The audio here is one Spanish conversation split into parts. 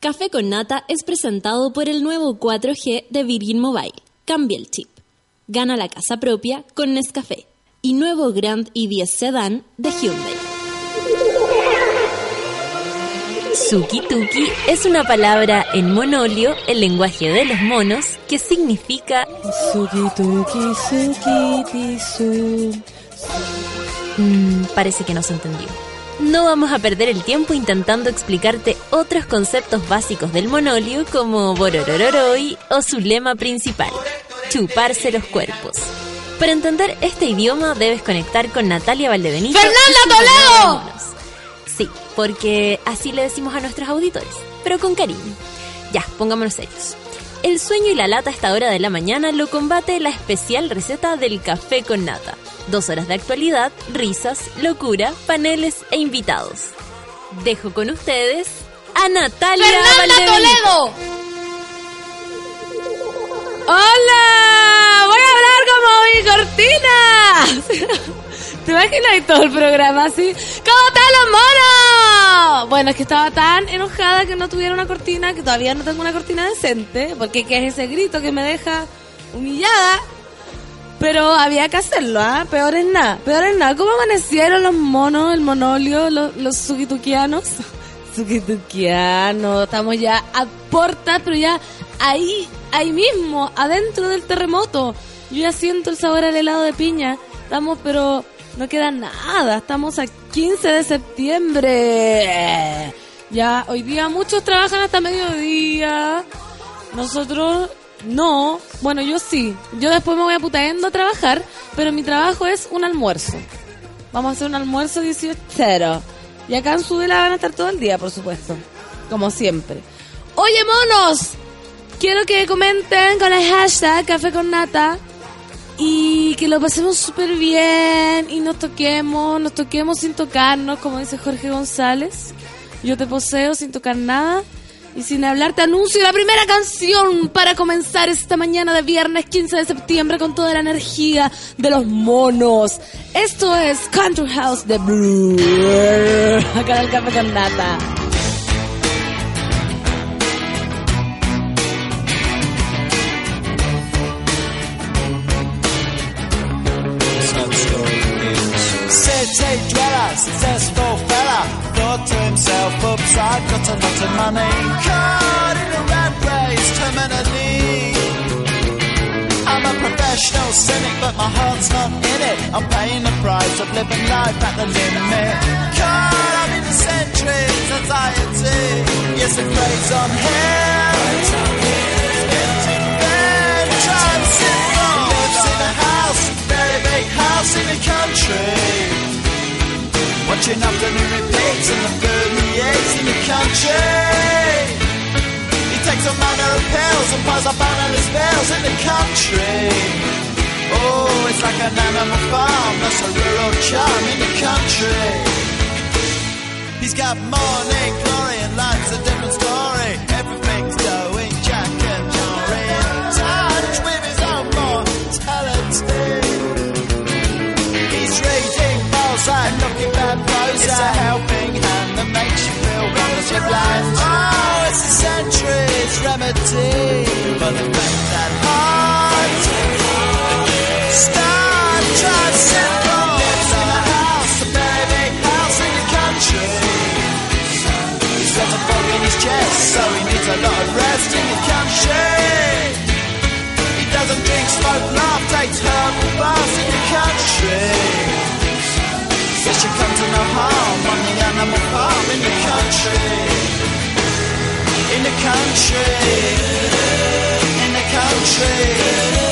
Café con Nata es presentado por el nuevo 4G de Virgin Mobile. Cambia el chip. Gana la casa propia con Nescafé. Y nuevo Grand i10 Sedan de Hyundai. Suki-tuki es una palabra en monolio, el lenguaje de los monos, que significa Suki-tuki, suki-ti-su. Mm, parece que no se entendió. No vamos a perder el tiempo intentando explicarte otros conceptos básicos del monolio como Bororororoi o su lema principal, chuparse los cuerpos. Para entender este idioma debes conectar con Natalia Valdebenito. ¡Fernanda Toledo! Sí, porque así le decimos a nuestros auditores, pero con cariño. Ya, pongámonos serios. El sueño y la lata a esta hora de la mañana lo combate la especial receta del café con nata. Dos horas de actualidad, risas, locura, paneles e invitados. Dejo con ustedes a Natalia ¡Fernanda. Toledo! ¡Hola! ¡Voy a hablar como mi cortina! ¿Te imaginas ahí todo el programa así? ¿Cómo están los monos? Bueno, es que estaba tan enojada que no tuviera una cortina, que todavía no tengo una cortina decente, porque ¿qué es ese grito que me deja humillada? Pero había que hacerlo, ¿ah? Peor es nada, peor es nada. ¿Cómo amanecieron los monos, el monolio, los, los sugituquianos? Sugituquianos, estamos ya a puertas, pero ya ahí, ahí mismo, adentro del terremoto. Yo ya siento el sabor al helado de piña. Estamos, pero no queda nada. Estamos a 15 de septiembre. Ya, hoy día muchos trabajan hasta mediodía. Nosotros no. Bueno, yo sí. Yo después me voy a putaendo a trabajar, pero mi trabajo es un almuerzo. Vamos a hacer un almuerzo 18 Y acá en Sudela van a estar todo el día, por supuesto. Como siempre. Oye, monos. Quiero que comenten con el hashtag Café con Nata. Y que lo pasemos súper bien. Y nos toquemos, nos toquemos sin tocarnos, como dice Jorge González. Yo te poseo sin tocar nada. Y sin hablar, te anuncio la primera canción para comenzar esta mañana de viernes 15 de septiembre con toda la energía de los monos. Esto es Country House de Blue. Acá en el café con nata. Successful fella, thought to himself, oops, I've got a lot of money. Caught in a rat race, terminally. I'm a professional cynic, but my heart's not in it. I'm paying the price of living life at the limit. Caught up in the centuries, anxiety. Yes, it preys on him. Lives in a house, very big house in the country. Watching afternoon repeats and the food he eats in the country. He takes a manner of pills and piles up analyst bills in the country. Oh, it's like an animal farm, that's a rural charm in the country. He's got morning glory and life's a helping hand that makes you feel wonderfully blind. Oh, it's a century's remedy for the fact that heart start syndrome. Lives in a house, a big house in the country. He's got a fog in his chest, so he needs a lot of rest in the country. He doesn't drink, smoke, laugh, takes herbal baths in the country. Harm on the animal farm in the country. In the country. In the country.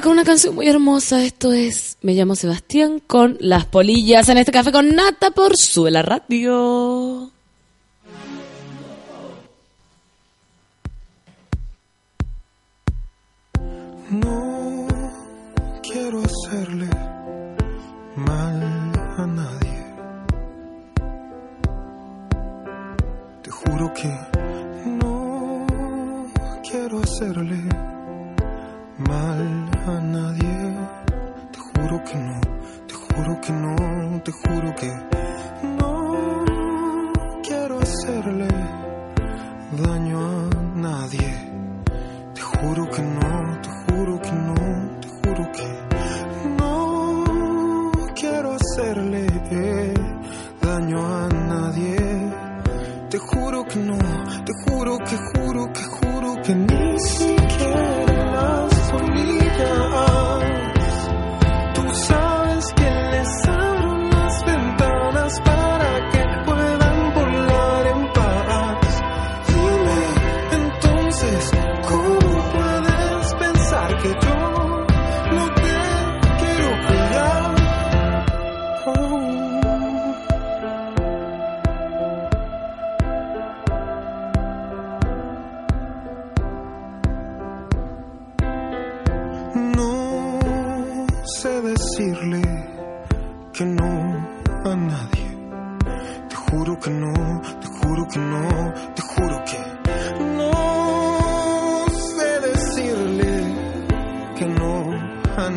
con una canción muy hermosa. Esto es Me llamo Sebastián con Las Polillas en este café con Nata por suela Radio.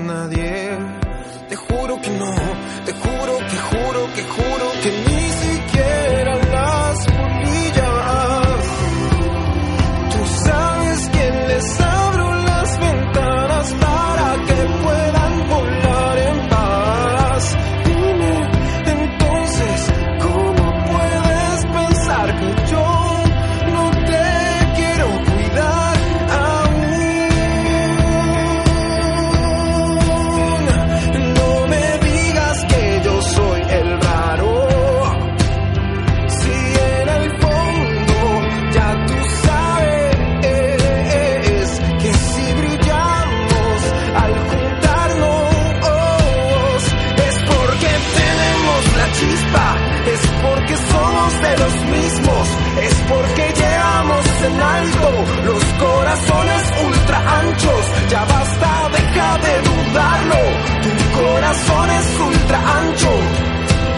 nadie. Ya basta, deja de dudarlo. Tu corazón es ultra ancho.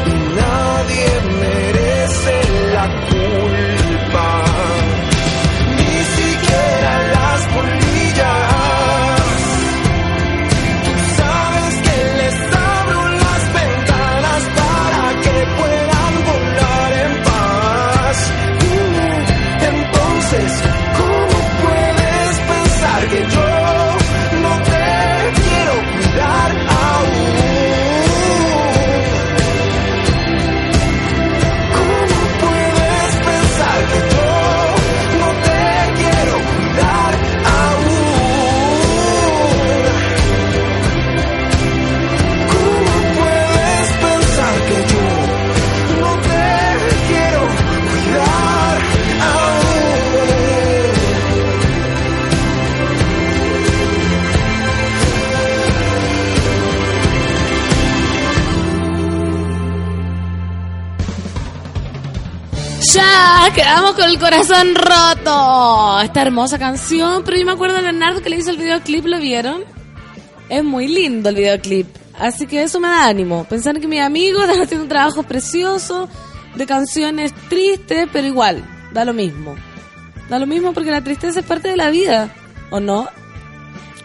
Y nadie merece la Quedamos con el corazón roto. Esta hermosa canción, pero yo me acuerdo de Leonardo que le hizo el videoclip, ¿lo vieron? Es muy lindo el videoclip. Así que eso me da ánimo. Pensar que mis amigos están haciendo un trabajo precioso de canciones tristes, pero igual, da lo mismo. Da lo mismo porque la tristeza es parte de la vida, ¿o no?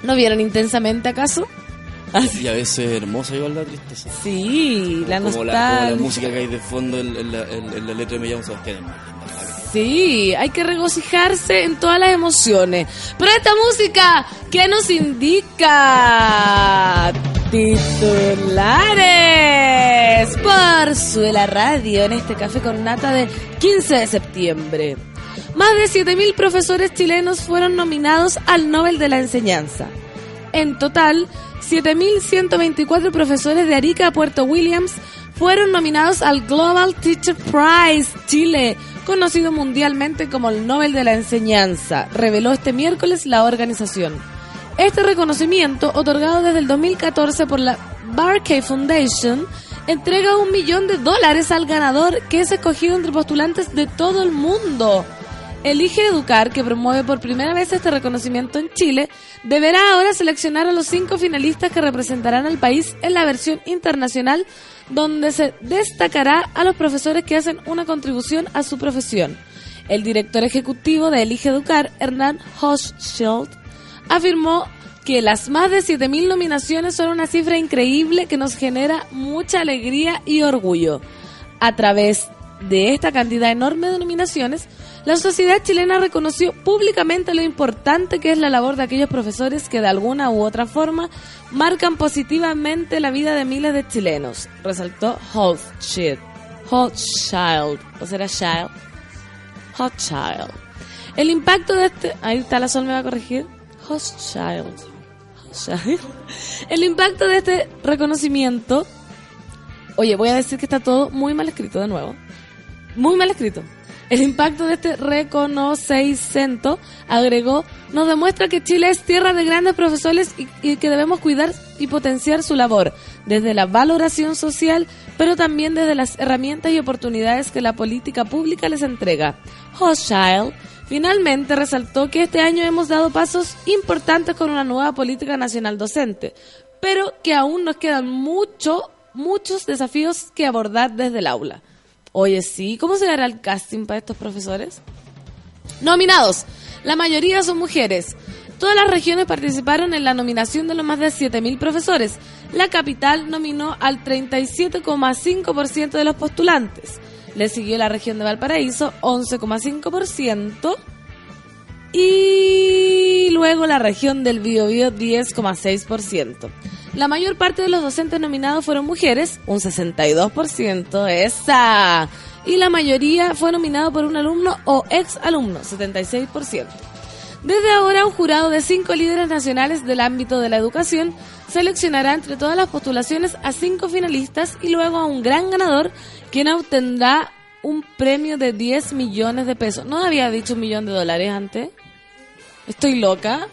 ¿No vieron intensamente acaso? Y a veces es hermosa igual la tristeza. Sí, la como nostalgia. La, como la música que hay de fondo en, la, letra de Me llamo Sebastián. Sí, hay que regocijarse en todas las emociones. Pero esta música, ¿qué nos indica? Titulares por Suela Radio en este café con nata 15 de septiembre. Más de 7.000 profesores chilenos fueron nominados al Nobel de la Enseñanza. En total, 7.124 profesores de Arica Puerto Williams fueron nominados al Global Teacher Prize Chile conocido mundialmente como el Nobel de la Enseñanza, reveló este miércoles la organización. Este reconocimiento, otorgado desde el 2014 por la Barkey Foundation, entrega un millón de dólares al ganador que es escogido entre postulantes de todo el mundo. Elige Educar, que promueve por primera vez este reconocimiento en Chile, deberá ahora seleccionar a los cinco finalistas que representarán al país en la versión internacional, donde se destacará a los profesores que hacen una contribución a su profesión. El director ejecutivo de Elige Educar, Hernán Hochschild, afirmó que las más de 7.000 nominaciones son una cifra increíble que nos genera mucha alegría y orgullo. A través de esta cantidad enorme de nominaciones, la sociedad chilena reconoció públicamente lo importante que es la labor de aquellos profesores que de alguna u otra forma marcan positivamente la vida de miles de chilenos, resaltó Hochschild. Hochschild, o será Child. Hochschild. El impacto de este... Ahí está, la sol me va a corregir. Hochschild. El impacto de este reconocimiento... Oye, voy a decir que está todo muy mal escrito de nuevo. Muy mal escrito. El impacto de este reconocimiento, agregó, nos demuestra que Chile es tierra de grandes profesores y, y, que debemos cuidar y potenciar su labor, desde la valoración social, pero también desde las herramientas y oportunidades que la política pública les entrega. Hochschild finalmente resaltó que este año hemos dado pasos importantes con una nueva política nacional docente, pero que aún nos quedan mucho, muchos desafíos que abordar desde el aula. Oye, sí, ¿cómo se hará el casting para estos profesores? Nominados. La mayoría son mujeres. Todas las regiones participaron en la nominación de los más de 7.000 profesores. La capital nominó al 37,5% de los postulantes. Le siguió la región de Valparaíso, 11,5%. Y luego la región del Biobío, 10,6%. La mayor parte de los docentes nominados fueron mujeres, un 62%, esa. Y la mayoría fue nominado por un alumno o ex alumno, 76%. Desde ahora, un jurado de cinco líderes nacionales del ámbito de la educación seleccionará entre todas las postulaciones a cinco finalistas y luego a un gran ganador, quien obtendrá un premio de 10 millones de pesos. ¿No había dicho un millón de dólares antes? ¿Estoy loca?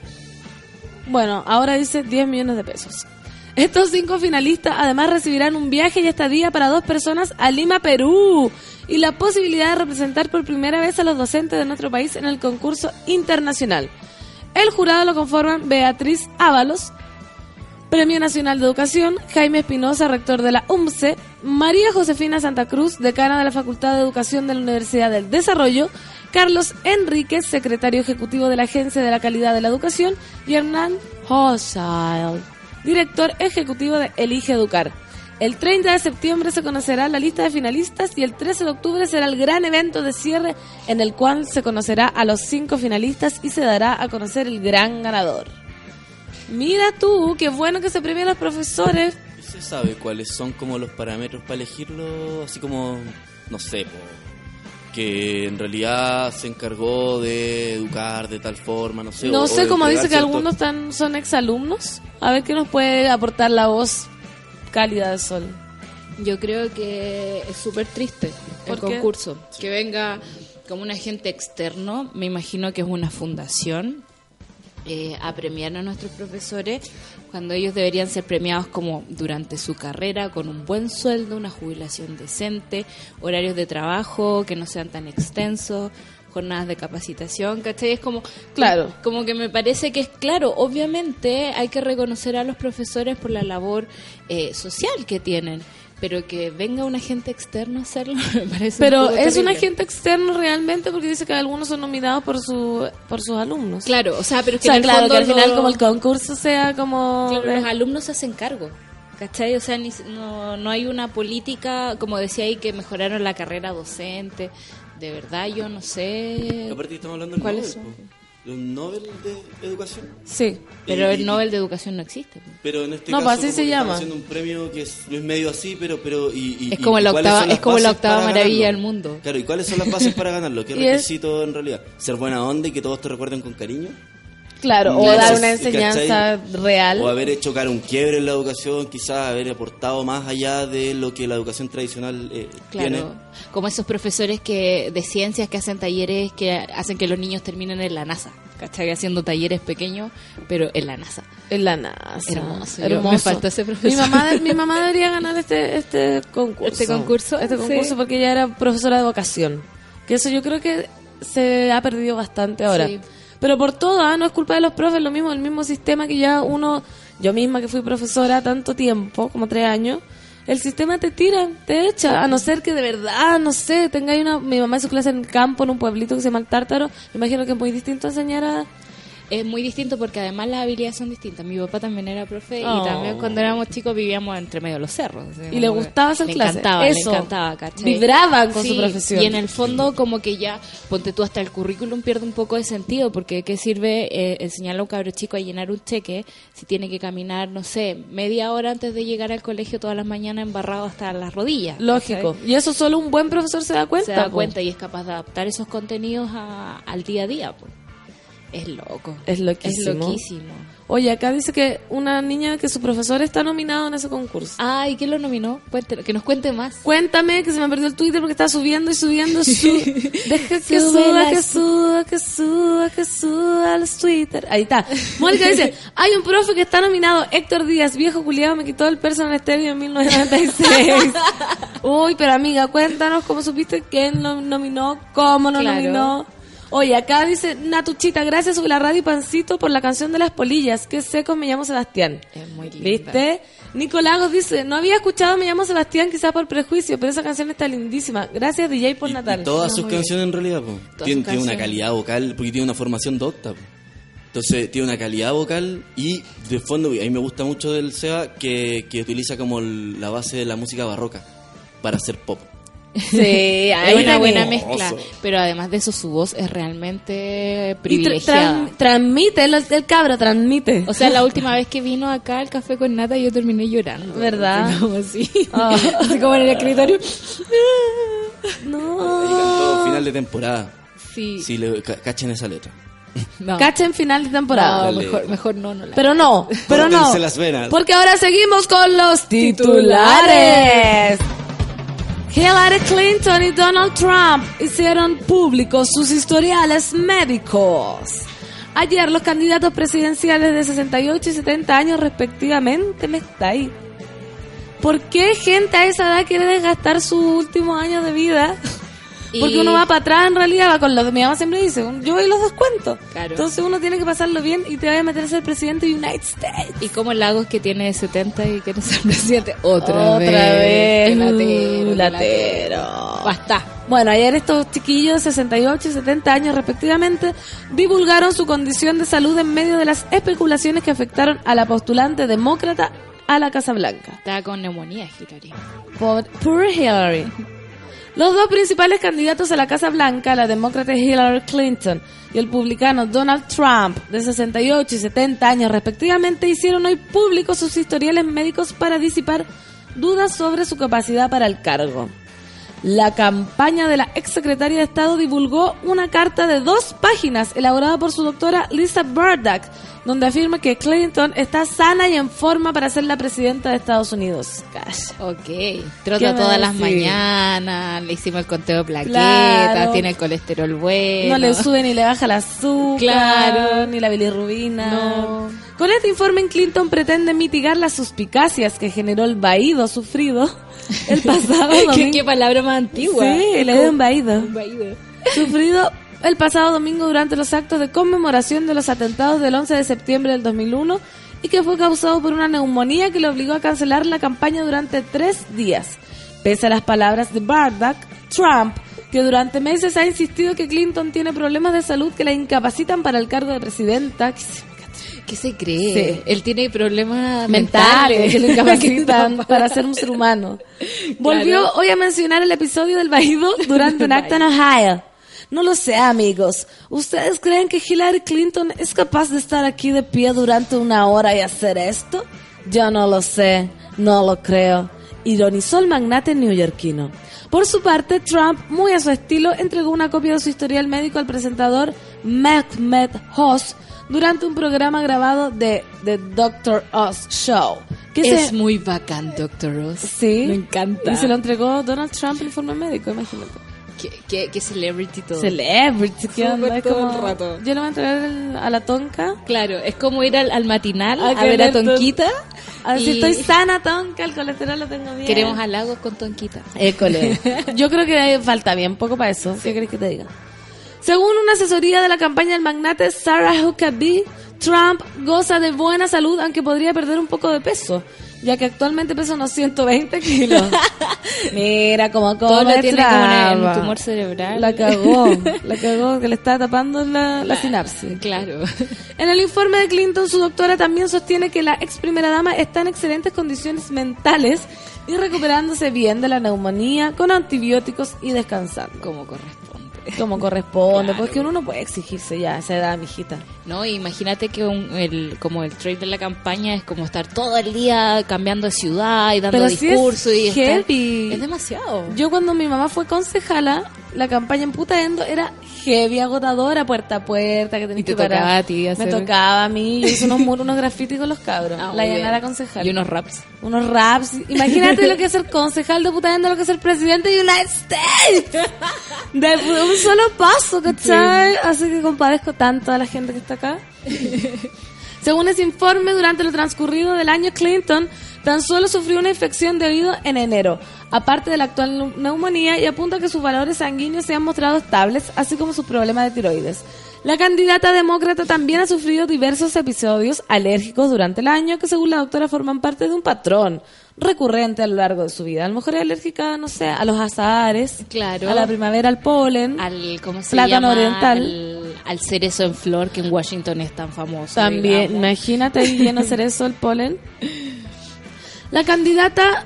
Bueno, ahora dice 10 millones de pesos. Estos cinco finalistas además recibirán un viaje y estadía para dos personas a Lima, Perú, y la posibilidad de representar por primera vez a los docentes de nuestro país en el concurso internacional. El jurado lo conforman Beatriz Ábalos, Premio Nacional de Educación, Jaime Espinosa, rector de la UMCE, María Josefina Santa Cruz, decana de la Facultad de Educación de la Universidad del Desarrollo, Carlos Enríquez, secretario ejecutivo de la Agencia de la Calidad de la Educación, y Hernán Hochschild, director ejecutivo de Elige Educar. El 30 de septiembre se conocerá la lista de finalistas y el 13 de octubre será el gran evento de cierre en el cual se conocerá a los cinco finalistas y se dará a conocer el gran ganador. Mira tú, qué bueno que se premian los profesores. ¿Y se sabe cuáles son como los parámetros para elegirlo? Así como, no sé, po, que en realidad se encargó de educar de tal forma, no sé. o- No o sé, de como dice que cierto- algunos están, son exalumnos. A ver qué nos puede aportar la voz cálida del sol. Yo creo que es súper triste el concurso. Que venga como un agente externo, me imagino que es una fundación, eh, a premiar a nuestros profesores cuando ellos deberían ser premiados como durante su carrera, con un buen sueldo, una jubilación decente, horarios de trabajo que no sean tan extensos jornadas de capacitación, ¿cachai? Es como, Claro. como que me parece que es claro, obviamente hay que reconocer a los profesores por la labor eh, social que tienen, pero que venga un agente externo a hacerlo me parece un Pero poco es un agente externo realmente porque dice que algunos son nominados por su por sus alumnos. Claro, o sea, pero es O que sea, en el claro, fondo que al final lo- como el concurso sea como... claro, los alumnos se hacen cargo. ¿Cachai? O sea, ni- no, no hay una política, como decía ahí, que mejoraron la carrera docente. De verdad, yo no sé. Aparte estamos hablando del ¿Cuáles Nobel, son? Los Nobel de Educación. Sí. Pero Y- el Nobel de Educación no existe. Pero en este No, caso pues así como se llama. haciendo un premio que es, no es medio así, pero pero y, y- Es como la octava- es como la octava maravilla ganarlo. del mundo. Claro, ¿y cuáles son las bases para ganarlo? ¿Qué requisito en realidad? Ser buena onda y que todos te recuerden con cariño. Claro, o dar una ¿cachai? enseñanza real. O haber hecho cara un quiebre en la educación, quizás haber aportado más allá de lo que la educación tradicional eh, tiene. Claro, como esos profesores que de ciencias que hacen talleres que hacen que los niños terminen en la NASA, ¿cachai? Haciendo talleres pequeños, pero en la NASA. En la NASA. Hermoso. Yo- Hermoso. me faltó ese profesor. Mi mamá, mi mamá debería ganar este, este concurso. ¿Este concurso? Este concurso Sí. porque ella era profesora de vocación. Que eso yo creo que se ha perdido bastante ahora. Sí. Pero por todo, ¿ah? no es culpa de los profes, lo mismo, el mismo sistema que ya uno, yo misma que fui profesora tanto tiempo, como tres años, el sistema te tira, te echa, a no ser que de verdad, no sé, tengáis una, mi mamá hizo clase en el campo, en un pueblito que se llama El Tártaro, me imagino que es muy distinto enseñar a... Es muy distinto porque además las habilidades son distintas. Mi papá también era profe Oh. y también cuando éramos chicos vivíamos entre medio de los cerros. Y le gustaba hacer le clase. Encantaba, Eso. Le encantaba, ¿cachai? Vibraban con su profesión. Y en el fondo como que ya, ponte tú hasta el currículum pierde un poco de sentido porque ¿qué sirve eh, enseñarle a un cabro chico a llenar un cheque si tiene que caminar, no sé, media hora antes de llegar al colegio todas las mañanas embarrado hasta las rodillas? Lógico. ¿cachai? Y eso solo un buen profesor se da cuenta. se da cuenta y es capaz de adaptar esos contenidos a- al día a día. Es loco. Es loquísimo. Es loquísimo. Oye, acá dice que una niña que su profesor está nominado en ese concurso. Ay, ¿quién lo nominó? Cuéntelo, que nos cuente más. Cuéntame que se me perdió el Twitter porque está subiendo y subiendo su... Deja que suba, que suba, que suba, que suba los Twitter. Ahí está. Mónica dice, hay un profe que está nominado, Héctor Díaz, viejo culiado, me quitó el personal estéreo en 1996. Uy, pero amiga, cuéntanos cómo supiste quién lo nominó, cómo lo Claro. nominó. Oye, acá dice Natuchita, gracias sobre la radio y Pancito por la canción de las polillas. Qué seco, me llamo Sebastián. Es muy linda. ¿Viste? Nicolagos dice, no había escuchado Me llamo Sebastián quizás por prejuicio, pero esa canción está lindísima. Gracias DJ por Y- Natal. Y todas No, sus bien. canciones en realidad, po. Todas Tiene, una calidad vocal, porque tiene una formación docta. po. Entonces tiene una calidad vocal y de fondo, a mí me gusta mucho del Seba que, que utiliza como el- la base de la música barroca para hacer pop. Sí, Hay una buena mezcla, pero además de eso su voz es realmente Y tra- privilegiada. tran- transmite, el, el cabro transmite. O sea, la última vez que vino acá al café con nata yo terminé llorando. ¿Verdad? Así como así. Así como en el escritorio. No. cantó final de temporada. Sí. Si le ca- cachen esa letra. No. Cacha en final de temporada. No, mejor, mejor no, no la Pero no, pero no. Las venas. Porque ahora seguimos con los titulares. Hillary Clinton y Donald Trump hicieron públicos sus historiales médicos. Ayer los candidatos presidenciales de 68 y 70 años respectivamente me está ahí. ¿Por qué gente a esa edad quiere desgastar sus últimos años de vida? Porque uno va para atrás en realidad, va con los mi mamá siempre dice, yo voy los descuento. Claro. Entonces uno tiene que pasarlo bien y te vaya a meter a ser presidente de United States. Y como Lagos que tiene 70 y quiere ser presidente otra, Otra vez. vez. Latero, Uh, latero. Basta. Bueno, ayer estos chiquillos de 68 y 70 años respectivamente divulgaron su condición de salud en medio de las especulaciones que afectaron a la postulante demócrata a la Casa Blanca. Estaba con neumonía, Hillary. Poor Hillary. Los dos principales candidatos a la Casa Blanca, la demócrata Hillary Clinton y el publicano Donald Trump, de 68 y 70 años respectivamente, hicieron hoy públicos sus historiales médicos para disipar dudas sobre su capacidad para el cargo. La campaña de la exsecretaria de Estado divulgó una carta de dos páginas elaborada por su doctora Lisa Burdock, donde afirma que Clinton está sana y en forma para ser la presidenta de Estados Unidos. Calla. Ok. ¿Qué Trota todas las mañanas, le hicimos el conteo de plaquetas, Claro. tiene el colesterol bueno. No le sube ni le baja el azúcar, Claro. ni la bilirrubina. No. Con este informe, Clinton pretende mitigar las suspicacias que generó el vaído sufrido el pasado ¿Qué, domingo. qué palabra más antigua. Sí, le dio un vaído. Vaído. Sufrido el pasado domingo durante los actos de conmemoración de los atentados del 11 de septiembre del 2001 y que fue causado por una neumonía que le obligó a cancelar la campaña durante tres días. Pese a las palabras de Bardock, Trump, que durante meses ha insistido que Clinton tiene problemas de salud que la incapacitan para el cargo de presidenta, ¿Qué se cree? Sí. Él tiene problemas mentales mentales. que le incapacitan para ser un ser humano. Volvió hoy a mencionar el episodio del vaído durante un acto en Ohio, No lo sé, amigos. ¿Ustedes creen que Hillary Clinton es capaz de estar aquí de pie durante una hora y hacer esto? Yo no lo sé, no lo creo. Ironizó el magnate neoyorquino. Por su parte, Trump, muy a su estilo, entregó una copia de su historial médico al presentador Mehmet Oz durante un programa grabado de The Dr. Oz Show. Que Es se- muy bacán, Doctor Oz. Sí. Me encanta. Y se lo entregó Donald Trump en informe médico, imagínate. Qué, qué- qué celebrity todo. Celebrity, ¿qué onda? Todo como- el rato. Yo le voy a entregar a la tonca. Claro, es como ir al, al matinal A a, ver a Tonquita. A ver si y estoy sana, tonca, el colesterol lo tengo bien. Queremos halagos con Tonquita. École. Yo creo que falta bien poco para eso. ¿Qué querés que te diga? Según una asesoría de la campaña del magnate Sarah Huckabee, Trump goza de buena salud, aunque podría perder un poco de peso, ya que actualmente pesa unos 120 kilos. Mira cómo come Todo tiene como el tumor cerebral. La cagó, la cagó, que le estaba tapando la, la sinapsis. Claro. En el informe de Clinton, su doctora también sostiene que la ex primera dama está en excelentes condiciones mentales y recuperándose bien de la neumonía con antibióticos y descansando. Como corresponde. Como corresponde, Claro. porque uno no puede exigirse ya a esa edad, mijita. No, imagínate que un- el, como el trade de la campaña es como estar todo el día cambiando de ciudad y dando es discursos y estar- heavy. es demasiado. Yo cuando mi mamá fue concejala, la campaña en Putaendo era heavy, agotadora, puerta a puerta, que tenías Y te que parar. tocaba a ti Me hacer- tocaba a mí, yo hice unos muros, unos grafitis con los cabros. Ah, la bien. concejala. Y unos raps. unos raps. Imagínate lo que es ser concejal de Putaendo, lo que es ser presidente de United States. De un solo paso, ¿cachai? Así que compadezco tanto a la gente que está acá. Según ese informe, durante lo transcurrido del año Clinton, tan solo sufrió una infección de oído en enero, aparte de la actual neu- neumonía, y apunta a que sus valores sanguíneos se han mostrado estables, así como sus problemas de tiroides. La candidata demócrata también ha sufrido diversos episodios alérgicos durante el año que según la doctora forman parte de un patrón recurrente a lo largo de su vida. A lo mejor es alérgica, no sé, a los azahares, Claro. a la primavera, al polen, Al, ¿cómo se Plátano llama? oriental. Al, al cerezo en flor que en Washington es tan famoso. También, digamos. imagínate ahí lleno cerezo el polen. La candidata,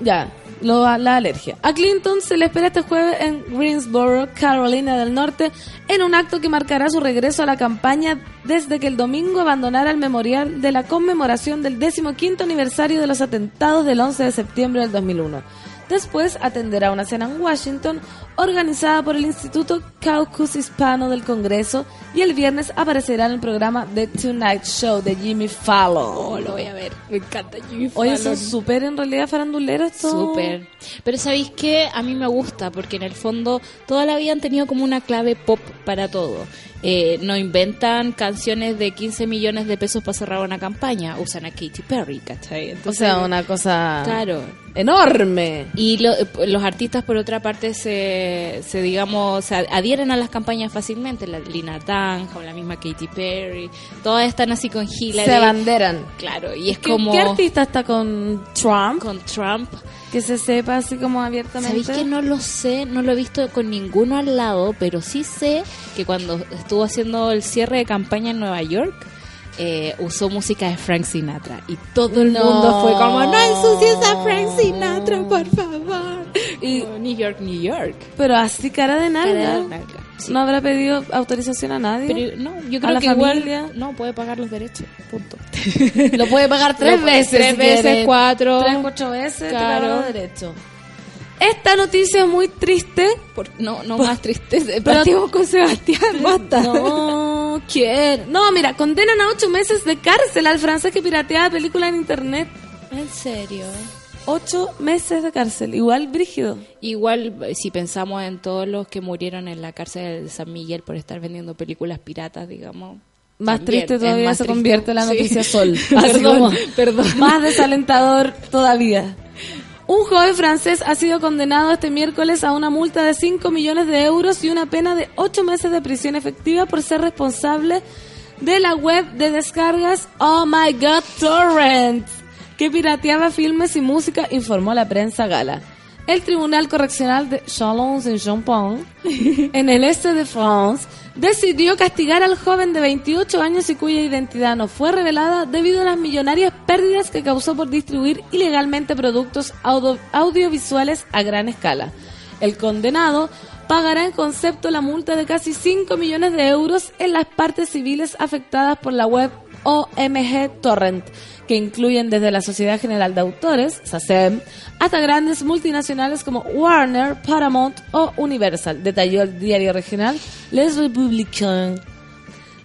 ya, lo, la alergia. A Clinton se le espera este jueves en Greensboro, Carolina del Norte, en un acto que marcará su regreso a la campaña desde que el domingo abandonara el memorial de la conmemoración del 15 aniversario de los atentados del 11 de septiembre del 2001. Después atenderá una cena en Washington organizada por el Instituto Caucus Hispano del Congreso y el viernes aparecerá en el programa The Tonight Show de Jimmy Fallon. Oh, lo voy a ver. Me encanta Jimmy Oye, Fallon. son súper en realidad faranduleros. todos. Súper. Pero ¿sabéis qué? A mí me gusta porque en el fondo toda la vida han tenido como una clave pop para todo. Eh, no inventan canciones de 15 millones de pesos para cerrar una campaña. Usan a Katy Perry, ¿cachai? O Entonces, sea, una cosa Claro. enorme. Y lo- los artistas, por otra parte, se, se digamos, se adhieren a las campañas fácilmente. La Lina Tanja o la misma Katy Perry. Todas están así con Hillary. Se abanderan. Claro, y es ¿Qué, como... qué artista está con Trump? Con Trump. Que se sepa así como abiertamente. ¿Sabéis que no lo sé? No lo he visto con ninguno al lado, pero sí sé que cuando estuvo haciendo el cierre de campaña en Nueva York, eh, usó música de Frank Sinatra. Y todo el No. mundo fue como, no ensucies a Frank Sinatra, por favor. Y- New York, New York. Pero así cara de sí. No habrá pedido autorización a nadie. Pero no, yo ¿A creo la que familia? igual no puede pagar los derechos. Punto. Lo puede pagar tres veces. tres si veces, cuatro. Tres, cuatro veces. Claro. Derechos. Esta noticia es muy triste. Por- no, no más tristeza. Partimos con Sebastián, basta. No, quiero. No, mira, condenan a ocho meses de cárcel al francés que pirateaba películas en internet. ¿En serio? Ocho meses de cárcel. Igual brígido. Igual, eh, si pensamos en todos los que murieron en la cárcel de San Miguel por estar vendiendo películas piratas, digamos. Más también triste todavía más se triste. convierte la Sí. noticia Sol. Así Perdón, como- perdón. Más desalentador todavía. Un joven francés ha sido condenado este miércoles a una multa de 5 millones de euros y una pena de 8 meses de prisión efectiva por ser responsable de la web de descargas Oh My God Torrent, que pirateaba filmes y música, informó la prensa gala. El Tribunal Correccional de Chalon-en-Champagne, en el este de France, decidió castigar al joven de 28 años y cuya identidad no fue revelada debido a las millonarias pérdidas que causó por distribuir ilegalmente productos audio- audiovisuales a gran escala. El condenado pagará en concepto la multa de casi 5 millones de euros en las partes civiles afectadas por la web OMG Torrent, que incluyen desde la Sociedad General de Autores, SACEM, hasta grandes multinacionales como Warner, Paramount o Universal, detalló el diario regional Les Républicains.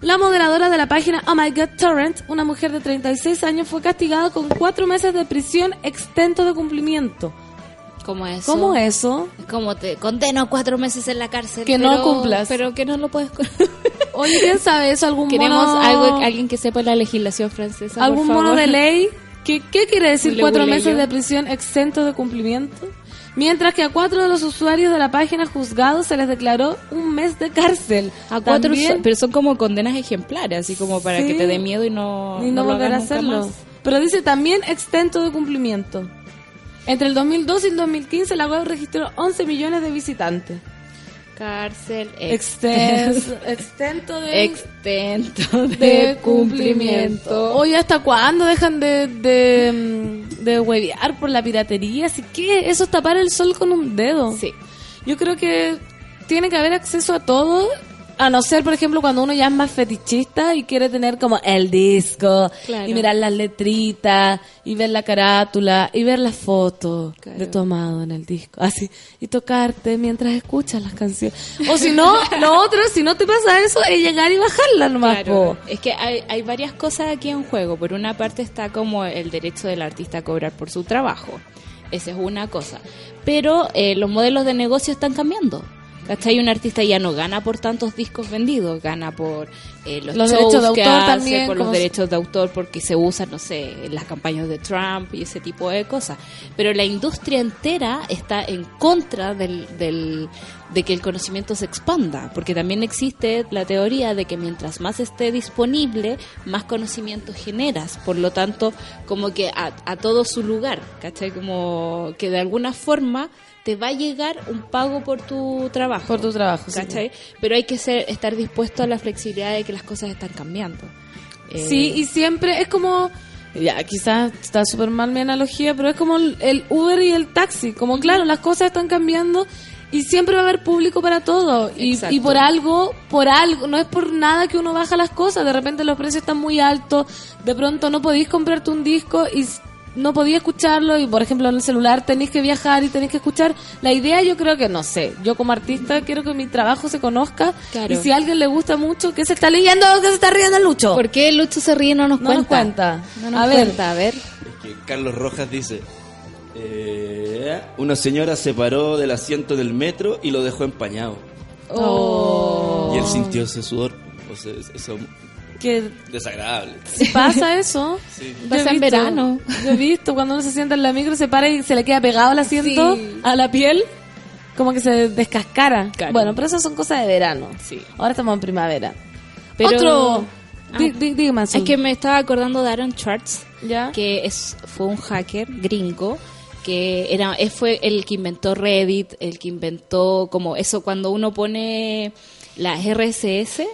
La moderadora de la página Oh My God Torrent, una mujer de 36 años, fue castigada con cuatro meses de prisión extento de cumplimiento. ¿Cómo eso? ¿Cómo eso? Es como te condeno a cuatro meses en la cárcel. Que no pero- cumplas. Pero que no lo puedes. Oye, ¿quién sabe eso? ¿Algún Queremos mono, algo, alguien que sepa la legislación francesa. algún por mono favor. de ley? ¿Qué, qué quiere decir Ule, cuatro ule, meses yo. de prisión exento de cumplimiento? Mientras que a cuatro de los usuarios de la página juzgados se les declaró un mes de cárcel. A cuatro, También- pero son como condenas ejemplares, así como para Sí. que te dé miedo y no, y no, volver a hacerlo. más. Pero dice también extento de cumplimiento. Entre el 2002 y el 2015 la web registró 11 millones de visitantes. Cárcel Extenso, extento de, extento de, de cumplimiento. cumplimiento. Oye, ¿hasta cuándo dejan de, de, mm, de huevear por la piratería? Así que eso es tapar el sol con un dedo. Sí. Yo creo que tiene que haber acceso a todo, a no ser, por ejemplo, cuando uno ya es más fetichista y quiere tener como el disco, Claro. y mirar las letritas, y ver la carátula, y ver la foto Claro. de tu amado en el disco, así, y tocarte mientras escuchas las canciones. O si no, lo otro, si no te pasa eso, es llegar y bajarla nomás, Claro, es que hay, hay varias cosas aquí en juego. Por una parte está como el derecho del artista a cobrar por su trabajo. Esa es una cosa. Pero eh, los modelos de negocio están cambiando. ¿Cachai? Un artista ya no gana por tantos discos vendidos, gana por eh, los, Los derechos de que autor hace, también, por los derechos de autor porque se usan, no sé, en las campañas de Trump y ese tipo de cosas. Pero la industria entera está en contra del, del, de que el conocimiento se expanda, porque también existe la teoría de que mientras más esté disponible, más conocimiento generas, por lo tanto, como que a, a todo su lugar, ¿cachai? Como que de alguna forma te va a llegar un pago por tu trabajo. Por tu trabajo, sí. ¿cachai? Pero hay que ser, estar dispuesto a la flexibilidad de que las cosas están cambiando. Eh, Sí, y siempre es como, ya quizás está súper mal mi analogía, pero es como el, el Uber y el taxi, como claro, las cosas están cambiando y siempre va a haber público para todo. Y, y por algo, por algo, no es por nada que uno baja las cosas, de repente los precios están muy altos, de pronto no podéis comprarte un disco y no podía escucharlo y por ejemplo en el celular tenéis que viajar y tenéis que escuchar la idea yo creo que no sé yo como artista quiero que mi trabajo se conozca Claro. y si a alguien le gusta mucho que se está leyendo que se está riendo el Lucho ¿Por qué Lucho se ríe y no nos no nos cuenta? cuenta. No nos a ver, cuenta, a ver. Que Carlos Rojas dice, eh, una señora se paró del asiento del metro y lo dejó empañado. Oh. Y él sintió ese sudor. O sea, es- eso que desagradable. si pasa eso. Sí. Pasa en verano. Yo he visto cuando uno se sienta en la micro, se para y se le queda pegado el asiento Sí. a la piel, como que se descascara. Claro. Bueno, pero esas son cosas de verano. Sí. Ahora estamos en primavera. Pero- Otro. Ah. Dígame, Azul. Es que me estaba acordando de Aaron Schwartz, ¿Ya? que es fue un hacker gringo que era él fue el que inventó Reddit, el que inventó como eso cuando uno pone las RSS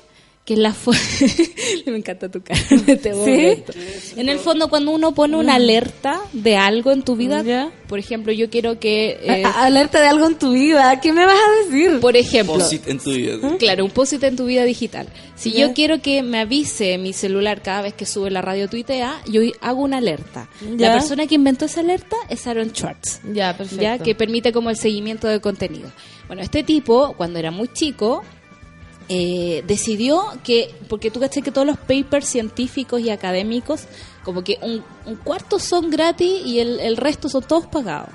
que es la me encanta tu cara en este momento. En el fondo cuando uno pone una alerta de algo en tu vida, Ya. por ejemplo, yo quiero que eh, Alerta de algo en tu vida. ¿Qué me vas a decir? por ejemplo, Posit en tu vida. Claro, un post en tu vida digital. Si Ya. yo quiero que me avise mi celular cada vez que sube la radio tuitea, yo hago una alerta. Ya. La persona que inventó esa alerta es Aaron Schwartz. Ya, perfecto. Ya, que permite como el seguimiento de contenido. Bueno, este tipo, cuando era muy chico, eh, decidió que, porque tú caché que todos los papers científicos y académicos, como que un, un cuarto son gratis y el, el resto son todos pagados.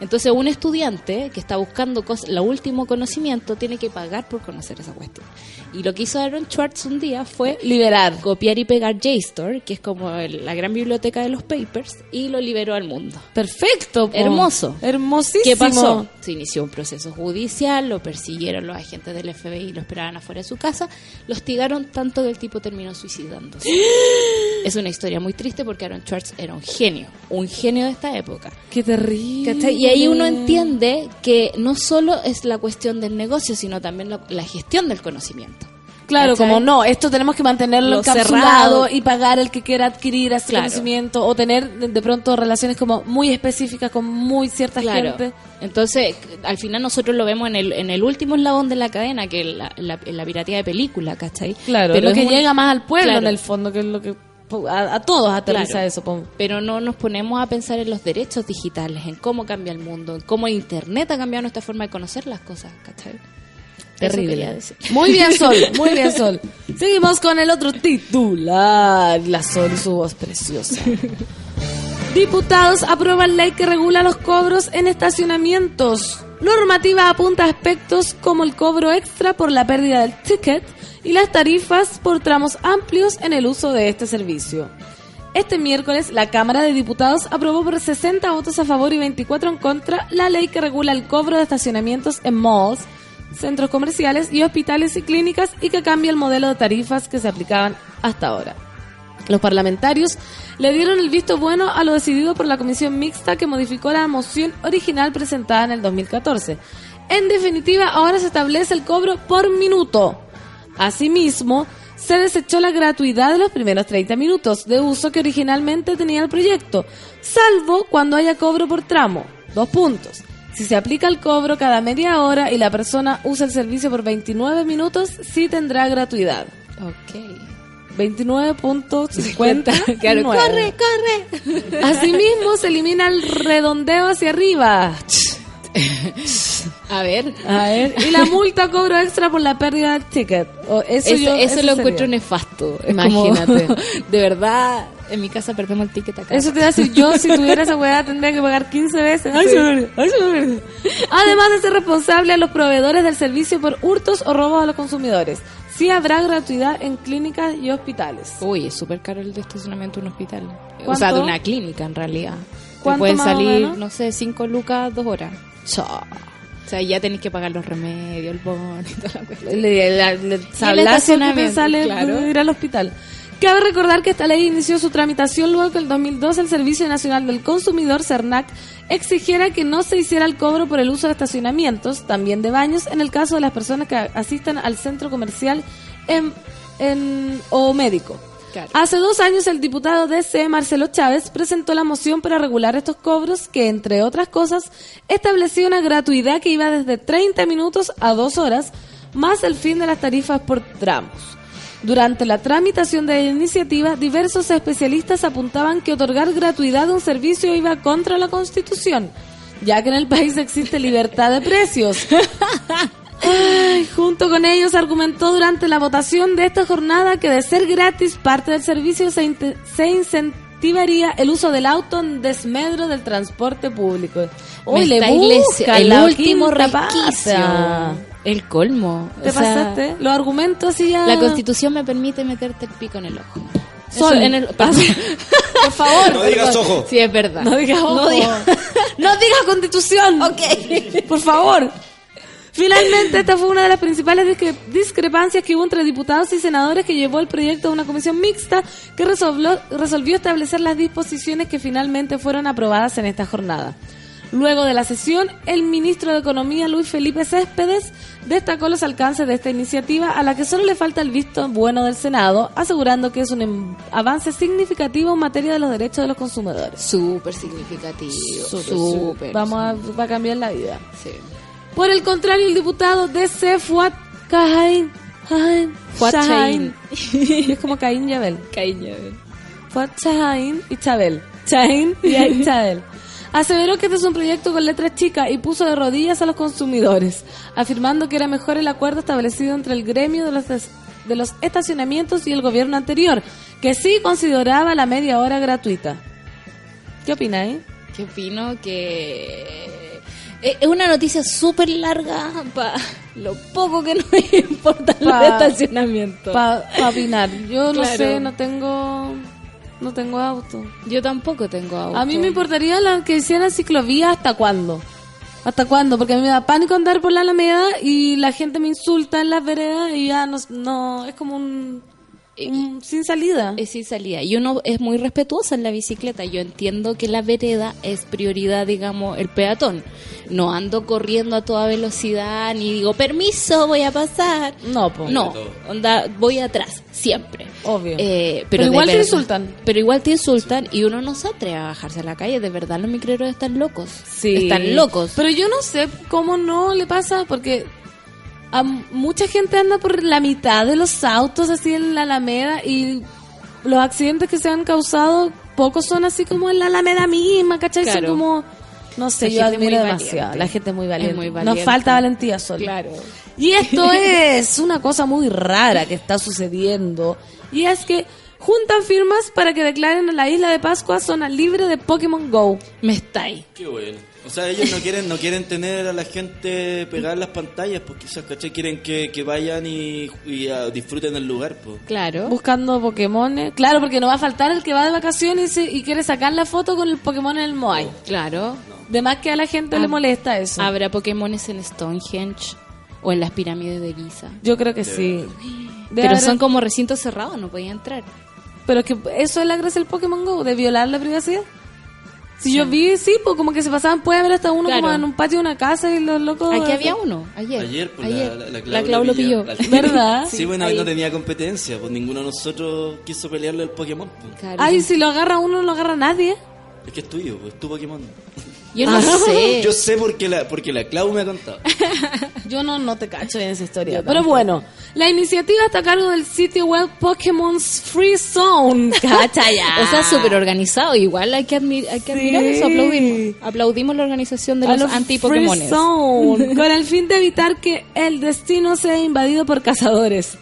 Entonces un estudiante que está buscando lo último conocimiento tiene que pagar por conocer esa cuestión. Y lo que hizo Aaron Schwartz un día fue Liberar. copiar y pegar JSTOR, que es como el- la gran biblioteca de los papers, y lo liberó al mundo. Perfecto. po. Hermoso. Hermosísimo. ¿Qué pasó? Se inició un proceso judicial, lo persiguieron los agentes del FBI y lo esperaban afuera de su casa, lo hostigaron tanto que el tipo terminó suicidándose. es una historia muy triste porque Aaron Schwartz era un genio, un genio de esta época. Qué terrible. ¿Cachai? Y ahí uno entiende que no solo es la cuestión del negocio, sino también la, la gestión del conocimiento. Claro, ¿Cachai? como no, esto tenemos que mantenerlo cerrado. y pagar el que quiera adquirir ese Claro. conocimiento o tener de, pronto relaciones como muy específicas con muy cierta Claro. gente. Entonces, al final nosotros lo vemos en el, en el último eslabón de la cadena, que es la, la, la piratería de película, ¿cachai? Claro, Pero lo es que un- llega más al pueblo Claro. en el fondo, que es lo que a, a todos aterriza Claro. eso. Pero no nos ponemos a pensar en los derechos digitales, en cómo cambia el mundo, en cómo Internet ha cambiado nuestra forma de conocer las cosas, Terrible. Muy bien, Sol. Muy bien, Sol. Seguimos con el otro titular. La Sol su voz preciosa. Diputados aprueban ley que regula los cobros en estacionamientos. Normativa apunta a aspectos como el cobro extra por la pérdida del ticket y las tarifas por tramos amplios en el uso de este servicio. Este miércoles, la Cámara de Diputados aprobó por 60 votos a favor y 24 en contra la ley que regula el cobro de estacionamientos en malls, centros comerciales y hospitales y clínicas y que cambia el modelo de tarifas que se aplicaban hasta ahora. Los parlamentarios le dieron el visto bueno a lo decidido por la comisión mixta que modificó la moción original presentada en el 2014. En definitiva, ahora se establece el cobro por minuto. Asimismo, se desechó la gratuidad de los primeros 30 minutos de uso que originalmente tenía el proyecto, salvo cuando haya cobro por tramo. Dos puntos. Si se aplica el cobro cada media hora y la persona usa el servicio por 29 minutos, sí tendrá gratuidad. Ok. 29.50. Claro, corre, corre. Asimismo, se elimina el redondeo hacia arriba. A ver. A ver, y la multa cobro extra por la pérdida del ticket. O eso Eso, yo- eso lo sería. encuentro nefasto. Imagínate. como, de verdad, en mi casa perdemos el ticket acá. Eso te iba a decir, yo si tuviera esa weá tendría que pagar 15 veces. Ay, ay. Además de ser responsable a los proveedores del servicio por hurtos o robos a los consumidores. Sí habrá gratuidad en clínicas y hospitales. Uy, es súper caro el de estacionamiento de un hospital. O sea, de una clínica en realidad. Te ¿Cuánto pueden salir, no sé, 5 lucas, 2 horas. O sea, ya tenéis que pagar los remedios, el bono y toda la cuestión. Le, la- le- sablazo que sale claro. de ir al hospital. Cabe recordar que esta ley inició su tramitación luego que en 2002 el Servicio Nacional del Consumidor, CERNAC, exigiera que no se hiciera el cobro por el uso de estacionamientos, también de baños, en el caso de las personas que asistan al centro comercial en, en- o médico. Claro. Hace dos años el diputado DC Marcelo Chávez presentó la moción para regular estos cobros que, entre otras cosas, establecía una gratuidad que iba desde 30 minutos a 2 horas, más el fin de las tarifas por tramos. Durante la tramitación de la iniciativa, diversos especialistas apuntaban que otorgar gratuidad de un servicio iba contra la Constitución, ya que en el país existe libertad de precios. Ay, junto con ellos argumentó durante la votación de esta jornada que de ser gratis parte del servicio se, incentivaría el uso del auto en desmedro del transporte público. Uy, Me le busca el último. El colmo. ¿Te O sea, pasaste? Los argumentos así ya... La constitución me permite meterte el pico en el ojo. Sol. En el, por favor. No digas ojo. Sí, es verdad. No digas ojo. No digas- No digas constitución. Ok. Por favor. Finalmente, esta fue una de las principales discre- discrepancias que hubo entre diputados y senadores que llevó el proyecto a una comisión mixta que resolvió, resolvió establecer las disposiciones que finalmente fueron aprobadas en esta jornada. Luego de la sesión, el ministro de Economía, Luis Felipe Céspedes, destacó los alcances de esta iniciativa a la que solo le falta el visto bueno del Senado, asegurando que es un em- avance significativo en materia de los derechos de los consumidores. Súper significativo. Súper. Vamos a, va a cambiar la vida. Sí. Por el contrario, el diputado DC Fuad Cajain. Cajain, Fuad Chahain. es como Caín y Abel. Cariño. Fuad Chahain y Chabel. Chahain y Chabel. Aseveró que este es un proyecto con letras chicas y puso de rodillas a los consumidores, afirmando que era mejor el acuerdo establecido entre el gremio de los, de los estacionamientos y el gobierno anterior, que sí consideraba la media hora gratuita. ¿Qué opináis? ¿Qué opino? Que es una noticia súper larga para lo poco que nos importa el Pa- estacionamiento. Para opinar. Yo no sé, no tengo no tengo auto. Yo tampoco tengo auto. A mí me importaría la que hicieran ciclovía hasta cuándo. ¿Hasta cuándo? Porque a mí me da pánico andar por la Alameda y la gente me insulta en las veredas y ya no, no es como un sin salida. es sin salida. Y uno es muy respetuoso en la bicicleta. Yo entiendo que la vereda es prioridad, digamos, el peatón. No ando corriendo a toda velocidad ni digo, permiso, voy a pasar. No, po. No, onda, voy atrás, siempre. Obvio. Eh, Pero igual te insultan. Pero igual te insultan y uno no se atreve a bajarse a la calle. De verdad, los micreros están locos. Sí. Están locos. Pero yo no sé cómo no le pasa, porque a mucha gente anda por la mitad de los autos así en la Alameda y los accidentes que se han causado, pocos son así como en la Alameda misma, ¿cachai? Son Claro. como, no sé, La yo admiro muy demasiado. valiente. La gente es muy valiente. muy Nos valiente. falta valentía solo. Claro. Y esto es una cosa muy rara que está sucediendo. Y es que juntan firmas para que declaren a la isla de Pascua zona libre de Pokémon Go. Me está ahí. Qué bueno. O sea, ellos no quieren no quieren tener a la gente pegada en las pantallas, porque quizás, ¿cachai? Quieren que, que vayan y, y, ah, disfruten el lugar, pues. Claro. buscando Pokémon. Claro, porque no va a faltar el que va de vacaciones y, se- y quiere sacar la foto con el Pokémon en el Moai. Claro. De más que a la gente le molesta eso. ¿Habrá Pokémones en Stonehenge o en las pirámides de Giza? Yo creo que sí. Pero haber- son como recintos cerrados, no podía entrar. Pero es que eso es la gracia del Pokémon Go, de violar la privacidad. Si yo vi, sí, pues como que se pasaban, puede haber hasta uno Claro. como en un patio de una casa y los locos... Aquí había uno, ayer. Ayer, pues, Ayer. la, la, la, La Clau lo pilló. La- ¿Verdad? Sí, bueno, ahí. no tenía competencia, pues ninguno de nosotros quiso pelearle al Pokémon. pues. Claro. Ay, si lo agarra uno, no lo agarra nadie. Es que es tuyo, pues, es tu Pokémon. Yo no sé. Yo sé porque la, porque la Clau me ha contado. Yo no, no te cacho en esa historia. Pero bueno, la iniciativa está a cargo del sitio web Pokémon's Free Zone. Cacha ya. O sea, súper organizado. Igual hay que, admir- hay que admirar Sí. eso. Aplaudimos. Aplaudimos la organización de A los, los anti-Pokémones. Free Zone, con el fin de evitar que el destino sea invadido por cazadores.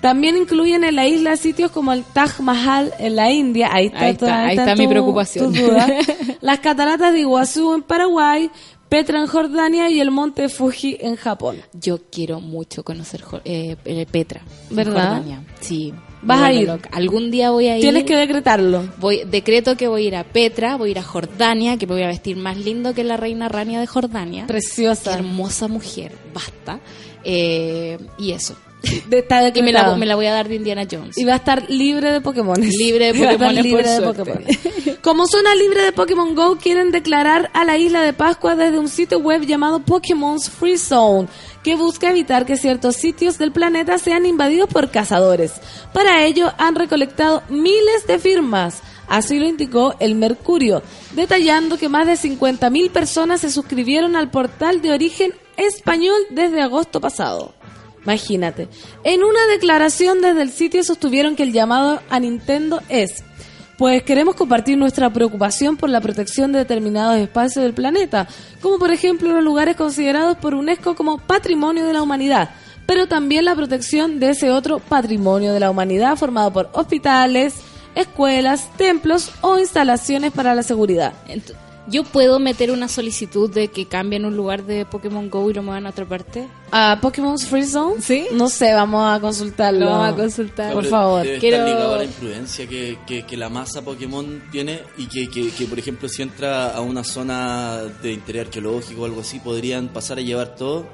También incluyen en la isla sitios como el Taj Mahal en la India. Ahí está, Ahí está, toda- ahí están está mi preocupación. Las cataratas de Iguazú en Paraguay, Petra en Jordania y el monte Fuji en Japón. Yo quiero mucho conocer eh, eh, Petra. en ¿Verdad? Jordania. Sí. ¿Vas a ir? loca. Algún día voy a ir. Tienes que decretarlo. Voy, decreto que voy a ir a Petra, voy a ir a Jordania, que me voy a vestir más lindo que la reina Rania de Jordania. Qué Preciosa. hermosa mujer, basta. Eh, y eso. De- Está Y me la, decretado. me la voy a dar de Indiana Jones. Y va a estar libre de Pokémon. Libre de Pokémones, libre de. Pokémon. Como zona libre de Pokémon Go, quieren declarar a la isla de Pascua desde un sitio web llamado Pokémon's Free Zone, que busca evitar que ciertos sitios del planeta sean invadidos por cazadores. Para ello, han recolectado miles de firmas. Así lo indicó el Mercurio, detallando que más de 50.000 personas se suscribieron al portal de origen español desde agosto pasado. Imagínate. En una declaración desde el sitio sostuvieron que el llamado a Nintendo es, pues queremos compartir nuestra preocupación por la protección de determinados espacios del planeta, como por ejemplo los lugares considerados por UNESCO como patrimonio de la humanidad, pero también la protección de ese otro patrimonio de la humanidad formado por hospitales, escuelas, templos o instalaciones para la seguridad. Yo puedo meter una solicitud de que cambien un lugar de Pokémon Go y lo muevan a otra parte. ¿A Pokémon's Free Zone? Sí. No sé, vamos a consultarlo. Lo vamos a consultar. Por Pero favor. Debe Quiero- estar ligado a la imprudencia que, que, que la masa Pokémon tiene y que, que, que, por ejemplo, si entra a una zona de interés arqueológico o algo así, podrían pasar a llevar todo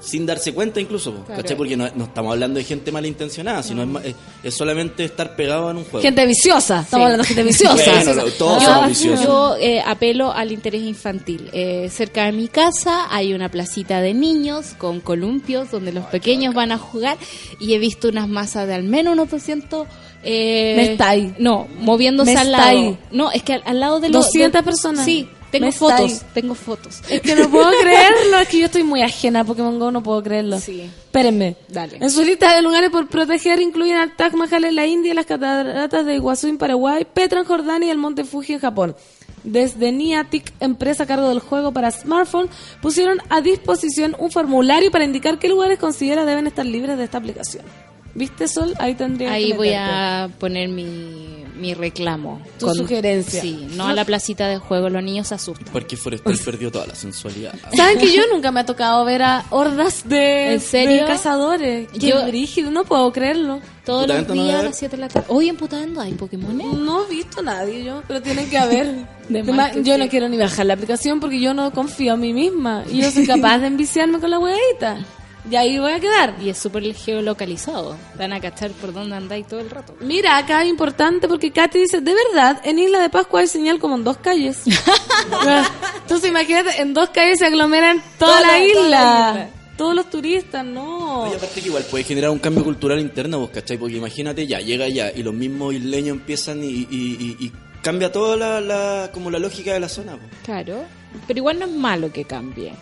sin darse cuenta incluso, Claro. ¿cachai? Porque no, no estamos hablando de gente malintencionada, sino es, ma- es, es solamente estar pegado en un juego. Gente viciosa. Estamos Sí. hablando de gente viciosa. Bueno, lo- todos Yo, somos viciosos. yo, eh, apelo al interés infantil. Eh, cerca de mi casa hay una placita de niños con columpios donde los pequeños van a jugar y he visto unas masas de al menos unos 200... Eh, Me está ahí. No, moviéndose Me al está lado. ahí. No, es que al, al lado de los... 200 de- personas. Sí, tengo Me fotos, tengo fotos. Es que no puedo creerlo, es que yo estoy muy ajena a Pokémon Go, no puedo creerlo. Sí. Espérenme. Dale. En su lista de lugares por proteger incluyen al Taj Mahal en la India, las cataratas de Iguazú en Paraguay, Petra en Jordania y el Monte Fuji en Japón. Desde Niantic, empresa a cargo del juego para smartphone, pusieron a disposición un formulario para indicar qué lugares considera deben estar libres de esta aplicación. ¿Viste, Sol? Ahí tendría Ahí que voy a poner mi, mi reclamo. Tu sugerencia. Sí, no a la placita de juego, los niños se asustan. Porque Forestal perdió toda la sensualidad. ¿Saben que yo nunca me ha tocado ver a hordas de, ¿En serio? de cazadores? Qué Yo- brígido, no puedo creerlo. Todos los días a a las 7 de la tarde. Hoy en hay Pokémon. No he visto nadie yo, pero tienen que haber. De Además, más que yo sí. no quiero ni bajar la aplicación porque yo no confío en mí misma. Y yo soy capaz de enviciarme con la huevita. Y ahí voy a quedar. Y es súper geolocalizado. Van a cachar por dónde andáis todo el rato. Mira, acá es importante porque Katy dice, de verdad, en Isla de Pascua hay señal como en dos calles. Entonces imagínate, en dos calles se aglomeran toda, Toda la, la- isla. toda la isla. Todos los turistas, no. Oye, aparte que igual puede generar un cambio cultural interno, vos, ¿cachai? Porque imagínate, ya, llega ya, y los mismos isleños empiezan y, y- y- y cambia toda la, la- como la lógica de la zona. Claro. Pero igual no es malo que cambie.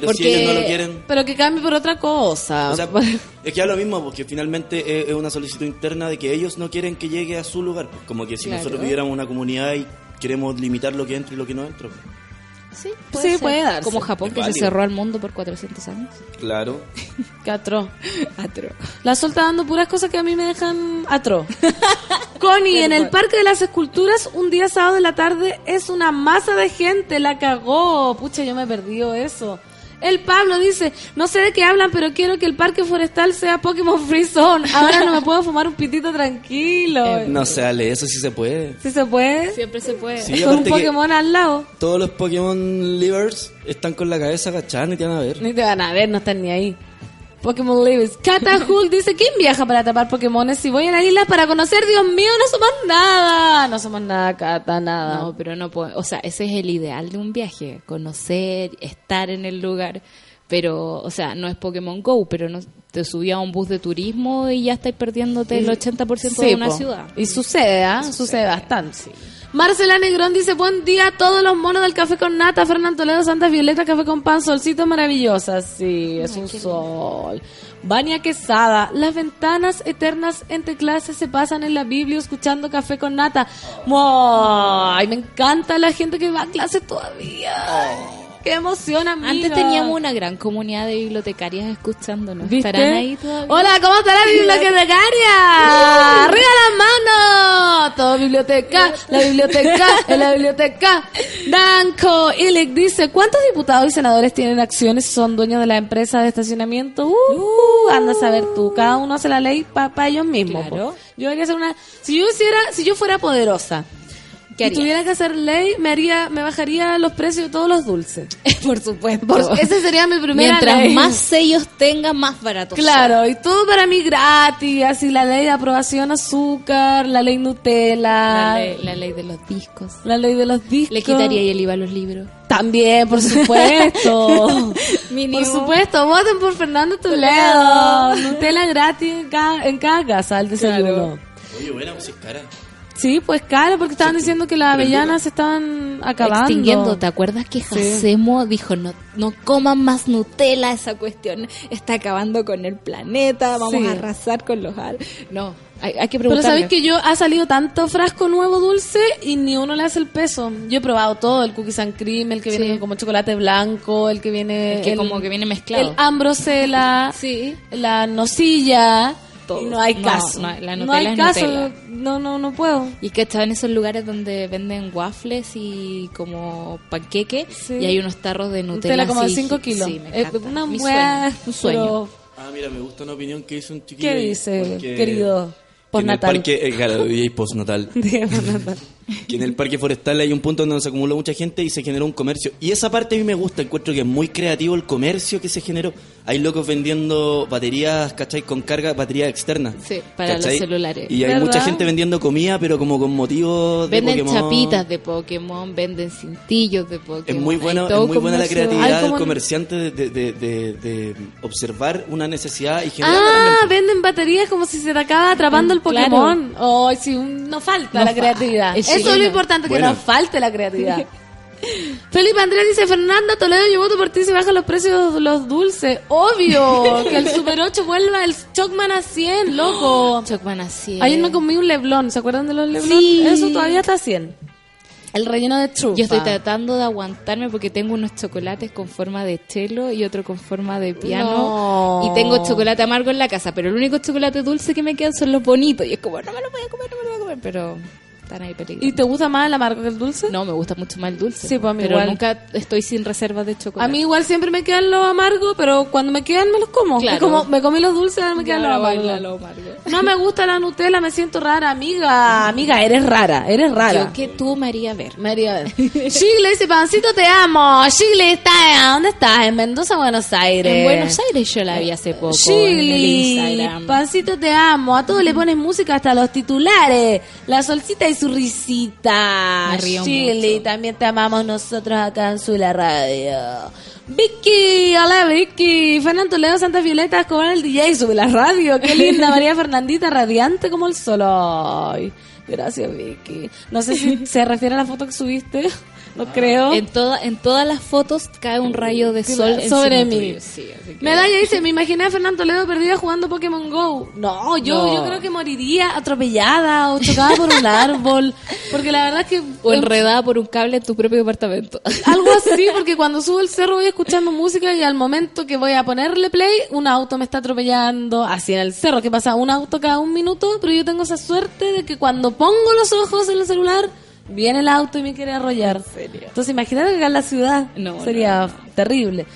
Pero si ellos no lo quieren... Pero que cambie por otra cosa. O sea, es que es lo mismo, porque finalmente es, una solicitud interna de que ellos no quieren que llegue a su lugar. pues, como que si Claro. nosotros viviéramos una comunidad y queremos limitar lo que entra y lo que no entra. pues. Sí, Sí, puede darse. Como Japón, Es que se cerró al mundo por 400 años. Claro. Qué atro. Atro. La Sol está dando puras cosas que a mí me dejan atro. Connie, en el Parque de las Esculturas, un día sábado de la tarde, es una masa de gente, la cagó. Pucha, yo me he perdido eso. El Pablo dice, no sé de qué hablan, pero quiero que el parque forestal sea Pokémon Free Zone. Ahora no me puedo fumar un pitito tranquilo. No se Ale, eso sí se puede. ¿Sí se puede? Siempre se puede. Sí, Con un Pokémon al lado. todos los Pokémon livers están con la cabeza agachada y te van a ver. Ni te van a ver, no están ni ahí. Pokémon Lives. Kata Hulk dice, ¿quién viaja para tapar Pokémones? Si voy a la isla para conocer, Dios mío, no somos nada. No somos nada, Kata, nada. No, pero no puedo. O sea, ese es el ideal de un viaje. Conocer, estar en el lugar. Pero, o sea, no es Pokémon Go, pero no te subí a un bus de turismo y ya estáis perdiéndote el 80% Sí, de una po. ciudad. Y sucede, ¿ah? Sucede bastante. Marcela Negrón dice, buen día a todos los monos del café con nata, Fernando Toledo, Santa Violeta, café con pan, solcito maravillosa. Sí, es un sol. Vania Quesada, las ventanas eternas entre clases se pasan en la Biblia escuchando café con nata. Ay, me encanta la gente que va a clase todavía. Qué emoción, amiga. Antes teníamos una gran comunidad de bibliotecarias escuchándonos. ¿Viste? ¿Estarán ahí todavía? Hola, ¿cómo está la bibliotecaria? ¡Arriba las manos! Todo biblioteca, la biblioteca, en la biblioteca. Danko Illich dice, ¿cuántos diputados y senadores tienen acciones son dueños de la empresa de estacionamiento? Uh, anda a saber tú, cada uno hace la ley para ellos mismos. Claro. Yo debería hacer una... Si yo hiciera, si yo fuera poderosa ¿Qué y harías? tuviera que hacer ley, me haría, me bajaría los precios de todos los dulces. Por supuesto. Por- ese sería mi primera Mientras ley. más sellos tenga, más barato. Claro, y todo para mí gratis, así la ley de aprobación azúcar, la ley Nutella, La ley, la ley de los discos. la ley de los discos. Le quitaría el IVA a los libros. También, por supuesto. Mínimo. por supuesto, voten por Fernando Toledo. Nutella gratis en cada, en cada casa al desayuno. Oye, buena, pues es cara. Sí, pues claro, porque estaban diciendo que las avellanas se estaban acabando. Extinguiendo. ¿Te acuerdas que Jacemo dijo no, no coman más Nutella? Esa cuestión está acabando con el planeta. Vamos Sí. a arrasar con los. No, hay, hay que Pero preguntarle. sabes que yo ha salido tanto frasco nuevo dulce y ni uno le hace el peso. Yo he probado todo, el cookies and cream, el que viene Sí. como chocolate blanco, el que viene El que como que viene mezclado. el ambrosela, Sí. la nocilla. Todo. Y no hay No, caso. no, la no hay es caso. Nutella. No, no, no puedo. Y que estaba en esos lugares donde venden waffles y como panqueque Sí. y hay unos tarros de Nutella. Nutella como de así. 5 kilos. Sí, me Eh, encanta. una Mi sueño, un sueño. pero- Ah, mira, me gusta una opinión que hizo un chiquillo. ¿Qué dice, porque- querido? que en el Postnatal. parque, eh, claro, postnatal. Postnatal. Que en el parque forestal hay un punto donde se acumuló mucha gente y se generó un comercio. Y esa parte a mí me gusta, encuentro que es muy creativo el comercio que se generó. Hay locos vendiendo baterías, ¿cachai? Con carga, baterías externas. Sí, para los celulares. Y hay ¿Verdad? mucha gente vendiendo comida, pero como con motivos de Venden Pokémon. chapitas de Pokémon, venden cintillos de Pokémon. Es muy bueno, es muy buena la creatividad del comerciante de, de- de- de- de observar una necesidad y generarla Ah, venden baterías como si se te acaba atrapando el Claro. Pokémon. Ay, sí, un- no falta No la fa- creatividad. el Eso es lo importante, que Bueno. no falte la creatividad. Felipe Andrés dice, Fernando Toledo, yo voto por ti si bajan los precios de los dulces. Obvio, que el Super 8 vuelva el Chocman a 100, loco. Chocman así. Ayer me comí un Leblon, ¿se acuerdan de los Leblon? Sí. Eso todavía está a 100. El relleno de trufa. Yo estoy tratando de aguantarme porque tengo unos chocolates con forma de chelo y otro con forma de piano. No. Y tengo chocolate amargo en la casa, pero el único chocolate dulce que me quedan son los bonitos. Y es como, no me lo voy a comer, no me lo voy a comer. Pero Están ahí peligrando. ¿Y te gusta más el amargo que el dulce? No, me gusta mucho más el dulce. Sí, pues a mí pero igual. nunca estoy sin reservas de chocolate. A mí igual siempre me quedan los amargos, pero cuando me quedan me los como. Claro. Como me comí los dulces, ahora me quedan los amargos. lo amargo. No me gusta la Nutella, me siento rara, amiga. Amiga, eres rara, eres rara. Yo que tú me haría ver. María. Chile dice, Pancito, te amo. Chile está, ¿dónde estás? En Mendoza, Buenos Aires. En Buenos Aires yo la vi hace poco Instagram. Pancito, te amo. A todos le pones música hasta los titulares. La solcita y su risita. Me río Chile, mucho. también te amamos nosotros acá en Sula Radio. Vicky, hola Vicky. Fernando Toledo, Santa Violeta, Escobar el DJ, sube la radio. Qué linda, María Fernandita, radiante como el sol. Gracias Vicky. No sé si se refiere a la foto que subiste. No creo. En, toda, en todas las fotos cae un rayo de sol sobre mí. Sí, así que- Medalla dice, me imaginé a Fernando Toledo perdida jugando Pokémon Go. No, yo, No. yo creo que moriría atropellada o chocada por un árbol. Porque la verdad es que... O enredada por un cable en tu propio departamento. Algo así, porque cuando subo el cerro voy escuchando música y al momento que voy a ponerle play, un auto me está atropellando así en el cerro, que pasa un auto cada un minuto, pero yo tengo esa suerte de que cuando pongo los ojos en el celular, viene el auto y me quiere arrollar. Entonces imagínate que acá en la ciudad No, sería terrible.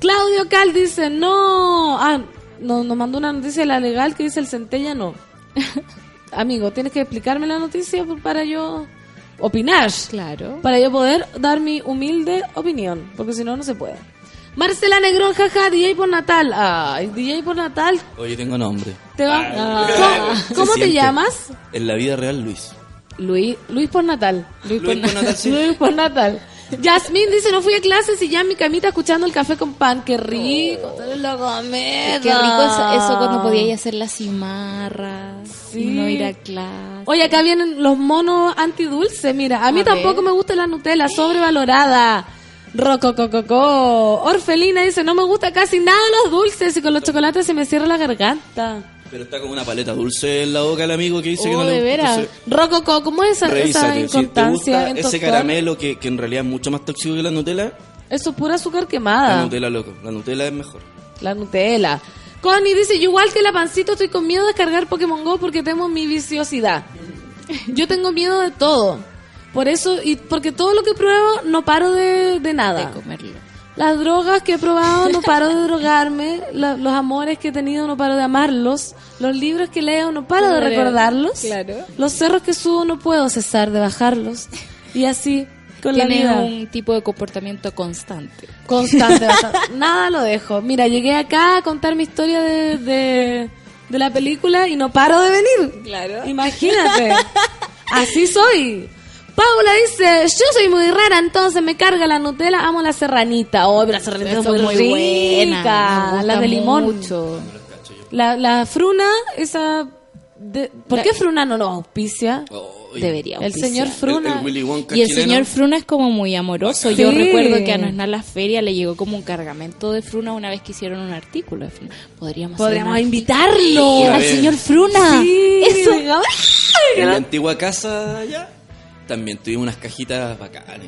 Claudio Cal dice, no, ah, no, nos mandó una noticia de la legal que dice el centella no. Amigo, tienes que explicarme la noticia para yo opinar Claro. para yo poder dar mi humilde opinión, porque si no, no se puede. Marcela Negrón, jaja, DJ por Natal. Ay, DJ por Natal, Oye, tengo nombre. te va. Ah. ¿Cómo, Se cómo te llamas? En la vida real, Luis. Luis, Luis por Natal. Luis por Natal, sí. Luis por Natal. Yasmín dice, no fui a clases y ya en mi camita escuchando el café con pan. Qué rico, te lo comes. Qué rico es eso cuando podíais hacer las cimarras Sí. y no ir a clase. Oye, acá vienen los monos antidulce. Mira, a mí A tampoco ver. me gusta la Nutella, sobrevalorada. Rococococó. Orfelina dice, no me gusta casi nada los dulces y con los chocolates se me cierra la garganta. Pero está como una paleta dulce en la boca el amigo que dice que Oh, no le de gusta. veras. Entonces, Rococó, ¿cómo es esa, esa revísate. Si te inconstancia? gusta ese caramelo que, que en realidad es mucho más tóxico que la Nutella, Eso es pura azúcar la quemada. Nutella, loco. La Nutella es mejor. La Nutella. Connie dice, yo igual que la pancito estoy con miedo de cargar Pokémon Go porque temo mi viciosidad. Yo tengo miedo de todo. Por eso, y porque todo lo que pruebo no paro de, de nada. de comerlo. Las drogas que he probado no paro de drogarme, la- los amores que he tenido no paro de amarlos, los libros que leo no paro de recordarlos, claro. los cerros que subo no puedo cesar de bajarlos y así con la vida un tipo de comportamiento constante. constante, bastante. nada lo dejo. Mira, llegué acá a contar mi historia de, de, de la película y no paro de venir. Claro. Imagínate. Así soy. Paula dice, yo soy muy rara, entonces me carga la Nutella, amo la serranita. Oh, pero la serranita es Eso muy, es muy rica. La de limón. mucho. La, la fruna, esa... de- ¿Por La- qué fruna no nos auspicia? Oh, Debería. El señor Fruna. El, el Willy Wonka Y el chileno. señor Fruna es como muy amoroso. Yo recuerdo que a Noesna en la feria le llegó como un cargamento de Fruna una vez que hicieron un artículo de Fruna. Podríamos, Podríamos invitarlo. Sí, al señor Fruna. Sí, Eso. En la antigua casa allá también tuvimos unas cajitas bacanas.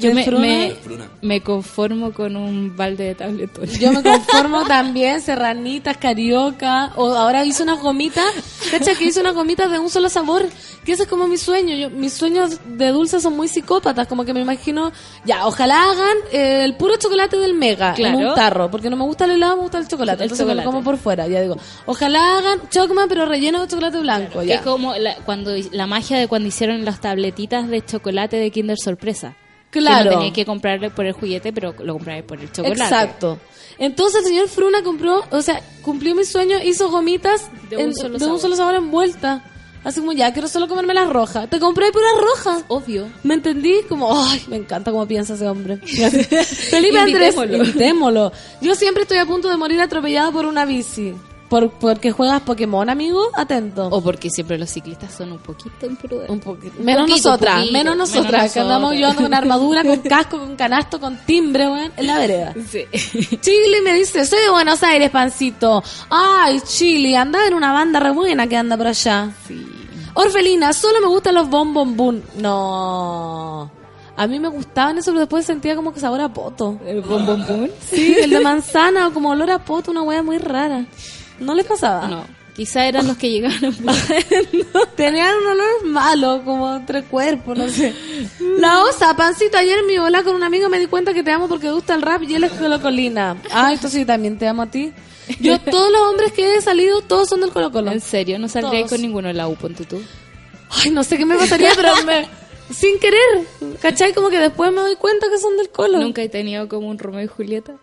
Yo ¿De me, Fruna? me, conformo con un balde de tabletones. Yo me conformo también, serranitas, carioca, o ahora hice unas gomitas, cacha que hice unas gomitas de un solo sabor, que ese es como mi sueño, yo, mis sueños de dulce son muy psicópatas, como que me imagino, ya, ojalá hagan eh, el puro chocolate del mega en Claro. un tarro, porque no me gusta el helado, me gusta el chocolate, El entonces me lo chocolate. como por fuera, ya digo, ojalá hagan chocman pero relleno de chocolate blanco, Que ya. es como la, cuando la magia de cuando hicieron las tabletitas de chocolate de Kinder Sorpresa. Claro. Que no tenía que comprarle por el juguete, pero lo compraba por el chocolate. Exacto. Entonces el señor Fruna compró, o sea, cumplió mi sueño, hizo gomitas De un en- solo de sabor. un solo sabor envuelta. Así como, ya, quiero solo comerme las rojas. Te compré puras rojas. Obvio. ¿Me entendí? Como, ay, me encanta cómo piensa ese hombre. Felipe Andrés, invitémoslo. Yo siempre estoy a punto de morir atropellado por una bici. Por, porque juegas Pokémon, amigo, atento. O porque siempre los ciclistas son un poquito imprudentes. Un. Menos poquito, nosotras, poquito. menos Menos nosotras, que andamos nosotras. yo ando con armadura, con casco, con canasto, con timbre, weón, en la vereda. Sí. Chile me dice, soy de Buenos Aires, pancito. Ay, Chile, anda en una banda re buena que anda por allá. Orfelina, solo me gustan los bombombún. No. A mí me gustaban eso, pero después sentía como que sabor a poto. ¿El bombombón? Sí, el de manzana o como olor a poto, una wea muy rara. ¿No les pasaba? No. Quizá eran los que llegaron. Tenían un olor malo, como entre cuerpos, no sé. La osa, pancito, ayer en mi bola con un amigo me di cuenta que te amo porque te gusta el rap y él es Colo Colina. Ah, entonces yo también te amo a ti. Yo, todos los hombres que he salido, todos son del Colo Colo. en serio, no saldría Todos. con ninguno en la U, ponte tú. Ay, no sé qué me pasaría, pero me, sin querer, ¿cachai? Como que después me doy cuenta que son del Colo. Nunca he tenido como un Romeo y Julieta.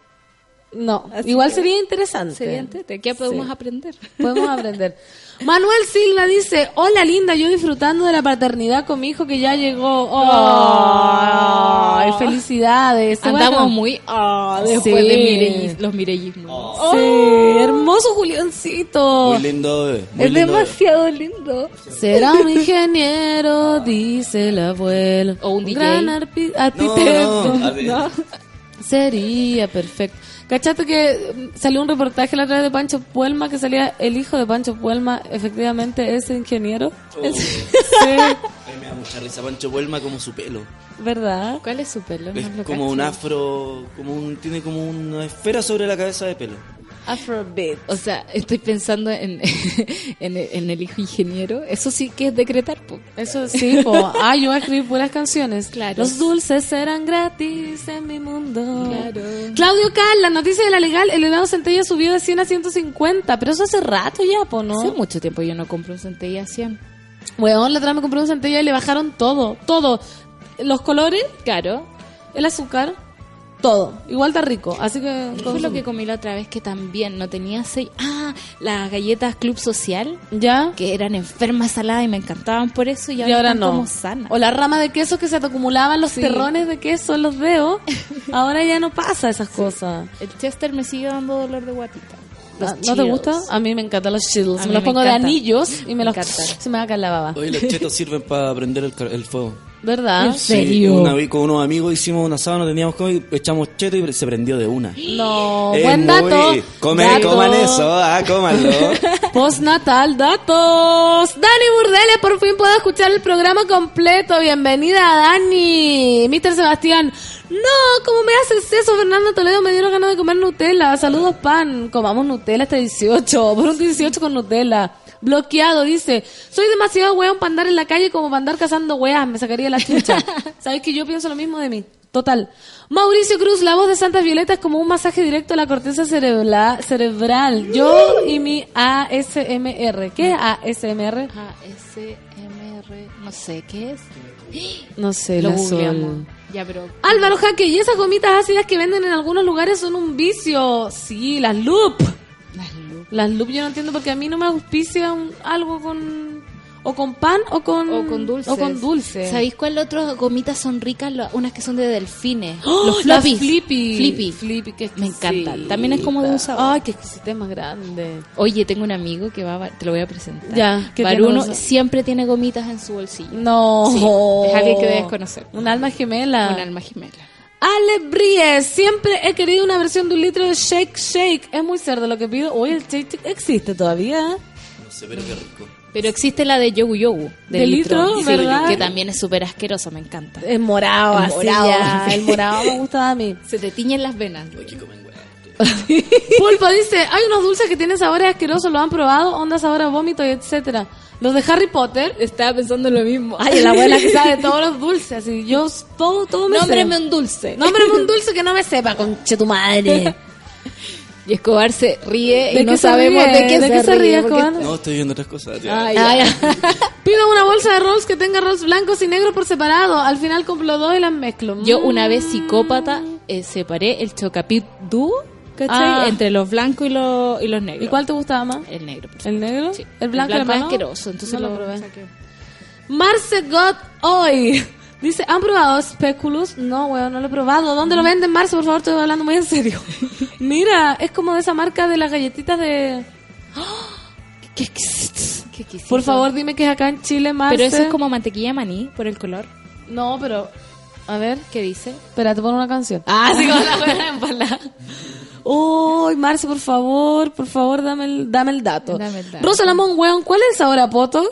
No, Así igual que- sería interesante. Sería entrete. ¿Qué podemos Sí. aprender? Podemos aprender. Manuel Silva dice, hola linda, yo disfrutando de la paternidad con mi hijo que ya llegó. ¡Ay, felicidades! Andamos Bueno. muy... ah, después Sí. de los Mirellismos. Sí, hermoso Juliancito. Muy lindo. Muy Es lindo, bebé. demasiado lindo. Será un ingeniero, dice el abuelo. O un DJ. gran arpi- No, arquitecto. no. No. Sería perfecto. ¿Cachaste que mm, salió un reportaje la otra vez de Pancho Puelma que salía el hijo de Pancho Puelma, efectivamente es ingeniero? Oh. Es- sí, Ay, me da mucha risa Pancho Puelma como su pelo. ¿verdad? ¿Cuál es su pelo? Es No lo como cacho. un afro, como un, tiene como una esfera sobre la cabeza de pelo. Afrobeat. O sea, estoy pensando en, en, el, en el hijo ingeniero. Eso sí que es decretar. po. Eso sí, po. ah, yo voy a escribir buenas canciones. Claro. Los dulces serán gratis en mi mundo. Claro. Claudio Cal, la noticia de la legal, el helado centella subió de 100 a 150, pero eso hace rato ya, po, ¿no? Hace mucho tiempo yo no compro un centella 100. Weón, la otra me compré un centella y le bajaron todo, todo. Los colores, Claro. el azúcar, todo. Igual está rico, así que... ¿Qué fue lo que comí la otra vez que también no tenía seis? Ah, las galletas Club Social, ¿Ya? que eran enfermas saladas y me encantaban por eso y Y ahora, ahora están no. como sanas. O la rama de queso que se te acumulaban los Sí. terrones de queso en los dedos. Ahora ya no pasa esas cosas. El Chester me sigue dando dolor de guatita. Los ¿No te gusta? A mí me encantan los. A Me los me pongo de anillos y me, Me los... encanta. Se me va a caer la baba. Oye, los chetos sirven para prender el fuego. ¿Verdad? ¿En serio? Una vez con unos amigos hicimos un asado, no teníamos como y echamos cheto y se prendió de una. No, Es buen dato. muy- Come, Dato. coman eso, ah, cómanlo. Postnatal datos. Dani Burdeles por fin puedo escuchar el programa completo. Bienvenida Dani. Mister Sebastián. No, ¿cómo me haces eso? Fernando Toledo me dieron ganas de comer Nutella. Saludos pan. Comamos Nutella este 18. Por un 18 con Nutella. Bloqueado, dice. Soy demasiado weón para andar en la calle como para andar cazando weas. Me sacaría la chucha. ¿Sabes que yo pienso lo mismo de mí? Total. Mauricio Cruz, la voz de Santa Violeta es como un masaje directo a la corteza cerebla- cerebral. Yo y mi ASMR. ¿Qué es ASMR? ASMR, no sé qué es. No sé, Lo la. Ya, pero Álvaro Jaque, y esas gomitas ácidas que venden en algunos lugares son un vicio. Sí, las loop. las lu- Las loop yo no entiendo porque a mí no me auspicia un- algo con... O con pan o con... o con dulces. O con dulce. ¿Sabéis cuál otras gomitas son ricas? Lo- unas que son de delfines. ¡Oh! Los floppies. flippy. Flippy. Flippy, que Me encantan. También es como de un sabor. Ay, qué exquisitez más grande. Oye, tengo un amigo que va, te lo voy a presentar. Ya, ¿qué Baruno tiene? siempre tiene gomitas en su bolsillo. No. Sí, es alguien que debes conocer. Un alma gemela. Un alma gemela. Ale Bries, siempre he querido una versión de un litro de Shake Shake. Es muy cerdo lo que pido. Oye, el Shake Shake existe todavía. No sé, pero qué rico. Pero existe la de Yogu Yogu. De, ¿De litro, Sí, verdad? Que también es súper asquerosa, me encanta. Es morado, El así morado. ya. El morado me gusta a mí. Se te tiñen las venas. Aquí comen. Pulpo dice, hay unos dulces que tienen sabores asquerosos, ¿lo han probado? Onda sabor a vómito y etcétera. Los de Harry Potter. Estaba pensando lo mismo. Ay, la abuela que sabe todos los dulces. Así, yo todo, todo me Nómbrame sé. un dulce. Nómbrame un dulce que no me sepa, conche tu madre. Y Escobar se ríe ¿De y no sabemos ríe? de qué ¿De se, qué se ríe, porque- Escobar? No, estoy viendo otras cosas. ya. Ah, ya. Pido una bolsa de rolls que tenga rolls blancos y negros por separado. Al final compro dos y las mezclo. Yo una vez psicópata eh, separé el chocapit dúo. Ah. Entre los blancos y los, y los negros. ¿Y cuál te gustaba más? El negro. por ¿El negro? Sí. ¿El blanco, es era malo? asqueroso, entonces No lo lo probé. Marce God Hoy. Dice, ¿han probado Speculus? No, weón, no lo he probado. ¿Dónde lo venden, Marce? Por favor, estoy hablando muy en serio. Mira, es como de esa marca de las galletitas de... Qué. Qué. Por favor, dime que es acá en Chile, Marce. Pero eso es como mantequilla de maní por el color. No, pero... A ver, ¿Qué dice? espera, te pongo una canción. Ah, sí, como la buena embalada. Uy, Marce, por favor, por favor, dame el, dame el dato. Dame el dato. Rosa Lamón, weón, ¿cuál es el sabor a poto?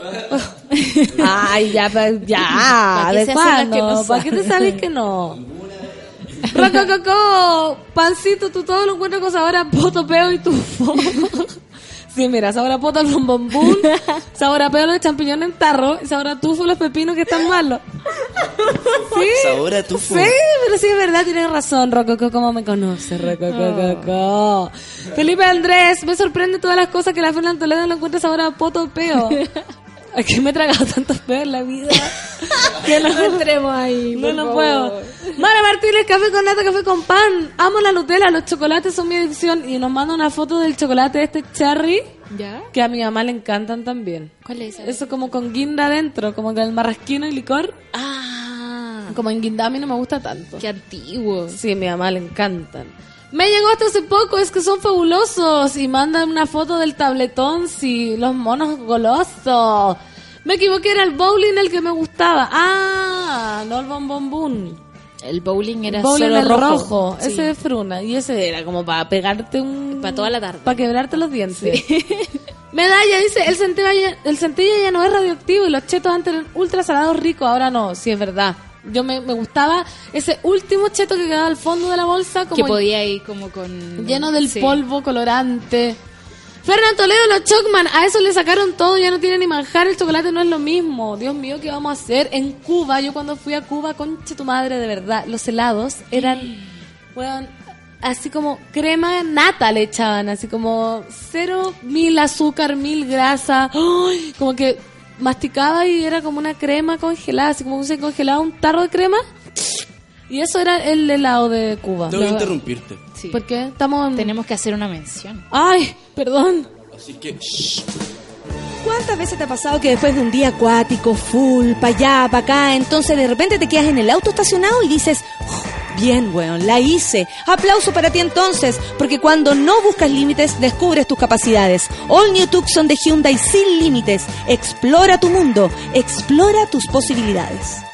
Ay, ya, ya, ¿Para qué ¿de se hacen las que cuándo? no ¿Para qué te sabes que no? Rocococo, pancito, tú todo lo encuentras con sabor a poto, peo y tufo. Sí, mira, sabor a poto al bombombún, sabor a pelo de champiñón en tarro y sabor a tufo los pepinos que están malos. Sí. Sabor a tufo. Sí, pero sí es verdad, tienes razón, Rococo, ¿cómo me conoce, Rococo? Felipe Andrés, me sorprende todas las cosas que la Fernanda Toledo no encuentra sabor a poto peo. Es que me he tragado tantos peos en la vida que no, entremos ahí. no, no puedo. Mara Martínez, café con nata, café con pan. Amo la Nutella, los chocolates son mi adicción. Y nos manda una foto del chocolate este cherry ¿Ya? que a mi mamá le encantan también. ¿Cuál es? Eso como con guinda adentro, como con el marrasquino y licor. Ah, Como en guinda a mí no me gusta tanto. qué antiguo. Sí, a mi mamá le encantan. Me llegó hasta hace poco, es que son fabulosos. Y mandan una foto del tabletón, sí, los monos golosos. Me equivoqué, era el bowling el que me gustaba. Ah, no el bombombún. El bowling era bowling solo el rojo. rojo, Sí. ese de fruna. Y ese era como para pegarte un... Pa' toda la tarde. Para quebrarte los dientes. Medalla dice, el centella, ya- el centella ya no es radioactivo y los chetos antes eran ultra salados ricos, ahora no, sí es verdad. Yo me, me gustaba ese último cheto que quedaba al fondo de la bolsa, como que podía ir como con... lleno del Sí. polvo colorante. Fernando Toledo, los Chocman, a eso le sacaron todo, ya no tiene ni manjar, el chocolate no es lo mismo. Dios mío, ¿qué vamos a hacer? En Cuba, yo cuando fui a Cuba, conche tu madre, de verdad, los helados eran, weón, así como crema nata le echaban, así como cero, mil azúcar, mil grasa, ¡Ay! como que masticaba y era como una crema congelada, así como se congelaba un tarro de crema. Y eso era el helado de Cuba. Tengo que interrumpirte. Sí. ¿Por qué? Estamos en... Tenemos que hacer una mención. Ay, perdón. Así que, shh, ¿Cuántas veces te ha pasado que después de un día acuático, full, pa' allá, pa' acá, entonces de repente te quedas en el auto estacionado y dices, "Oh, bien, weón, la hice. Aplauso para ti entonces, porque cuando no buscas límites, descubres tus capacidades. All New Tucson de Hyundai sin límites. Explora tu mundo, explora tus posibilidades.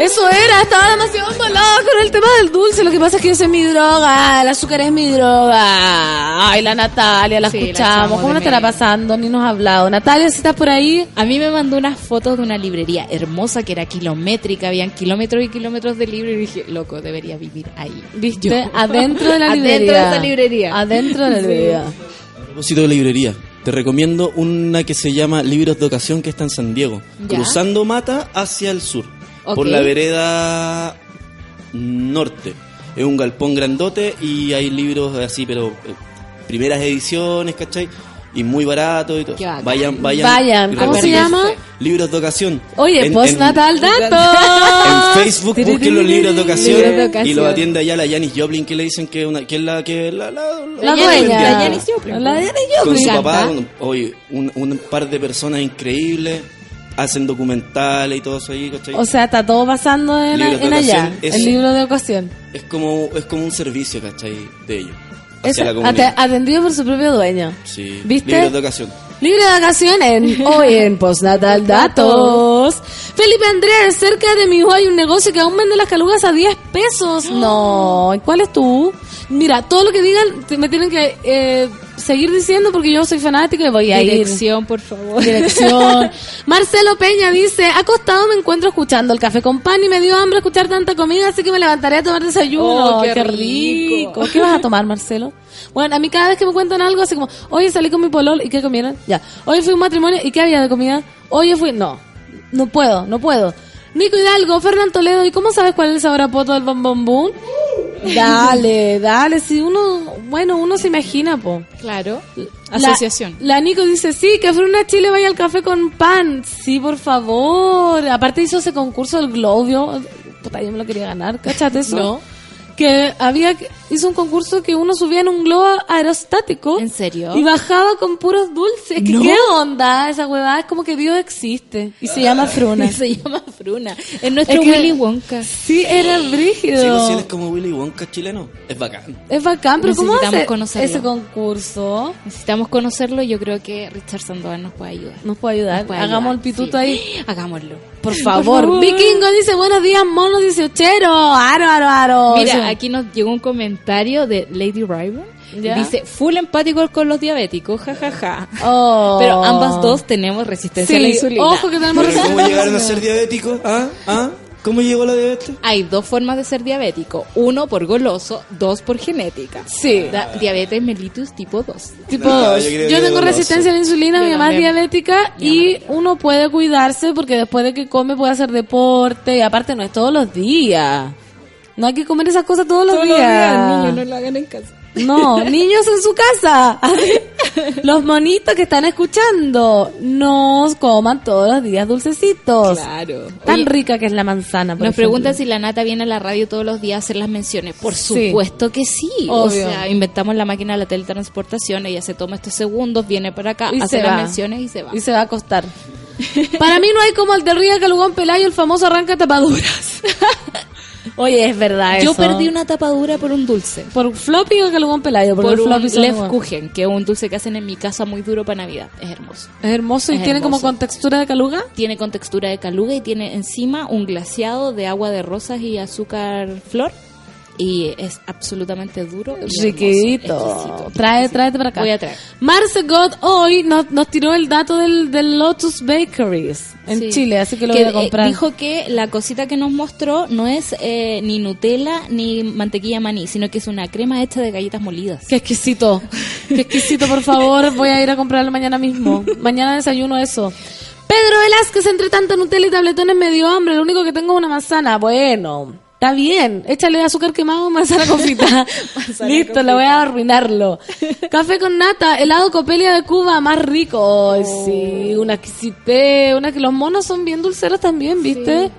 Eso era, estaba demasiado embalada con el tema del dulce. Lo que pasa es que esa es mi droga, el azúcar es mi droga. Ay, la Natalia, la Sí, escuchamos. ¿Cómo no estará pasando? Ni nos ha hablado. Natalia, si estás por ahí, A mí me mandó unas fotos de una librería hermosa que era kilométrica, habían kilómetros y kilómetros de libros y dije, loco, debería vivir ahí. viste, Yo. adentro de la Adentro librería. de esa librería. Adentro de la Sí. librería. a propósito de librería, te recomiendo una que se llama Libros de Ocasión que está en San Diego, Ya. cruzando Mata hacia el sur, Por la vereda norte. Es un galpón grandote y hay libros así, pero eh, primeras ediciones, ¿cachai? Y muy barato y todo. Vayan, vayan. ¿cómo se llama? Libros de ocasión. Oye, postnatal datos. En Facebook busquen los libros de ocasión, y los atiende allá la Janis Joplin que le dicen que, una, que es la que es la, la, La dueña. la Janis Joplin. La Janis con Joplin. su encanta. papá, con- oye, un par de personas increíbles, hacen documentales y todo eso ahí, ¿cachai? O sea, está todo pasando en, allá. es- El libro de ocasión. es como es como un servicio, ¿cachai? De ellos. Es atendido por su propio dueño. Sí. ¿Viste? Libros de ocasión. Libre de vacaciones hoy en Postnatal Datos. Felipe Andrés, cerca de mi hijo hay un negocio que aún vende las calugas a 10 pesos. No, ¿y cuál es tú? Mira, todo lo que digan me tienen que eh, seguir diciendo porque yo soy fanática y voy a ir. Dirección, por favor. Dirección. Marcelo Peña dice, acostado me encuentro escuchando el café con pan y me dio hambre escuchar tanta comida, así que me levantaré a tomar desayuno. Oh, qué qué rico. rico. ¿Qué vas a tomar, Marcelo? Bueno, a mí cada vez que me cuentan algo, así como, oye, salí con mi polol, ¿y qué comieron? Ya. Hoy fui a un matrimonio, ¿y qué había de comida? Oye, fui, no, no puedo, no puedo. Nico Hidalgo, Fernán Toledo, ¿y cómo sabes cuál es el sabor a poto del bombombún? Dale, dale, si uno, bueno, uno se imagina, po. Claro. La- Asociación. La, Nico dice, sí, que Fruna Chile vaya al café con pan. Sí, por favor. Aparte hizo ese concurso del Globio. Puta, yo me lo quería ganar, ¿cachate eso? No. Que había, hizo un concurso que uno subía en un globo aerostático. ¿En serio? Y bajaba con puros dulces. Es que, No. ¿Qué onda? Esa huevada es como que Dios existe. Y se llama Fruna. Se llama Fruna. Es nuestro Es que- Willy Wonka. Sí, era brígido. Sí, pues, si él es como Willy Wonka chileno, es bacán. Es bacán, pero ¿cómo Necesitamos hace conocerlo. ese concurso? Necesitamos conocerlo. Yo creo que Richard Sandoval nos puede ayudar. Nos puede ayudar. Nos puede Hagamos ayudar, el pituto sí. ahí. Hagámoslo. Por favor. favor. Vikingo dice, buenos días, monos 18. Aro, aro, aro. Mira, aquí nos llegó un comentario de Lady Rival. ¿Ya? Dice, full empático con los diabéticos, jajaja. Oh. Pero ambas dos tenemos resistencia a la insulina. ojo que tenemos Pero ¿Cómo resistencia. llegaron a ser diabéticos? ¿Ah? ¿Ah? ¿Cómo llegó la diabetes? Hay dos formas de ser diabético. Uno por goloso, dos por genética. Sí. Da- diabetes mellitus tipo 2. Tipo, No, yo, tengo goloso. resistencia a la insulina, Yo mi mamá es diabética y uno puede cuidarse porque después de que come puede hacer deporte y aparte no es todos los días. No hay que comer esas cosas todos los días. lo hagan en casa. No, niños en su casa. Los monitos que están escuchando, no coman todos los días dulcecitos. Claro. Tan Oye, rica que es la manzana. por Nos ejemplo. preguntan si la nata viene a la radio todos los días a hacer las menciones. Por Sí. supuesto que sí. O sea, inventamos la máquina de la teletransportación, ella se toma estos segundos, viene para acá, Y hace las va. menciones y se va. Y se va a acostar. Para mí no hay como el del Ría Calugón Pelayo, el famoso arranca tapaduras. Oye, es verdad Yo eso. perdí una tapadura por un dulce. ¿Por floppy o Calugón Pelayo? Por el un floppy como- Lefkuchen, que es un dulce que hacen en mi casa muy duro para Navidad. Es hermoso. Es hermoso y Es tiene como con textura de caluga. Tiene con textura de caluga y tiene encima un glaseado de agua de rosas y azúcar flor. Y es absolutamente duro. Chiquito. Trae, tráete para acá. Voy a traer. Marce God hoy nos, nos tiró el dato del, del Lotus Bakeries en Sí. Chile, así que lo Que, voy a eh, comprar. dijo que la cosita que nos mostró no es eh, ni Nutella ni mantequilla maní, sino que es una crema hecha de galletas molidas. Qué exquisito. Qué exquisito, por favor. Voy a ir a comprarlo mañana mismo. Mañana desayuno eso. Pedro Velázquez, entre tanto Nutella y tabletones me dio hambre. Lo único que tengo es una manzana. Bueno, está bien. Échale azúcar quemado, manzana confita. Listo, le voy a arruinarlo. Café con nata, helado Copelia de Cuba, más rico. Ay, sí, una exquisite. Una que los monos son bien dulceros también, ¿viste?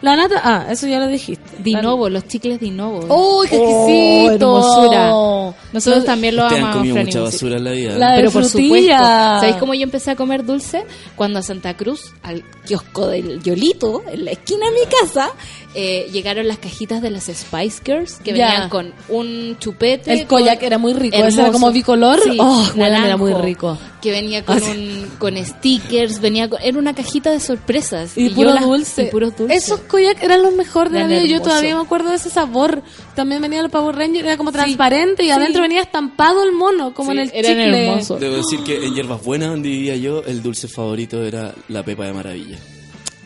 La nata, ah, eso ya lo dijiste. Dinovo, los chicles Dinovo. ¡Uy, qué Oh, exquisito! hermosura. Nosotros también lo Te han amamos, comido mucha basura en la vida. La- de Pero por supuesto, ¿sabéis cómo yo empecé a comer dulce? Cuando a Santa Cruz, al kiosco del Yolito, en la esquina de mi casa, eh, llegaron las cajitas de las Spice Girls que Ya. venían con un chupete. El koyak con- era muy rico, ese era como bicolor. Sí, Oh, weón, era muy rico. Que venía con, Ah, un, con stickers, venía con- era una cajita de sorpresas. Y, yo puro dulce. Y puros dulces. Esos koyak eran los mejores de la vida. Yo todavía me acuerdo de ese sabor. También venía el Power Ranger, era como transparente y adentro venía estampado el mono, como Sí, en el eran chicle. hermosos. Debo decir que en Hierbas Buenas, donde vivía yo, el dulce favorito era la pepa de maravilla.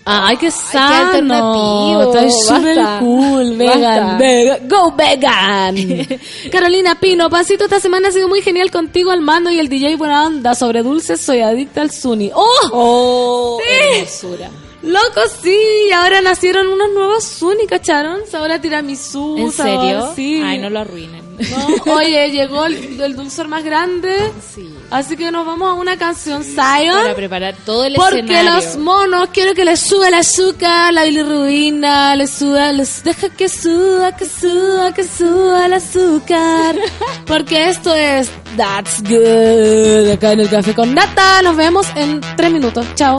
Ay, qué sano. Estoy súper cool, vegan, vegan. Go vegan. Carolina Pino, Pasito, esta semana ha sido muy genial contigo al mando y el DJ buena onda. Sobre dulces soy adicta al Suni. ¡Oh! Oh, Sí. hermosura. Loco, sí, ahora nacieron unos nuevos Suni, ¿cacharon? Ahora tiramisú, ¿En serio? sí. Ay, no lo arruinen. No, Oye, llegó el, el dulzor más grande, Sí. así que nos vamos a una canción, Para Zion. preparar todo el Porque escenario. los monos quiero que les suba el azúcar, la bilirrubina, les suba, les deja que suba, que suba, que suba el azúcar. Porque esto es That's Good acá en el café con nata. Nos vemos en tres minutos. Chao.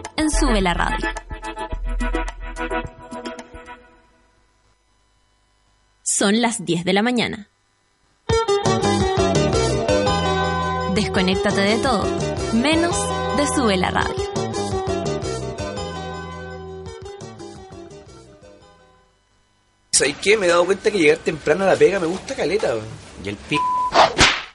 Sube la Radio. Son las 10 de la mañana. Desconéctate de todo, menos de Sube la Radio. ¿Sabes qué? Me he dado cuenta que llegar temprano a la pega me gusta caleta. Y el p...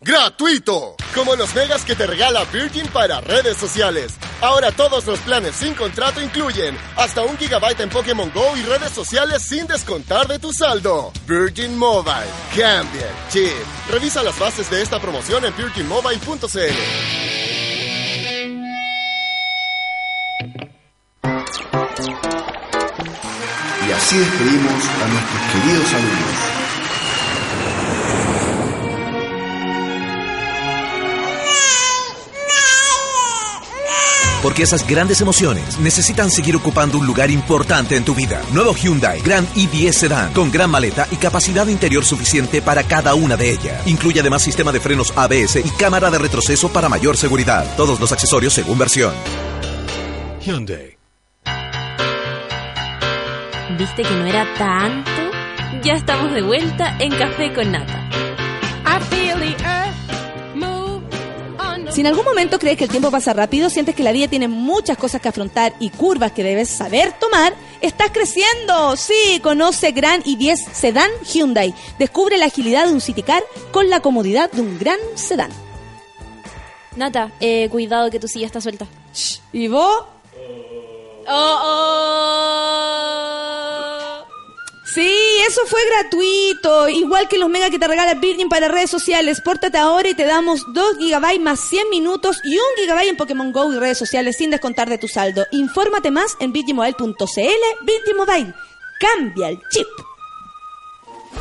¡Gratuito! Como los megas que te regala Virgin para redes sociales. Ahora todos los planes sin contrato incluyen hasta un gigabyte en Pokémon Go y redes sociales sin descontar de tu saldo. Virgin Mobile. Cambia chip. Revisa las bases de esta promoción en virginmobile.cl. Y así despedimos a nuestros queridos alumnos. Porque esas grandes emociones necesitan seguir ocupando un lugar importante en tu vida. Nuevo Hyundai Grand i10 Sedan con gran maleta y capacidad interior suficiente para cada una de ellas. Incluye además sistema de frenos ABS y cámara de retroceso para mayor seguridad. Todos los accesorios según versión. Hyundai. ¿Viste que no era tanto? Ya estamos de vuelta en Café con Nata. Si en algún momento crees que el tiempo pasa rápido, sientes que la vida tiene muchas cosas que afrontar y curvas que debes saber tomar, estás creciendo. Sí, conoce Gran i10 Sedan Hyundai. Descubre la agilidad de un City Car con la comodidad de un gran sedán. Nata, eh, cuidado que tu silla está suelta. ¿Y vos? Oh, oh. Sí, eso fue gratuito. Igual que los mega que te regala Virgin para redes sociales. Pórtate ahora y te damos 2 GB más 100 minutos y 1 GB en Pokémon Go y redes sociales sin descontar de tu saldo. Infórmate más en virginmobile.cl. Virgin Mobile. Cambia el chip.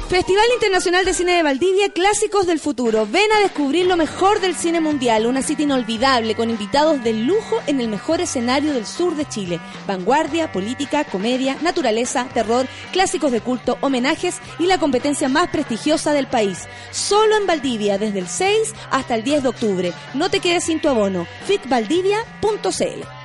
Festival Internacional de Cine de Valdivia, Clásicos del Futuro. Ven a descubrir lo mejor del cine mundial, una cita inolvidable con invitados de lujo en el mejor escenario del sur de Chile. Vanguardia, política, comedia, naturaleza, terror, clásicos de culto, homenajes y la competencia más prestigiosa del país. Solo en Valdivia, desde el 6 hasta el 10 de octubre. No te quedes sin tu abono. fitvaldivia.cl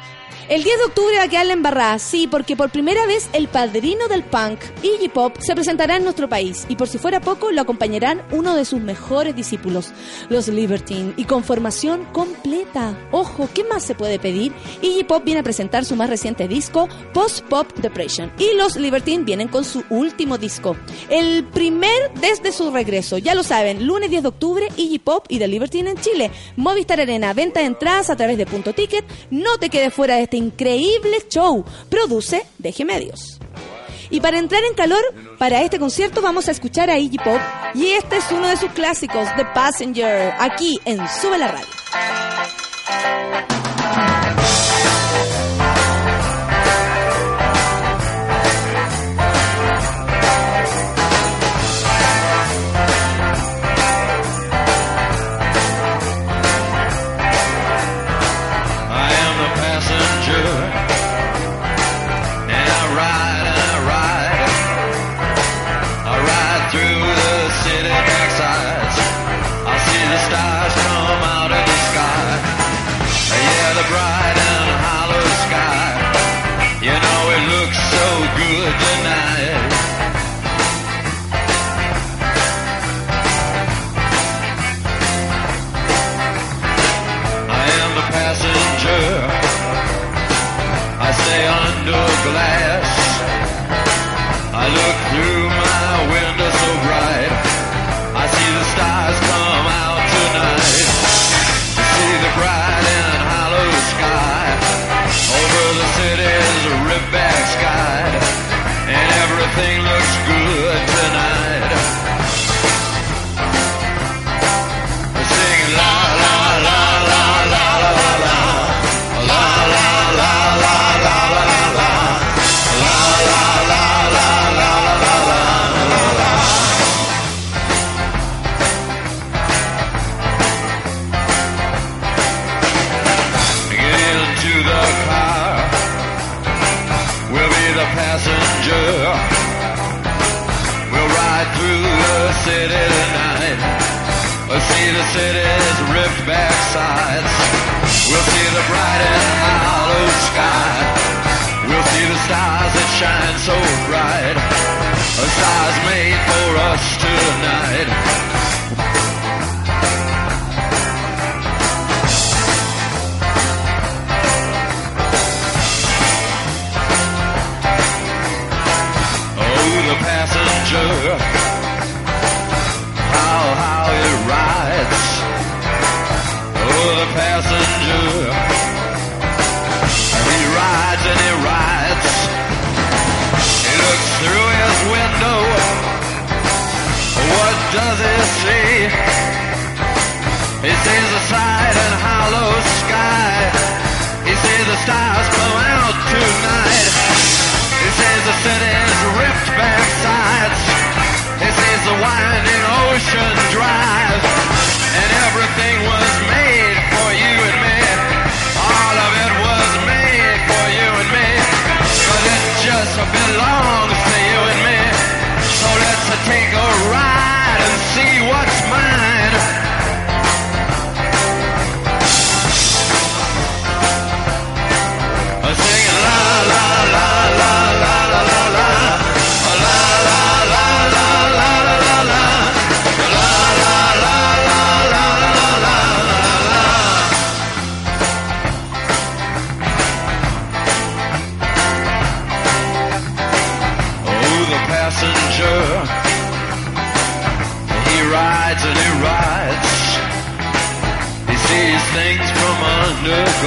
el 10 de octubre va a quedar la embarrada, sí, porque por primera vez el padrino del punk, Iggy Pop, se presentará en nuestro país y por si fuera poco lo acompañarán uno de sus mejores discípulos, los Libertine, y con formación completa. Ojo, ¿qué más se puede pedir? Iggy Pop viene a presentar su más reciente disco, Post Pop Depression, y los Libertine vienen con su último disco, el primer desde su regreso. Ya lo saben, lunes 10 de octubre, Iggy Pop y The Libertine en Chile. Movistar Arena, venta de entradas a través de Punto Ticket. No te quedes fuera de este increíble show. Produce Deje Medios. Y para entrar en calor, para este concierto vamos a escuchar a Iggy Pop. Y este es uno de sus clásicos, The Passenger, aquí en Sube la Radio. Everything looks We'll see the bright and hollow sky. We'll see the stars that shine so bright. A stars made for us tonight. What does he see? He sees the side and hollow sky. He sees the stars come out tonight. He sees the city's ripped back sides. He sees the winding ocean drive. And everything was made for you and me. All of it was made for you and me. But it just belongs So let's take a ride and see what's mine.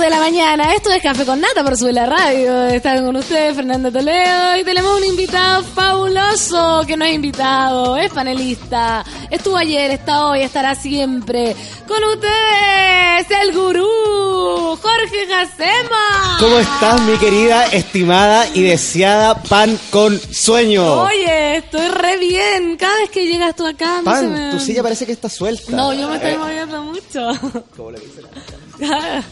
de la mañana. Esto es Café con Nata por Sube la Radio. Están con ustedes Fernando Toledo y tenemos un invitado fabuloso que no es invitado, es panelista. Estuvo ayer, está hoy, estará siempre. Con ustedes, el gurú, Jorge Jacema. ¿Cómo estás, mi querida, estimada y deseada pan con sueño? Oye, estoy re bien. Cada vez que llegas tú acá, Pan, me- tu silla parece que está suelta. No, yo me estoy Eh, moviendo mucho. como le dice la-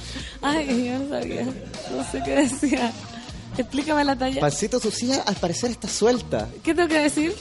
Ay, yo no sabía. No sé qué decía. Explícame la talla. Pancito, silla al parecer está suelta. ¿Qué tengo que decir?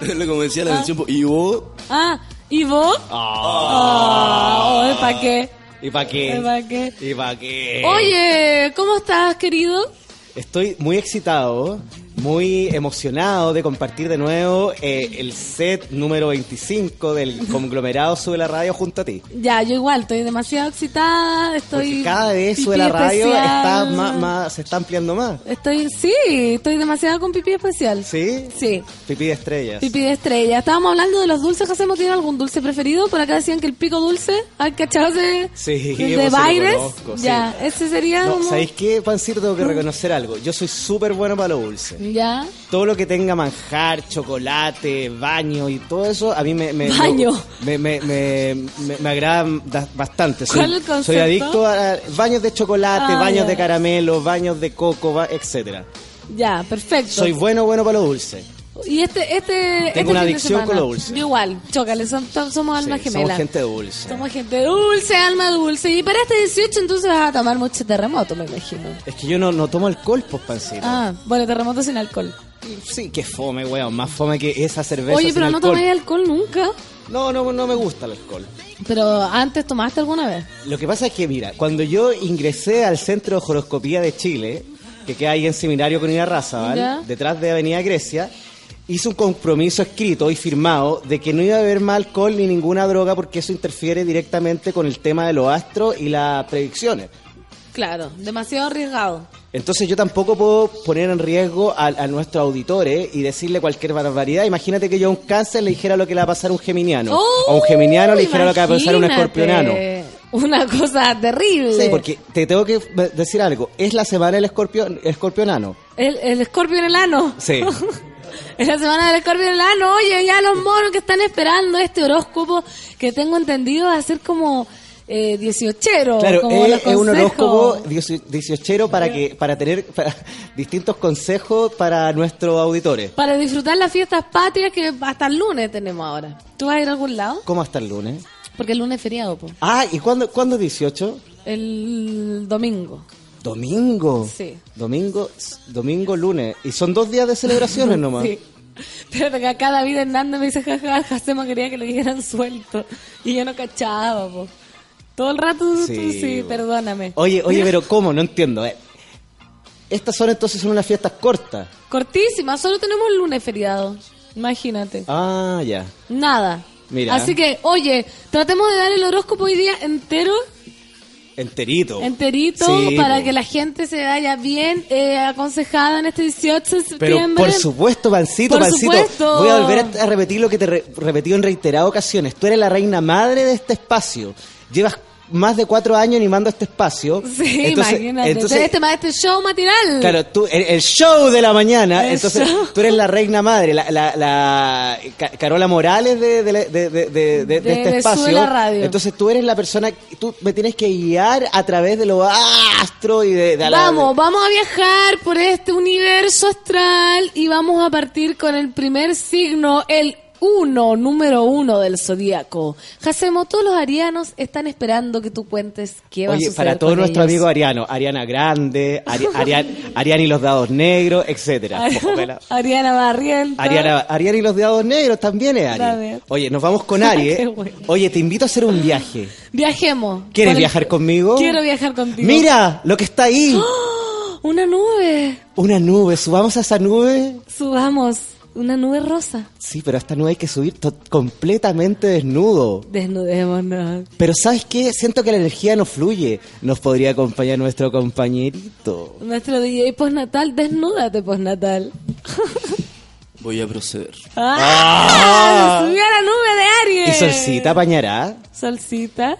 Lo como decía la canción, po, y vos. Ah, ¿y vos? Ah. Oh, ¿para qué? ¿Y para qué? ¿Para qué? ¿Y para qué? Oye, ¿cómo estás, querido? Estoy muy excitado, muy emocionado de compartir de nuevo eh, el set número 25 del conglomerado Sube la Radio junto a ti. Ya, yo igual, estoy demasiado excitada, estoy... Porque cada vez Sube la Radio está más, más- se está ampliando más. Estoy, sí, estoy demasiado con pipí especial. ¿Sí? Sí. Pipí de estrellas. Pipí de estrella. Estábamos hablando de los dulces, ¿hacemos tiene algún dulce preferido? Por acá decían que el pico dulce, ¿hay cachado? Sí, de sí lo Baires. conozco, sí. Ya, ese sería No, como- ¿Sabéis qué, Pancito? Tengo que reconocer algo. Yo soy súper bueno para lo dulce. Ya. Todo lo que tenga manjar, chocolate, baño y todo eso, a mí me... me Baño. Me, me, me, agrada da- bastante. Soy, ¿Cuál el concepto? soy adicto a baños de chocolate, Ah, baños ya. de caramelo, baños de coco, etcétera. Ya, perfecto. Soy bueno, bueno para lo dulce. Y este, este, este Tengo una fin de adicción con lo dulce. Igual, chócale, son- somos almas Sí, gemelas. somos gente dulce. Somos gente dulce, alma dulce. Y para este 18 entonces vas a tomar mucho terremoto, me imagino. Es que yo no, no tomo alcohol, pues, Pancito. Ah, bueno, terremoto sin alcohol. Sí, que fome, weón. Más fome que esa cerveza Oye, sin pero no alcohol. tomáis alcohol nunca. No, no, no me gusta el alcohol. Pero antes tomaste alguna vez. Lo que pasa es que, mira, cuando yo ingresé al Centro de Horoscopía de Chile, que queda ahí en Seminario con Raza, ¿vale? Detrás de Avenida Grecia, hice un compromiso escrito y firmado de que no iba a haber más alcohol ni ninguna droga porque eso interfiere directamente con el tema de los astros y las predicciones. Claro, demasiado arriesgado. Entonces yo tampoco puedo poner en riesgo a, a nuestros auditores y decirle cualquier barbaridad. Imagínate que yo a un cáncer le dijera lo que le va a pasar a un geminiano. o a un geminiano le dijera lo que va a pasar a un Oh, escorpionano. Una cosa terrible. Sí, porque te tengo que decir algo. Es la semana del escorpión, escorpionano. El, el escorpio en el ano. Sí. Es la semana del escorpio en el ano. Oye, ya los monos que están esperando este horóscopo que tengo entendido va a ser como eh, 18 Claro, como es, un horóscopo dieciochero para que para tener para- distintos consejos para nuestros auditores. Para disfrutar las fiestas patrias que hasta el lunes tenemos ahora. ¿Tú vas a ir a algún lado? ¿Cómo hasta el lunes? Porque el lunes es feriado, po. Ah, ¿y cuándo, cuándo es 18? El domingo. Domingo. Sí. Domingo, domingo, lunes. Y son dos días de celebraciones nomás. Sí. Pero que acá David Hernández me dice, jaja, Jacema quería que le dieran suelto. Y yo no cachaba, po. Todo el rato, tú, Sí, sí, po. perdóname. Oye, oye, pero ¿cómo? No entiendo. eh. Estas son entonces son unas fiestas cortas. Cortísima, solo tenemos el lunes feriado. Imagínate. Ah, ya. Nada. Mira. Así que, oye, tratemos de dar el horóscopo hoy día entero, Enterito. enterito, Sí, para po. que la gente se vaya bien eh, aconsejada en este 18 de Pero septiembre. por supuesto, Pancito, Por Pancito. supuesto. Voy a volver a, a repetir lo que te he repetido en reiteradas ocasiones. Tú eres la reina madre de este espacio. Llevas más de cuatro años animando este espacio. Sí, Entonces- imagínate. entonces- este, este show matinal. Claro, tú, el, el show de la mañana, El entonces show. tú eres la reina madre, la, la, la Ca- Carola Morales de, de, de, de- este espacio. La Radio. Entonces tú eres la persona, tú me tienes que guiar a través de los astros y de, de la- Vamos, vamos a viajar por este universo astral y vamos a partir con el primer signo, el uno, número uno del zodíaco. Jacemo, todos los arianos están esperando que tú cuentes qué va a suceder para todos nuestros amigos arianos, Ariana Grande, Ari- Arian- Ariana y los dados negros, etcétera. Póngala. Ariana Barrientos. Ariana, Ariana y los dados negros también es. Ari. Oye, nos vamos con Ari. ¿eh? Bueno. Oye, te invito a hacer un viaje. Viajemos. ¿Quieres viajar conmigo? Quiero viajar contigo. Mira lo que está ahí. ¡Oh! Una nube. Una nube. Subamos a esa nube. Subamos. Una nube rosa. Sí, pero a esta nube hay que subir completamente desnudo. Desnudémonos. Pero ¿sabes qué? Siento que la energía no fluye. Nos podría acompañar nuestro compañerito. Nuestro DJ postnatal, desnúdate postnatal. Voy a proceder. ¡Ah! Subí a la nube de Aries. ¿Y Solcita apañará? Solcita.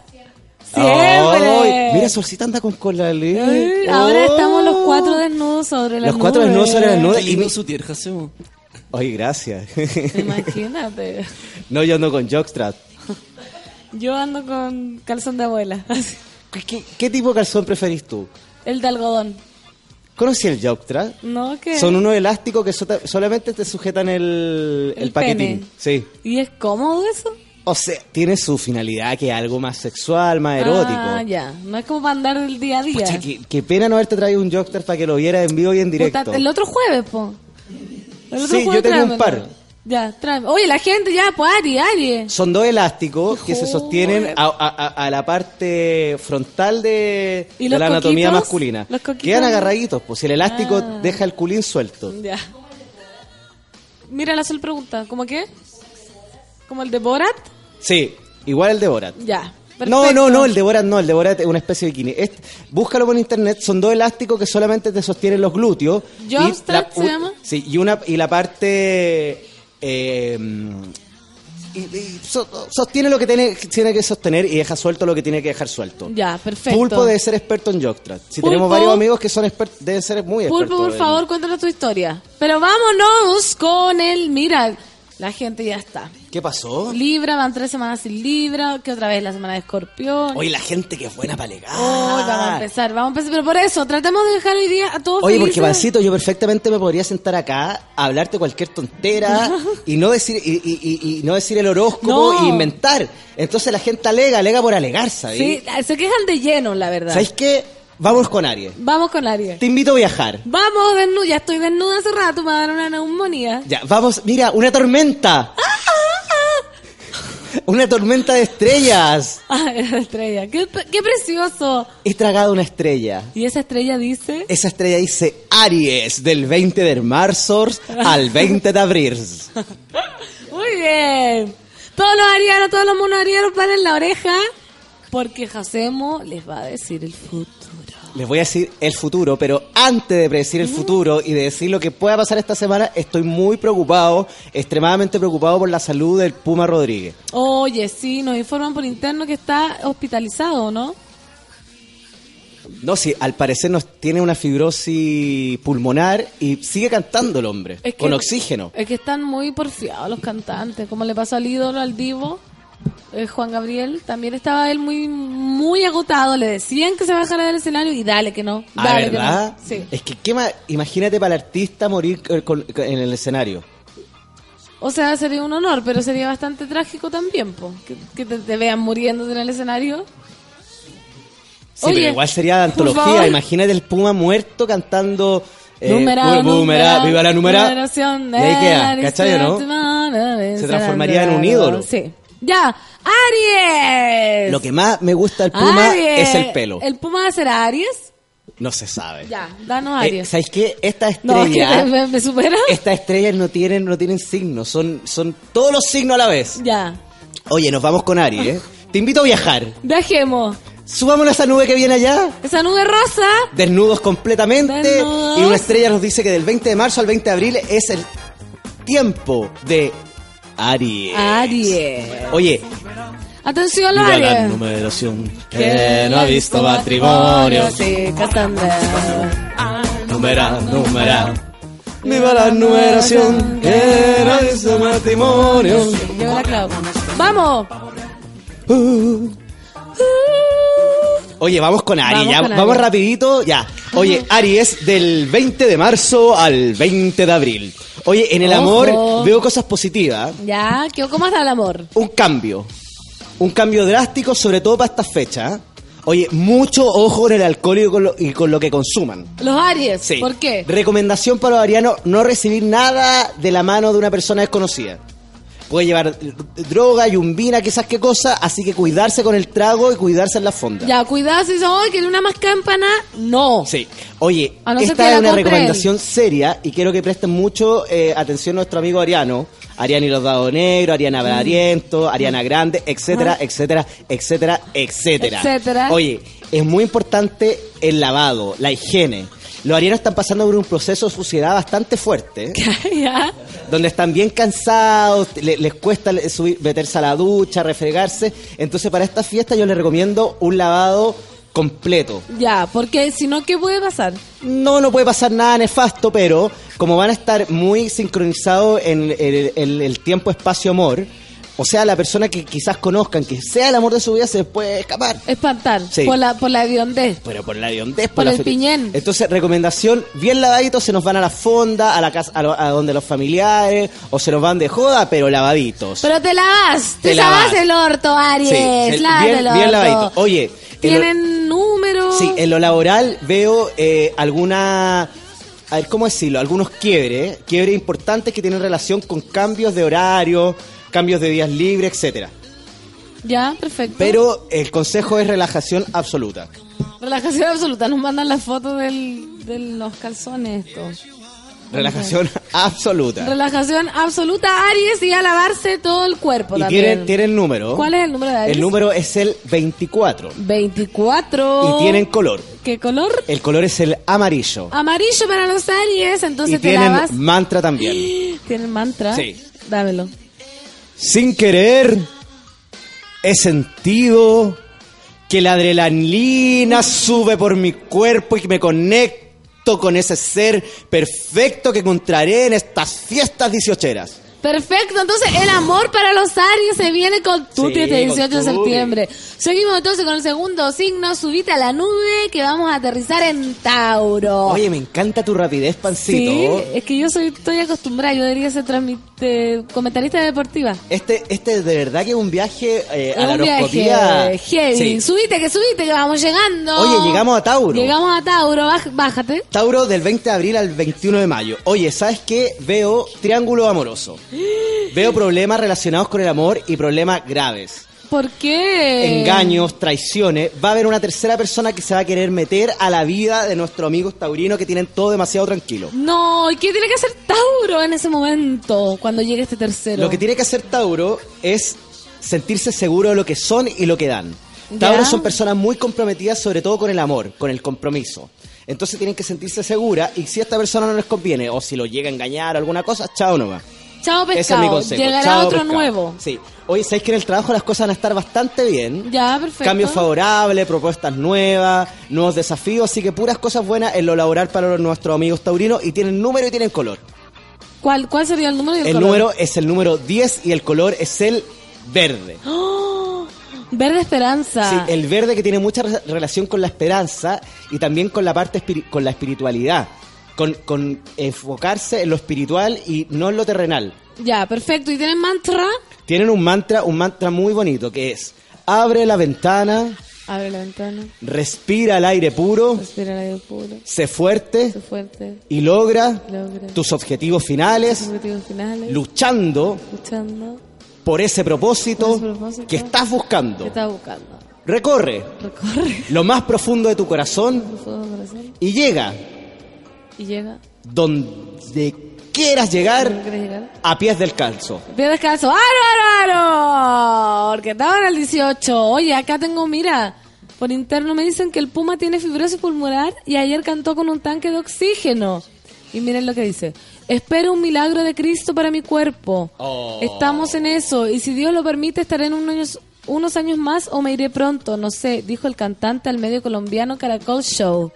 Siempre. Ay, mira, Solcita anda con cola Ahora estamos los cuatro desnudos sobre la Los cuatro desnudos sobre la nube. Qué Y lindo mi- su tier, Jacemo. Oye, gracias. Imagínate. no, yo ando con jockstrap. Yo ando con calzón de abuela. ¿Qué, qué tipo de calzón preferís tú? El de algodón. ¿Conocí el jockstrap? ¿No? ¿Qué? Son unos elásticos que sota- solamente te sujetan el, el, El paquetín. pene. Sí. ¿Y es cómodo eso? O sea, tiene su finalidad que es algo más sexual, más erótico. Ah, ya. No es como para andar el día a día. Pucha, qué, qué pena no haberte traído un jockstrap para que lo viera en vivo y en directo. Puta, el otro jueves, po. Sí, yo tengo un par. Ya, tráeme. Oye, la gente ya, pues Ari, Ari. Son dos elásticos que se sostienen a, a- a- a la parte frontal de, ¿Y de los la anatomía coquitos? masculina. ¿Los coquitos? Quedan agarraditos, pues si el elástico Ah. deja el culín suelto. Ya. Mira, la sol pregunta, ¿cómo qué? ¿Como el de Borat? Sí, igual el de Borat. Ya. No, perfecto. no, no, el de Borat no, el de Borat es una especie de bikini. Este- búscalo por internet, son dos elásticos que solamente te sostienen los glúteos. la- se llama. Sí, y, una, y la parte... eh, y- y so- sostiene lo que tiene, tiene que sostener y deja suelto lo que tiene que dejar suelto. Ya, perfecto. Pulpo debe ser experto en jockstrap. Si Pulpo. tenemos varios amigos que son expertos, deben ser muy expertos. Pulpo, por favor, cuéntanos tu historia. Pero vámonos con el... Mira, la gente ya está. ¿Qué pasó? Libra, van tres semanas sin Libra, que otra vez la semana de Escorpión. Oye, la gente que es buena para alegar. Hoy vamos a empezar, vamos a empezar. Pero por eso, tratemos de dejar hoy día a todos Oye, porque. Pancito, yo perfectamente me podría sentar acá a hablarte cualquier tontera y no decir y, y- y- y no decir el horóscopo No. e inventar. Entonces la gente alega, alega por alegar, ¿sabes? Sí, se quejan de lleno, la verdad. ¿Sabes qué? Vamos con Aries. Vamos con Aries. Te invito a viajar. Vamos, desnuda. Ya estoy desnuda hace rato, me va a dar una neumonía. Ya, vamos, mira, una tormenta. Una tormenta de estrellas. Ah, era la estrella. Qué, qué precioso. He tragado una estrella. Y esa estrella dice... Esa estrella dice Aries, del 20 de marzo al 20 de abril. Muy bien. Todos los arianos, todos los monos arianos van en la oreja porque Jacemo les va a decir el futuro. Les voy a decir el futuro, pero antes de predecir el futuro y de decir lo que pueda pasar esta semana, estoy muy preocupado, extremadamente preocupado por la salud del Puma Rodríguez. Oye, sí, nos informan por interno que está hospitalizado, ¿no? No, sí, al parecer nos tiene una fibrosis pulmonar y sigue cantando el hombre, Es que- con oxígeno. Es que están muy porfiados los cantantes, como le pasó al ídolo, al divo, eh, Juan Gabriel. También estaba él muy muy agotado, le decían que se bajara del escenario y dale que no. Dale que ¿verdad? no. Sí. Es que, ¿qué más? Imagínate para el artista morir en el escenario. O sea, sería un honor, pero sería bastante trágico también, po, que, que te, te vean muriendo en el escenario. Sí, Oye, pero igual sería de antología. Imagínate el Puma muerto cantando. eh, número, viva la número. numeración Y ahí queda, de ¿cachai o no? Se Se transformaría en un ídolo. Sí. Ya, Aries. Lo que más me gusta del Puma Aries. es el pelo. ¿El Puma va a ser Aries? No se sabe. Ya, danos Eh, Aries. ¿Sabes qué? Esta no, estrella. me, me- me supera. Estas estrellas no tienen, no tienen signos, son, son todos los signos a la vez. Ya, Oye, nos vamos con Aries, ¿eh? Te invito a viajar. dejemos. Subámonos a esa nube que viene allá. Esa nube rosa. Desnudos completamente. Desnudos. Y una estrella nos dice que del 20 de marzo al 20 de abril es el tiempo de Aries. Aries. Oye, Atención, los viva la Aries. numeración que no ha visto matrimonio. Sí. Numera, numera. Viva la numeración que no ha visto matrimonio. Llegó la Clau. ¡Vamos! Uh. Oye, vamos con Aries, Vamos ya, con vamos rapidito, ya. Oye, Aries del 20 de marzo al 20 de abril. Oye, en el Ojo. amor veo cosas positivas. Ya, ¿qué- ¿cómo está el amor? Un cambio. Un cambio drástico, sobre todo para estas fechas. Oye, mucho ojo con el alcohol y con lo, y con lo que consuman. Los Aries. Sí. ¿Por qué? Recomendación para los arianos, no recibir nada de la mano de una persona desconocida. Puede llevar droga, yumbina, quizás qué cosa, así que cuidarse con el trago y cuidarse en la fonda. Ya, cuidado si dicen, ¡ay, quiere una más campana! No. Sí. Oye, no que esta es una recomendación seria y quiero que presten mucho eh, atención a nuestro amigo Ariano. Ariana y los dados negros, Ariana Mm. Bradariento, Ariana Grande, etcétera, Ah. etcétera, etcétera, etcétera. Etcétera. Oye, es muy importante el lavado, la higiene. Los arianos están pasando por un proceso de suciedad bastante fuerte, ya. donde están bien cansados, le- les cuesta subir, meterse a la ducha, refregarse. Entonces, para esta fiesta yo les recomiendo un lavado completo. Ya, porque si no, ¿qué puede pasar? No, no puede pasar nada nefasto, pero como van a estar muy sincronizados en el, el- el tiempo-espacio-amor, o sea, la persona que quizás conozcan, que sea el amor de su vida, se les puede escapar. Espantar. Sí. Por la, por la hediondez. Pero por la hediondez, Por la el piñén. Entonces, recomendación, bien lavaditos, se nos van a la fonda, a la casa, a, lo- a donde los familiares, o se nos van de joda, pero lavaditos. Pero te lavas. Te, Te lavas el orto, Aries. Sí, el- bien, el bien orto. lavadito. Oye, lo- Tienen números. Sí, en lo laboral veo eh, alguna, a ver, ¿cómo decirlo? Algunos quiebres, quiebres importantes que tienen relación con cambios de horario, cambios de días libres, etcétera. Ya, perfecto. Pero el consejo es relajación absoluta. Relajación absoluta. Nos mandan las fotos del, de los calzones estos. Relajación absoluta. Relajación absoluta, Aries, y a lavarse todo el cuerpo Y también. tienen, tienen número. ¿Cuál es el número de Aries? El número es el 24. 24. Y tienen color. ¿Qué color? El color es el amarillo. Amarillo para los Aries, entonces y te tienen lavas. mantra también. ¿Tienen mantra? Sí. Dámelo. Sin querer, he sentido que la adrenalina sube por mi cuerpo y que me conecto con ese ser perfecto que encontraré en estas fiestas dieciocheras. Perfecto, entonces el amor para los Aries se viene con Tuti Sí, este 18 de septiembre. Seguimos entonces con el segundo signo, subite a la nube que vamos a aterrizar en Tauro. Oye, me encanta tu rapidez, sí, pancito. es que yo soy estoy acostumbrada, yo debería ser transmite, comentarista deportiva. Este, este de verdad que es un viaje eh, a la viaje heavy. Sí. Subite, que subite, que vamos llegando. Oye, llegamos a Tauro. Llegamos a Tauro, baj- bájate. Tauro del 20 de abril al 21 de mayo. Oye, ¿sabes qué? Veo triángulo amoroso. Veo problemas relacionados con el amor y problemas graves. ¿Por qué? Engaños, traiciones. Va a haber una tercera persona que se va a querer meter a la vida de nuestros amigos taurinos que tienen todo demasiado tranquilo. No, ¿y qué tiene que hacer Tauro en ese momento cuando llegue este tercero? Lo que tiene que hacer Tauro es sentirse seguro de lo que son y lo que dan. Ya. Tauros son personas muy comprometidas, sobre todo con el amor, con el compromiso. Entonces tienen que sentirse seguras y si a esta persona no les conviene o si lo llega a engañar o alguna cosa, chao nomás. Chao Ese es pescado, mi consejo. llegará Chao, otro pescado. nuevo. Sí. Oye, ¿sabéis que en el trabajo las cosas van a estar bastante bien? Ya, perfecto. Cambios favorables, propuestas nuevas, nuevos desafíos, así que puras cosas buenas en lo laboral para nuestros amigos taurinos y tienen número y tienen color. ¿Cuál, ¿Cuál sería el número y el, El color? número es el número 10 y el color es el verde. ¡Oh! Verde esperanza. Sí, el verde que tiene mucha re- relación con la esperanza y también con la parte con la espiritualidad, con, con enfocarse en lo espiritual y no en lo terrenal. Ya, perfecto. ¿Y tienen mantra? Tienen un mantra, un mantra muy bonito que es abre la ventana, Abre la ventana. respira el aire puro, Respira el aire puro. sé fuerte Sé fuerte. y logra Logra. tus objetivos finales Objetivos finales. luchando Luchando. por ese propósito, Por ese propósito. que estás buscando. ¿Qué estás buscando? Recorre Recorre. lo más profundo de tu corazón Por favor, corazón. y llega Y llega. donde quieras llegar a pies del calzo. Pie descalzo. ¡Aro, aro, aro! Porque estaba en el 18. Oye, acá tengo, mira, por interno me dicen que el Puma tiene fibrosis pulmonar y ayer cantó con un tanque de oxígeno. Y miren lo que dice. Espero un milagro de Cristo para mi cuerpo. Oh. Estamos en eso. Y si Dios lo permite, estaré en unos unos años más o me iré pronto. No sé, dijo el cantante al medio colombiano Caracol Show.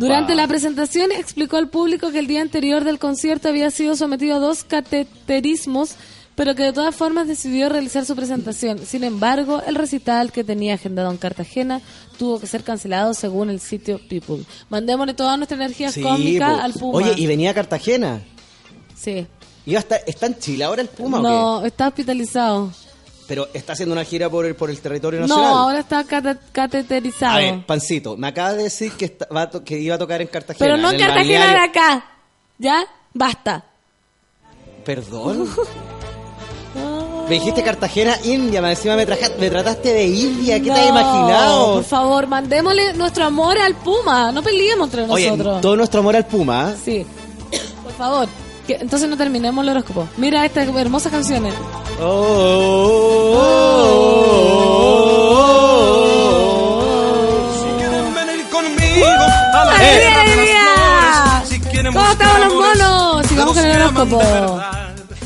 Durante la presentación explicó al público que el día anterior del concierto había sido sometido a dos cateterismos, pero que de todas formas decidió realizar su presentación. Sin embargo, el recital que tenía agendado en Cartagena tuvo que ser cancelado según el sitio People. Mandémosle toda nuestra energía Sí, cósmica po. al Puma. Oye, y venía a Cartagena. Sí. Iba a estar- ¿Está en Chile ahora el Puma o No, está hospitalizado. Pero está haciendo una gira por el, por el territorio No, nacional. ahora está cate- cateterizado. A ver, Pancito, me acaba de decir que, está- va to- que iba a tocar en Cartagena. pero no en Cartagena de acá. ¿Ya? Basta. ¿Perdón? Me dijiste Cartagena, India, me encima me, me trataste de India, ¿qué te has No, imaginado? Por favor, mandémosle nuestro amor al Puma. No peleemos entre Oye, nosotros. todo nuestro amor al Puma. ¿eh? Sí. Por favor. Entonces no terminemos el horóscopo. Mira estas hermosas canciones. ¡Alegría, alegría! ¿Cómo estamos los monos? Y vamos con el horóscopo.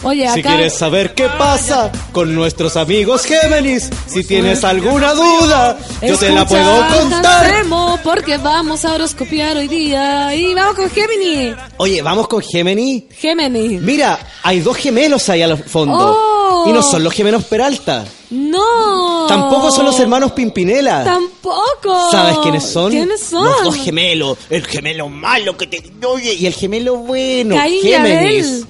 Oye, Si quieres saber qué pasa con nuestros amigos Géminis, si tienes alguna duda, yo te la puedo contar. Cansemos, porque vamos a horoscopiar hoy día. Y vamos con Gemini. Oye, vamos con Géminis. Gemini. Mira, hay dos gemelos ahí al fondo. Oh. Y no son los gemelos Peralta. No. Tampoco son los hermanos Pimpinela. Tampoco. ¿Sabes quiénes son? ¿Quiénes son? Los dos gemelos. El gemelo malo que te oye y el gemelo bueno. Caín y Géminis. Abel.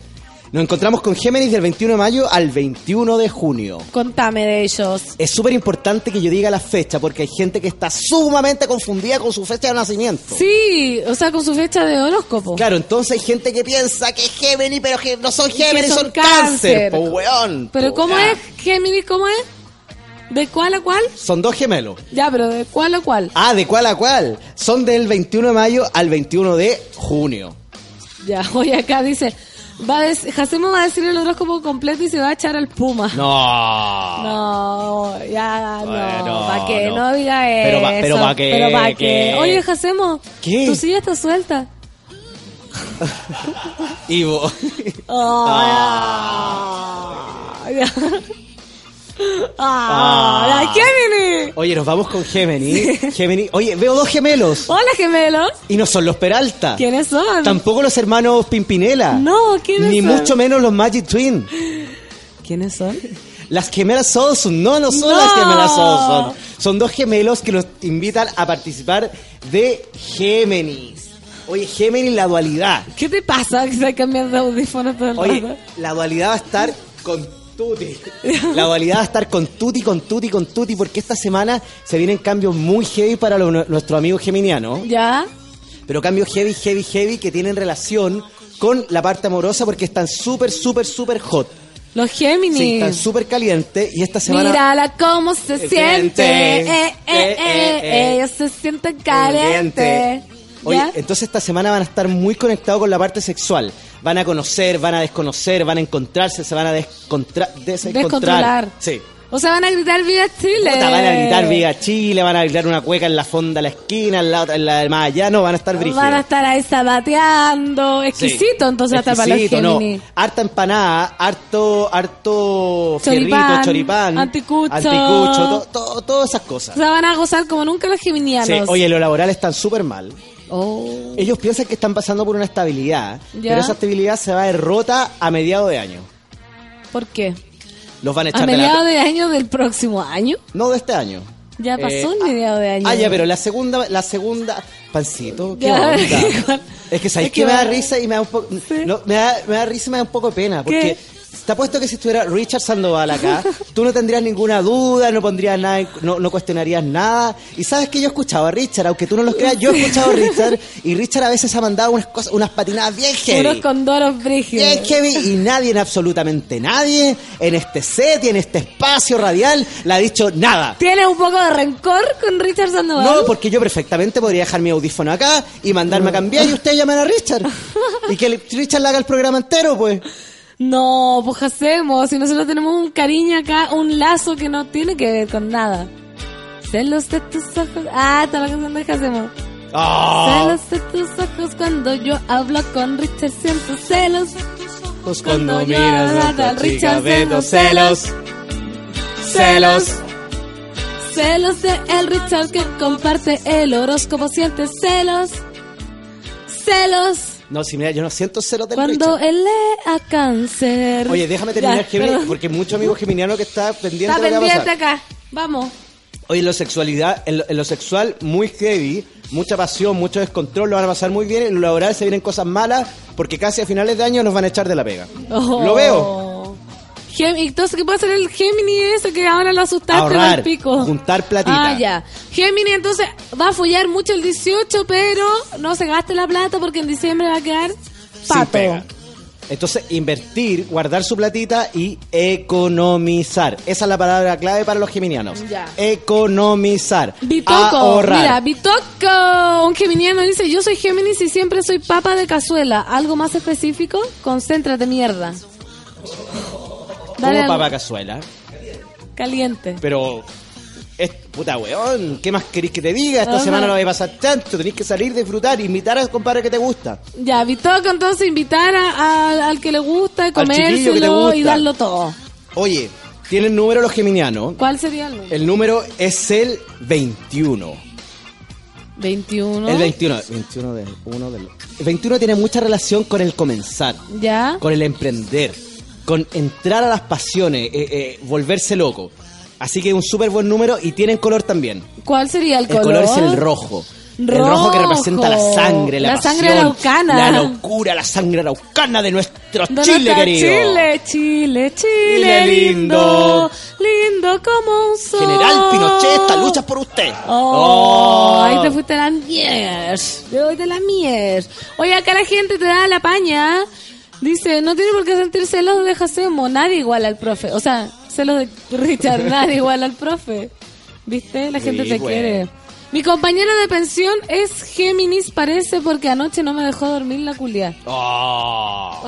Nos encontramos con Géminis del 21 de mayo al 21 de junio. Contame de ellos. Es súper importante que yo diga la fecha porque hay gente que está sumamente confundida con su fecha de nacimiento. Sí, o sea, con su fecha de horóscopo. Claro, entonces hay gente que piensa que es Géminis, pero que no son Géminis, son son, cáncer. cáncer. po, weón. Pero po, ¿cómo es Géminis? ¿Cómo es? ¿De cuál a cuál? Son dos gemelos. Ya, pero ¿de cuál a cuál? Ah, ¿de cuál a cuál? Son del 21 de mayo al 21 de junio. Ya, oye, acá dice... Va a Jacemo va a decir el horóscopo completo y se va a echar al Puma. No. No, ya, Bueno, no. ¿Para qué? no. No, diga eso. Pero pa- pero pa' qué, Pero pa' qué. qué. Oye, Jacemo. ¿Qué? Tu silla está suelta. Ivo. Ah, ya. Ah, la Gemini. Oye, nos vamos con Géminis. Géminis. Oye, veo dos gemelos. Hola, gemelos. Y no son los Peralta. ¿Quiénes son? Tampoco los hermanos Pimpinela. No, ¿quiénes Ni son? mucho menos los Magic Twin. ¿Quiénes son? Las gemelas Olson. No, no son No. las gemelas Olson. Son dos gemelos que nos invitan a participar de Géminis. Oye, Géminis, la dualidad. ¿Qué te pasa que se cambian de audífono todo el Oye, rato? la dualidad va a estar con Tuti. La dualidad va a estar con Tuti, con Tuti, con Tuti, porque esta semana se vienen cambios muy heavy para lo- nuestro amigo geminiano. ¿Ya? Pero cambios heavy, heavy, heavy que tienen relación con la parte amorosa porque están súper, súper, súper hot. Los Géminis. Sí, están súper calientes y esta semana... Mírala cómo se Se siente. siente. Eh, eh, Eh, eh, eh, eh. Ella se siente caliente. Oye, entonces esta semana van a estar muy conectados con la parte sexual. Van a conocer, van a desconocer, van a encontrarse, se van a descontra desencontrar. Descontrolar. Sí. O sea, van a gritar Viva Chile. Puta, van a gritar Viva Chile, van a gritar una cueca en la fonda de la esquina, en la, en la del más allá, no, van a estar brígidos. Van a estar ahí zapateando. Exquisito, entonces, hasta para los no. Harta empanada, harto, harto Choripán, fierrito, choripán, anticucho. anticucho, to- to- todas esas cosas. O sea, van a gozar como nunca los geminianos. Sí, oye, los laborales están súper mal. Oh. Ellos piensan que están pasando por una estabilidad, Ya. pero esa estabilidad se va a derrota a mediados de año. ¿Por qué? Los van a A echar de la... mediados de año del próximo año. No de este año. Ya pasó Eh, el mediado de año. Ah, ya, pero la segunda, la segunda, pancito, qué Ya, onda. Es que sabes Es que que me da risa y me da un poco, no, me da, me da risa y me da un poco de pena, porque te apuesto que si estuviera Richard Sandoval acá, tú no tendrías ninguna duda, no pondrías nada, no, no cuestionarías nada. Y sabes que yo he escuchado a Richard, aunque tú no lo creas, yo he escuchado a Richard y Richard a veces ha mandado unas cosas, unas patinadas bien heavy. Puros condoros brígidos. Bien heavy y nadie, en absolutamente nadie, en este set y en este espacio radial, le ha dicho nada. ¿Tienes un poco de rencor con Richard Sandoval? No, porque yo perfectamente podría dejar mi audífono acá y mandarme a cambiar y ustedes llaman a Richard. Y que Richard le haga el programa entero, pues. No, pues hacemos. Si nosotros tenemos un cariño acá, un lazo que no tiene que ver con nada. Celos de tus ojos. Ah, está la canción de hacemos. Ah. Celos de tus ojos cuando yo hablo con Richard. Siento celos. Pues cuando cuando yo miras a chica, Richard, celos. Celos. Celos de el Richard que comparte el horóscopo. Siente celos. Celos. No, si mira, yo no siento celos del Cuando Richard. él lee a cáncer. Oye, déjame terminar, Gemini, porque muchos amigos geminianos que está pendiente Está de lo que va a pendiente pasar. acá. Vamos. Oye, en lo, sexualidad, en, lo, en lo sexual, muy heavy, mucha pasión, mucho descontrol, lo van a pasar muy bien. En lo laboral se vienen cosas malas, porque casi a finales de año nos van a echar de la pega. Oh. Lo veo. Entonces, ¿qué puede hacer el Gemini eso que ahora lo asustaste Ahorrar, pico? juntar platita. Ah, ya. Gemini entonces va a follar mucho el 18, pero no se gaste la plata porque en diciembre va a quedar pato. pega. Entonces, invertir, guardar su platita y economizar. Esa es la palabra clave para los geminianos. Ya. Economizar. Bitoco, Ahorrar. mira, Bitoco, un geminiano dice, yo soy Géminis y siempre soy papa de cazuela. ¿Algo más específico? Concéntrate, mierda. Dale Como papa cazuela. caliente. Pero, es, puta weón, ¿qué más querés que te diga? Esta Ajá. semana no va a pasar tanto. Tenés que salir, disfrutar, invitar al compadre que te gusta. Ya, Bitoco entonces invitar a- a- al que le gusta, comérselo gusta. y darlo todo. Oye, tienen número los geminianos. ¿Cuál sería el número? El número es el 21. 21. El 21. 21 del, uno del, el 21 tiene mucha relación con el comenzar. ¿Ya? con el emprender, con entrar a las pasiones, eh, eh, volverse loco. Así que un súper buen número y tienen color también. ¿Cuál sería el El color? color es el rojo. El rojo que representa la sangre, la, La sangre pasión, araucana. La locura, la sangre araucana de nuestro De Chile, querido. Chile, Chile, Chile, Chile lindo. lindo. Como un sol. General Pinochet, esta lucha es por usted. Oh, Oh. ahí te fuiste a la mier. Te doy de la mier. Oye, acá la gente te da la paña. Dice, no tiene por qué sentir celos de Jacemo. Nadie igual al profe. O sea, celos de Richard, nadie igual al profe. ¿Viste? La gente Sí, te quiere. Mi compañero de pensión es Géminis, parece, porque anoche no me dejó dormir la culia. Oh,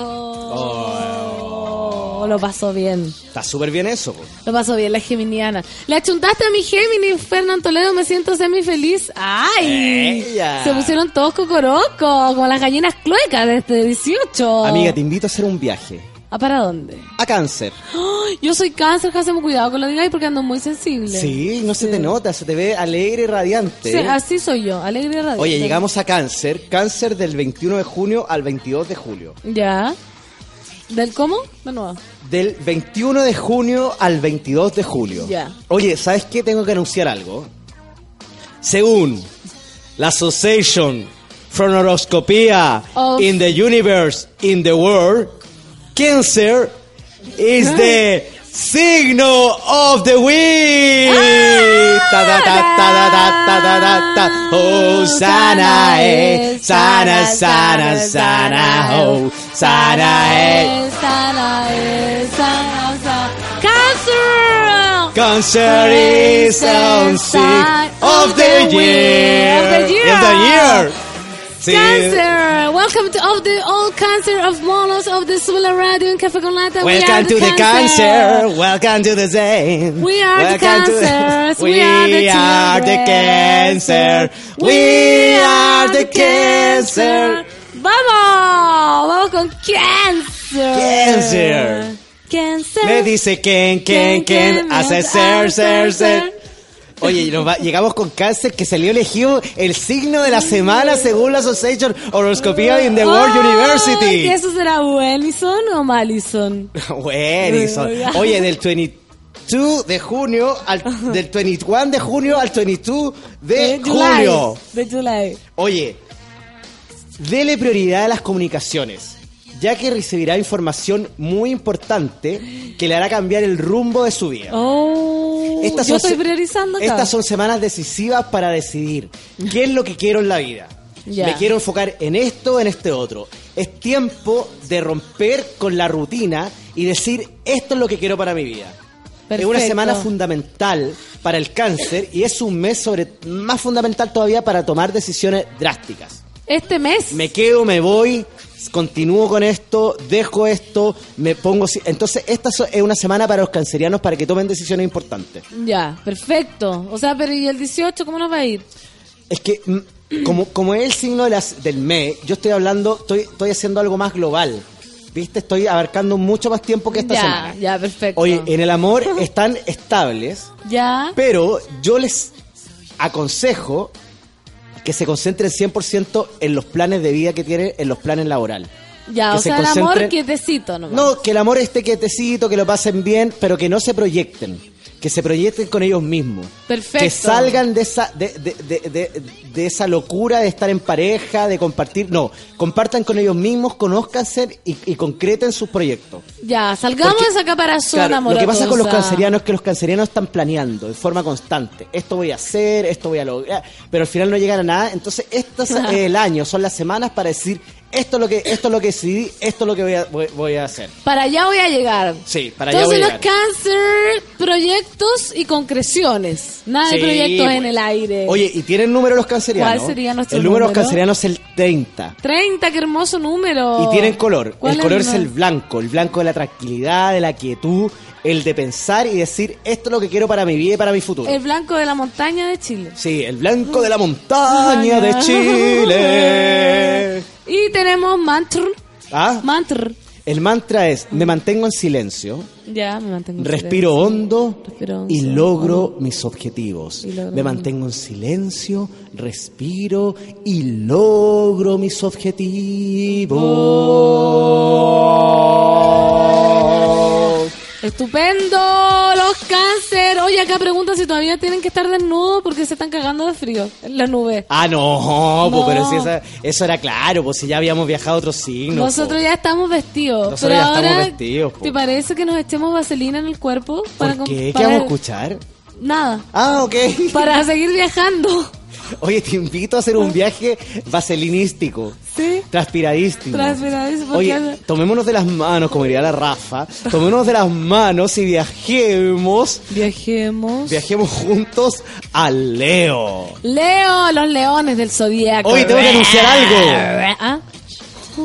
lo pasó bien. Está súper bien eso. po. Lo pasó bien, la geminiana. Le achuntaste a mi Géminis, Fernán Toledo, me siento semi feliz. ¡Ay! Ella. Se pusieron todos cocorocos, como las gallinas cluecas de este 18. Amiga, te invito a hacer un viaje. ¿A para dónde? A cáncer. Yo soy cáncer, hacemos cuidado con lo digáis porque ando muy sensible. Sí, no se te nota, se te ve alegre y radiante. Sí, así soy yo, alegre y radiante. Oye, llegamos a cáncer. Cáncer del 21 de junio al 22 de julio. Ya. ¿Del cómo? De nuevo. Del 21 de junio al 22 de julio. Ya. Oye, ¿sabes qué? Tengo que anunciar algo. Según la Association for Horoscopia Of- in the Universe in the World, Cancer is the Signo of the Week. Oh, sana, eh. Sana, sana, sana, oh. Sana, eh. Sana. Eh. Sana, sana. Cancer! Cancer is the sign of the year. Of the year. Sí. Cancer! Welcome to of the all cancer of monos of the Sula Radio in Café con Lata. We are Welcome to the cancer. Welcome to the Zen. We are the Welcome to cancers. We, We are the are the cancer. We are the cancer. ¡Vamos! ¡Vamos con Cancer! Cancer. Cancer. Me dice Ken, Ken, Ken, hace ser, ser, ser. Oye, nos va- llegamos con cáncer que salió elegido el signo de la semana según la Association Horoscopía in the World Ay, University. ¿que ¿Eso será Wellison o Malison? Buenísimo. Oye, del 22 de junio al del 21 de junio al 22 de julio. De July. Oye, dele prioridad a las comunicaciones, ya que recibirá información muy importante que le hará cambiar el rumbo de su vida. Oh, Estas yo son estoy priorizando acá. Estas son semanas decisivas para decidir qué es lo que quiero en la vida. Me quiero enfocar en esto o en este otro. Es tiempo de romper con la rutina y decir esto es lo que quiero para mi vida. Es una semana fundamental para el cáncer y es un mes sobre más fundamental todavía para tomar decisiones drásticas. Este mes. Me quedo, me voy, continúo con esto, dejo esto, me pongo... Entonces, esta es una semana para los cancerianos para que tomen decisiones importantes. Ya, perfecto. O sea, pero ¿y el 18 cómo nos va a ir? Es que, mm, como, como es el signo de las, del mes, yo estoy hablando, estoy, estoy haciendo algo más global. ¿Viste? Estoy abarcando mucho más tiempo que esta ya, semana. ya, perfecto. Oye, en el amor están estables, ya. pero yo les aconsejo que se concentren 100% en los planes de vida que tienen, en los planes laborales. Ya, que o se sea, el amor quietecito nomás. No, que el amor esté quietecito, que lo pasen bien, pero que no se proyecten. Que se proyecten con ellos mismos. Perfecto. Que salgan de esa, de, de, de, de- esa locura de estar en pareja, de compartir. No, compartan con ellos mismos, conózcanse y, y concreten sus proyectos. Ya, salgamos Porque- de esa caparazón Claro, lo amorosa. que pasa con los cancerianos es que los cancerianos están planeando de forma constante. Esto voy a hacer, esto voy a lograr, pero al final no llegan a nada. Entonces, este es el año, son las semanas para decir esto es lo que esto es lo que decidí, esto es lo que voy a, voy, voy a hacer. Para allá voy a llegar. Sí, para allá voy Entonces a los llegar. cáncer, proyectos y concreciones. Nada de proyectos pues. en el aire. Oye, ¿y tienen número los cancerianos? ¿Cuál sería nuestro El número de los cancerianos es el 30. 30, qué hermoso número. Y tienen color. ¿Cuál El color es el blanco. El blanco de la tranquilidad, de la quietud, el de pensar y decir esto es lo que quiero para mi vida y para mi futuro. El blanco de la montaña de Chile. Sí, el blanco de la montaña de Chile. Y tenemos mantra. ¿Ah? Mantra. El mantra es, me mantengo en silencio, Ya, me mantengo en respiro silencio. hondo Respiro y hondo. logro mis objetivos. Logro Me mantengo en silencio, respiro y logro mis objetivos. Estupendo, los cáncer. Oye, acá preguntan si todavía tienen que estar desnudos porque se están cagando de frío en la nube. Ah, no, No. pero si esa- eso era claro, pues si ya habíamos viajado a otros signos. Nosotros ya estamos vestidos. Nosotros pero ya estamos ahora, vestidos, po. ¿te parece que nos echemos vaselina en el cuerpo? ¿Por com- qué? ¿Qué para- vamos a escuchar? Nada. Ah, ok. Para seguir viajando. Oye, te invito a hacer un viaje vaselinístico. Sí. Transpiradísimo, porque Oye, tomémonos de las manos, como diría la Rafa. Tomémonos de las manos y viajemos. Viajemos. Viajemos juntos a Leo. Leo, los leones del zodiaco. Oye, tengo que anunciar algo. ¿Ah?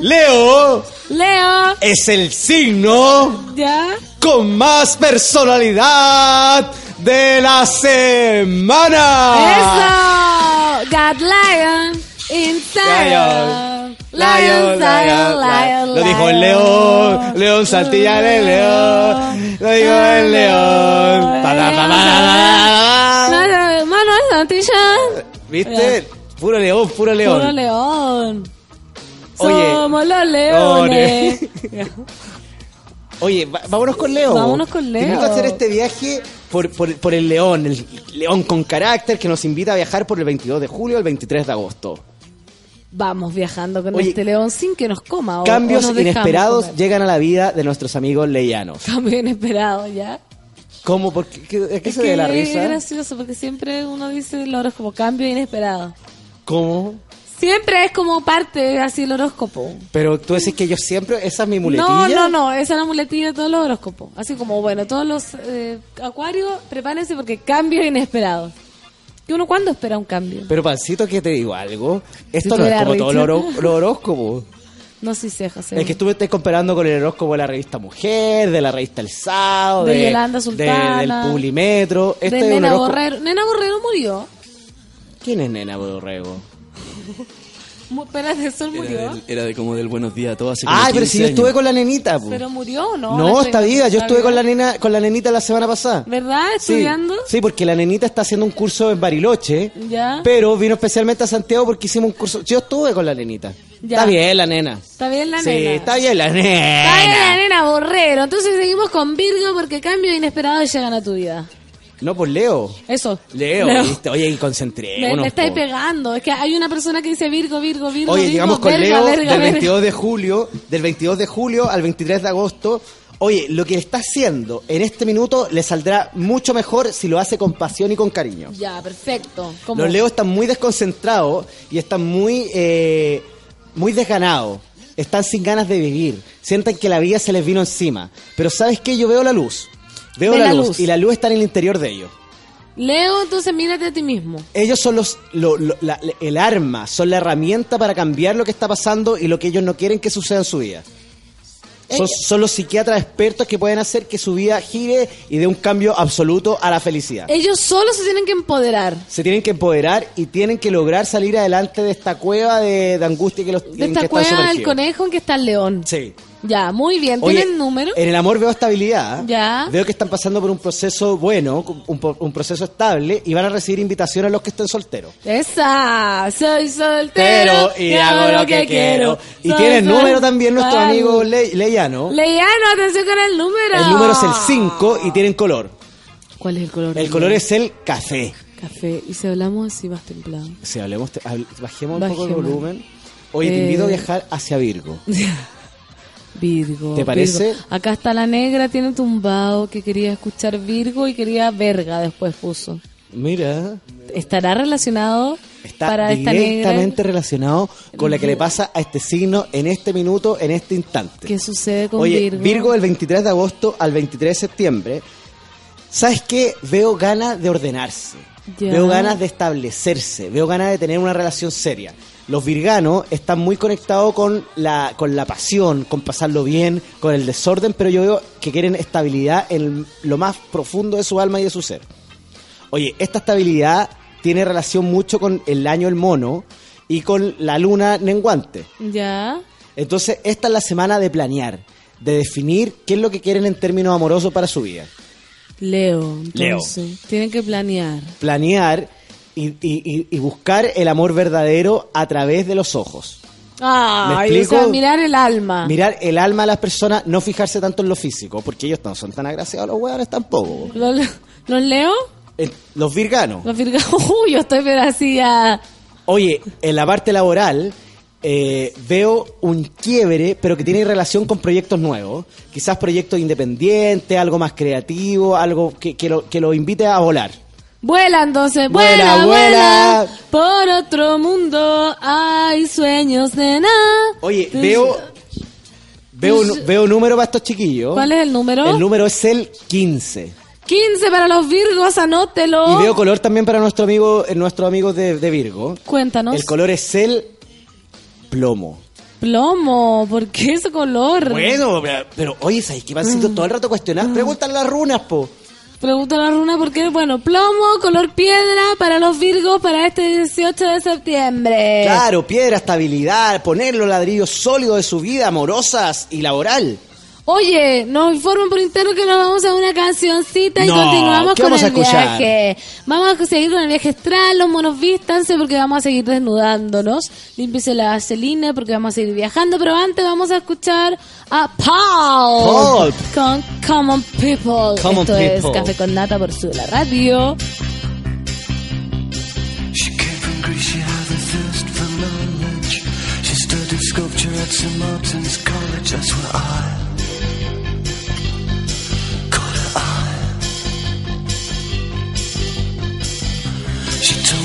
Leo Leo. es el signo ¿Ya? con más personalidad de la semana. ¡Eso! God Lion inside. Lion, Lion, lion, lion, Lo dijo el león, león Santillán el león, lo dijo el león. Lion, Manuel Santillán. ¿Viste? Puro león, puro león. Puro león. Oye, Somos los leones. Oye, vámonos con Leo. Vámonos con Leo. a hacer este viaje por, por, por el león, el león con carácter que nos invita a viajar por el 22 de julio al 23 de agosto. Vamos viajando con Oye, este león sin que nos coma. o- Cambios o nos dejamos inesperados llegan a la vida de nuestros amigos leyanos. Cambio inesperado, ¿ya? ¿Cómo? ¿Por qué, ¿Qué, qué Es se debe que la es risa? gracioso porque siempre uno dice logros como cambio inesperado. ¿Cómo? Siempre es como parte así el horóscopo. Pero tú decís que yo siempre, esa es mi muletilla. No, no, no, esa es la muletilla de todos los horóscopos. Así como, bueno, todos los eh, acuarios, prepárense porque cambios inesperados. ¿Que uno cuándo espera un cambio? Pero Pancito, que te digo algo. Esto no es como todos los los horóscopos. No si sé, José. Es que tú me estás comparando con el horóscopo de la revista Mujer, de la revista El Sábado, De Yolanda Sultana. de- del Publimetro. de Este es un Nena horóscopo- Borrero. Nena Borrero murió. ¿Quién es Nena Borrego? Mu- Espérate, ¿Sol murió? Era, del- era de como del buenos días a como Ay, pero si 15 yo estuve años. con la nenita. po. ¿Pero murió o no? No, está viva. Yo estuve con la nena, con la nenita la semana pasada. ¿Verdad? Sí, ¿Estudiando? Sí, porque la nenita está haciendo un curso en Bariloche. Ya. Pero vino especialmente a Santiago porque hicimos un curso. Yo estuve con la nenita. Ya. Está bien la nena. Está bien la sí, nena. está bien la Está bien la nena. nena Borrero. Entonces seguimos con Virgo porque cambios inesperados llegan a tu vida. No, pues Leo. Eso. Leo, Leo. ¿viste? Oye, y Me, me estáis pegando. Es que hay una persona que dice Virgo, Virgo, Virgo. Oye, Virgo, llegamos con verga, Leo verga, del verga. 22 de julio, del 22 de julio al 23 de agosto. Oye, lo que está haciendo en este minuto le saldrá mucho mejor si lo hace con pasión y con cariño. Ya, perfecto. Los Leos están muy desconcentrados y están muy, eh, muy desganados. Están sin ganas de vivir. Sienten que la vida se les vino encima. Pero ¿sabes qué? Yo veo la luz. Veo Ve la, la luz, luz. y la luz está en el interior de ellos. Leo, entonces mírate a ti mismo. Ellos son los, lo- lo- la- el arma, son la herramienta para cambiar lo que está pasando y lo que ellos no quieren que suceda en su vida. Son, son los psiquiatras expertos que pueden hacer que su vida gire y dé un cambio absoluto a la felicidad. Ellos solo se tienen que empoderar. Se tienen que empoderar y tienen que lograr salir adelante de esta cueva de, de angustia que los De esta que cueva del conejo en que está el león. Sí. Ya, muy bien. Oye, ¿Tienen número? En el amor veo estabilidad. Ya. Veo que están pasando por un proceso bueno, un, proceso estable y van a recibir invitaciones a los que estén solteros. Esa, soy soltero Pero, y hago lo que quiero. Y Soy tiene el número también nuestro amigo Le- Leyano. Leyano, atención con el número. El número es el 5 y tienen color. ¿Cuál es el color? El color es el café. Café. Y si hablamos así más templado. Si hablemos, te- bajemos un poco el volumen. Oye, te Eh. invito a viajar hacia Virgo. Virgo. ¿Te parece? Virgo. Acá está la negra, tiene tumbado que quería escuchar Virgo y quería verga después puso. Mira, ¿Estará relacionado está para esta negra? directamente relacionado con lo que le pasa a este signo en este minuto, en este instante. ¿Qué sucede con Oye, Virgo? Virgo del 23 de agosto al 23 de septiembre. ¿Sabes qué? Veo ganas de ordenarse. Ya. Veo ganas de establecerse. Veo ganas de tener una relación seria. Los virganos están muy conectados con la, con la pasión, con pasarlo bien, con el desorden, pero yo veo que quieren estabilidad en lo más profundo de su alma y de su ser. Oye, esta estabilidad tiene relación mucho con el año del mono y con la luna menguante. Ya. Entonces, esta es la semana de planear, de definir qué es lo que quieren en términos amorosos para su vida. Leo. Leo. Tienen que planear. Planear y, y- buscar el amor verdadero a través de los ojos. Ay, o explico? sea, mirar el alma. Mirar el alma de las personas, no fijarse tanto en lo físico, porque ellos no son tan agraciados, los hueones tampoco. ¿Los, los leo? Eh, Los virganos. Los virganos. Uy, yo estoy pero así ya. Oye, en la parte laboral eh, veo un quiebre, pero que tiene relación con proyectos nuevos. Quizás proyectos independientes, algo más creativo, algo que, que lo, que lo invite a volar. Vuela entonces, Vuela, vuela. Por otro mundo hay sueños de nada. Oye, veo, veo, veo número para estos chiquillos. ¿Cuál es el número? El número es el 15. 15 para los Virgos, anótelo. Y veo color también para nuestro amigo, eh, nuestros amigos de, de Virgo. Cuéntanos. El color es el plomo. Plomo, ¿por qué ese color? Bueno, pero, pero, oye, ¿sabes qué van siendo todo el rato cuestionadas? Pregúntale las runas, po. Pregunta la runa por qué. Bueno, plomo, color piedra para los Virgos para este 18 de septiembre. Claro, piedra, estabilidad, poner los ladrillos sólidos de su vida, amorosas y laboral. Oye, nos informan por interno que nos vamos a una cancioncita y No, continuamos ¿qué con el viaje. Vamos a seguir con el viaje astral, los monos vístanse porque vamos a seguir desnudándonos. Límpiese la vaselina porque vamos a seguir viajando, pero antes vamos a escuchar a Paul, Paul. con Common People. Common Esto es. Café con Nata por su la radio. She came from Greece, she had a thirst for knowledge. She studied sculpture at St. Martin's College, that's where I She told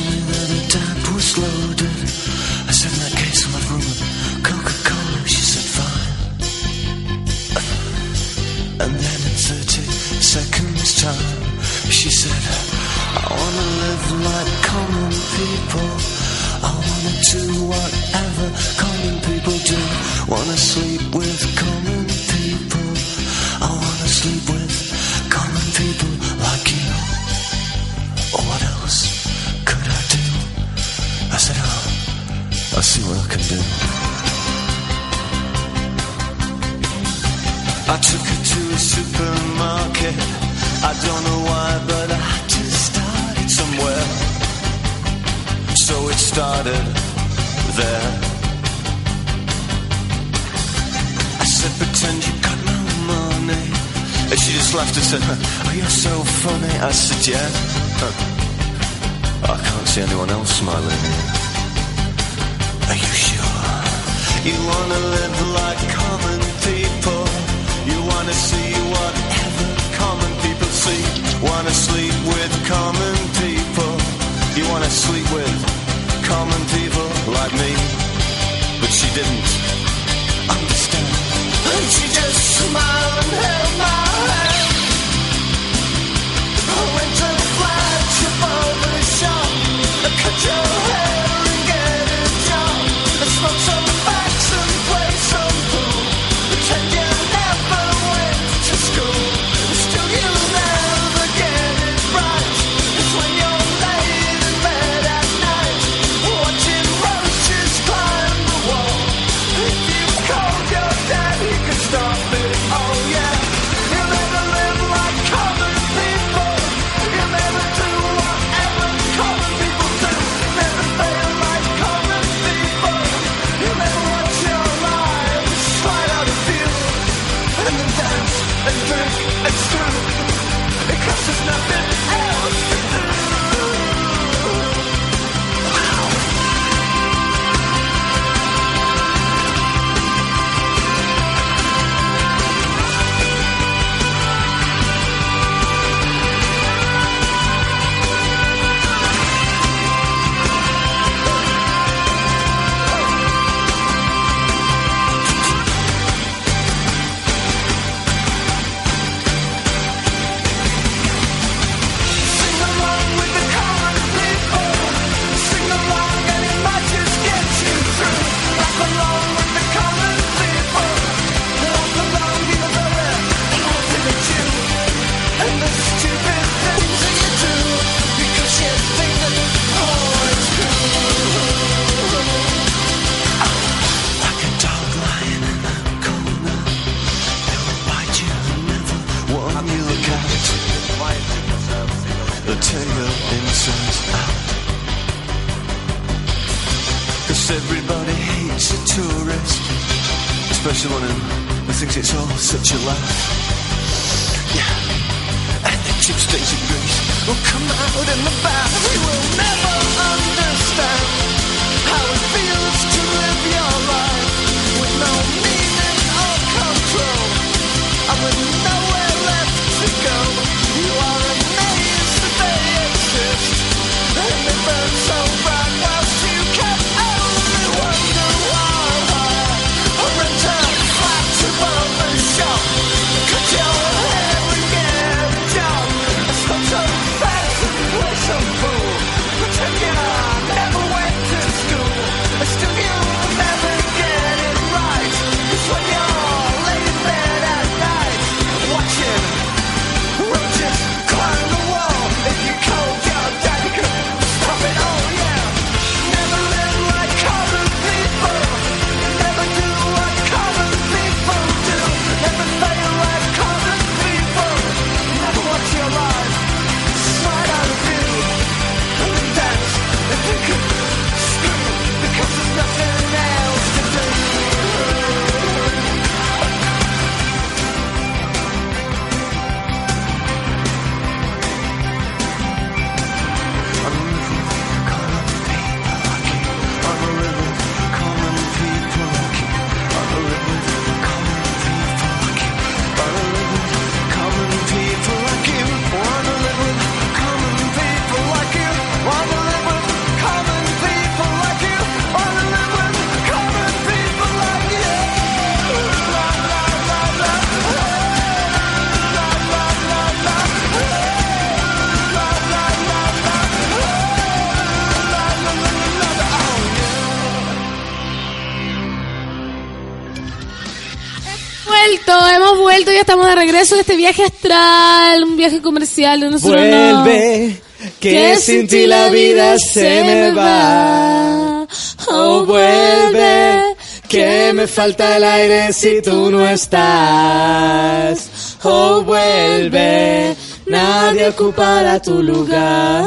regreso de este viaje astral, un viaje comercial de nosotros. no. Vuelve, que sin ti la vida se me va. Oh, vuelve, que me falta el aire si tú no estás. Oh, vuelve, nadie ocupará tu lugar.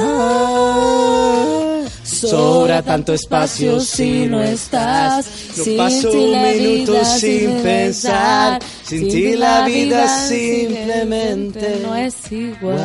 Sobra tanto espacio si no estás. No paso un minuto sin pensar. Sin ti la vida simplemente no es igual.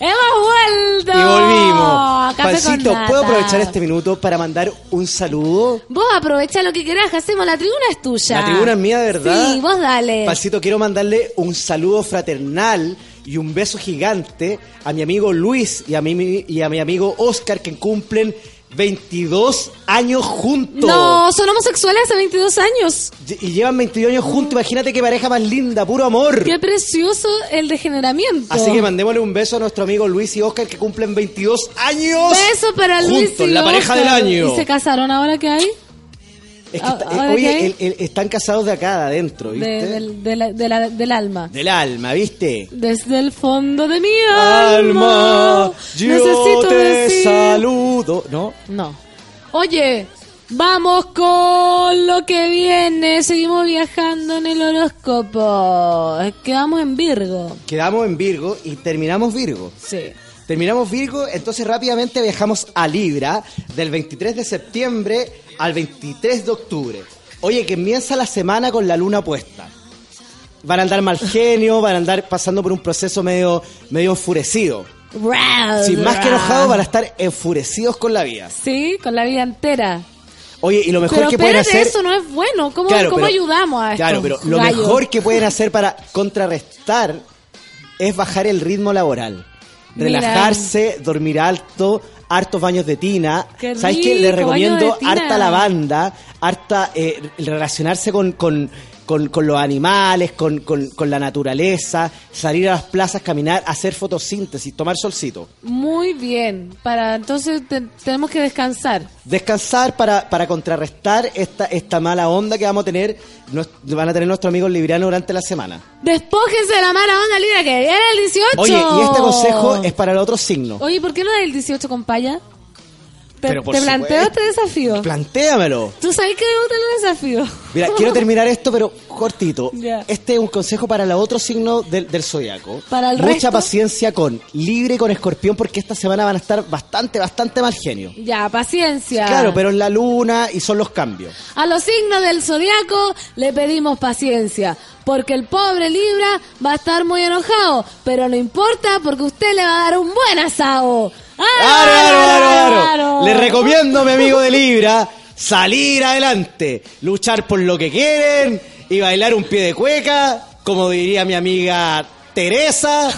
¡Hemos vuelto! Y volvimos. Pancito. ¿puedo aprovechar este minuto para mandar un saludo? Vos aprovecha lo que querás, hacemos. La tribuna es tuya. La tribuna es mía, de verdad. Sí, vos dale. Pancito, quiero mandarle un saludo fraternal y un beso gigante a mi amigo Luis y a mi, y a mi amigo Oscar que cumplen 22 años juntos. No, son homosexuales hace 22 años. Y llevan 22 años juntos. Imagínate qué pareja más linda, puro amor. Qué precioso el degeneramiento. Así que mandémosle un beso a nuestro amigo Luis y Oscar que cumplen 22 años. Beso para Luis juntos, y la pareja del año. ¿Y se casaron ahora que hay? Es que Ah, está- ¿ahora oye, el- el- están casados de acá, de adentro, De- ¿viste? del, de la- de la- del alma. Del alma, ¿viste? Desde el fondo de mi Alma, alma. yo necesito te decir- saludo. ¿No? No. Oye, vamos con lo que viene. Seguimos viajando en el horóscopo. Quedamos en Virgo. Quedamos en Virgo y terminamos Virgo. Sí. Terminamos Virgo, entonces rápidamente viajamos a Libra del 23 de septiembre al 23 de octubre. Oye, que comienza la semana con la luna puesta. Van a andar mal genio, van a andar pasando por un proceso medio, medio enfurecido. Sin más que enojados, van a estar enfurecidos con la vida. Sí, con la vida entera. Oye, y lo mejor pero que pueden hacer... eso no es bueno. ¿Cómo, Claro, cómo pero- ayudamos a esto? Claro, pero lo mejor que pueden hacer para contrarrestar es bajar el ritmo laboral. Mira. Relajarse, dormir alto, hartos baños de tina. Qué ¿Sabes qué? Rico, recomiendo harta lavanda, harta eh, relacionarse con, con, con- con los animales, con, con- con la naturaleza, salir a las plazas, caminar, hacer fotosíntesis, tomar solcito. Muy bien. Para entonces te- tenemos que descansar. Descansar para, para contrarrestar esta, esta mala onda que vamos a tener, nos- van a tener nuestros amigos librianos durante la semana. Despójense de la mala onda libre que viene el 18. Oye, y este consejo es para el otro signo. Oye, ¿por qué no el 18 con paya? Te, Pero por te planteo supuesto. este desafío. Plantéamelo. Tú sabes que me gustan los desafíos. Mira, quiero terminar esto, pero cortito. Ya. Este es un consejo para el otro signo del, del zodiaco. Para el Mucha resto. paciencia con Libre y con Escorpión, porque esta semana van a estar bastante, bastante mal genio. Ya, paciencia. Claro, pero es la luna y son los cambios. A los signos del zodiaco le pedimos paciencia, porque el pobre Libra va a estar muy enojado, pero no importa porque usted le va a dar un buen asado. ¡Aro, aro, aro, aro! aro! Le recomiendo a mi amigo de Libra salir adelante, luchar por lo que quieren y bailar un pie de cueca, como diría mi amiga Teresa,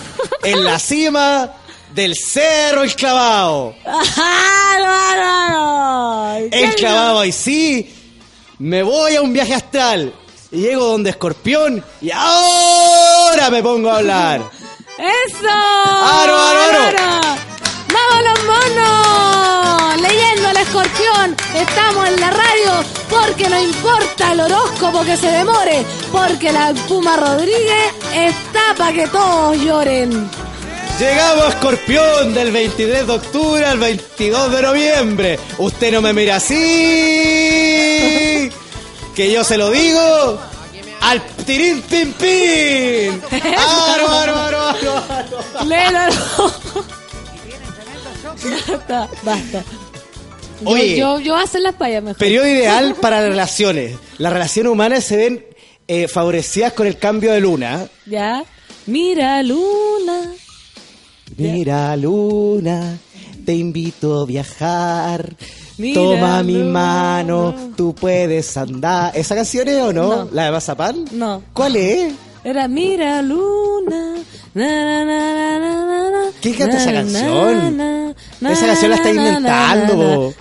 en la cima del cerro El Clavado. El Clavado, y sí, me voy a un viaje astral y llego donde Escorpión y ahora me pongo a hablar. ¡Eso! ¡Aro, aro, aro! ¡Vamos los monos! Leyendo al escorpión, estamos en la radio porque no importa el horóscopo que se demore, porque la Puma Rodríguez está para que todos lloren. Llegamos Escorpión del 23 de octubre al 22 de noviembre. Usted no me mira así. Que yo se lo digo al tirín pin pin. Aro, aro, aro, aro, aro. Basta, basta. Yo- Oye. yo, yo, hacer las payas mejor. Periodo ideal para las relaciones. Las relaciones humanas se ven eh, favorecidas con el cambio de luna. ¿Ya? Mira, Luna. Mira, luna, te invito a viajar. Mira, Toma mi mano, tú puedes andar. ¿Esa canción es o no? No. ¿La de Mazapán? No. ¿Cuál es? Era Mira, Luna. Na, na, na, na, na, na. ¿Quién canta esa canción? Esa canción la está inventando,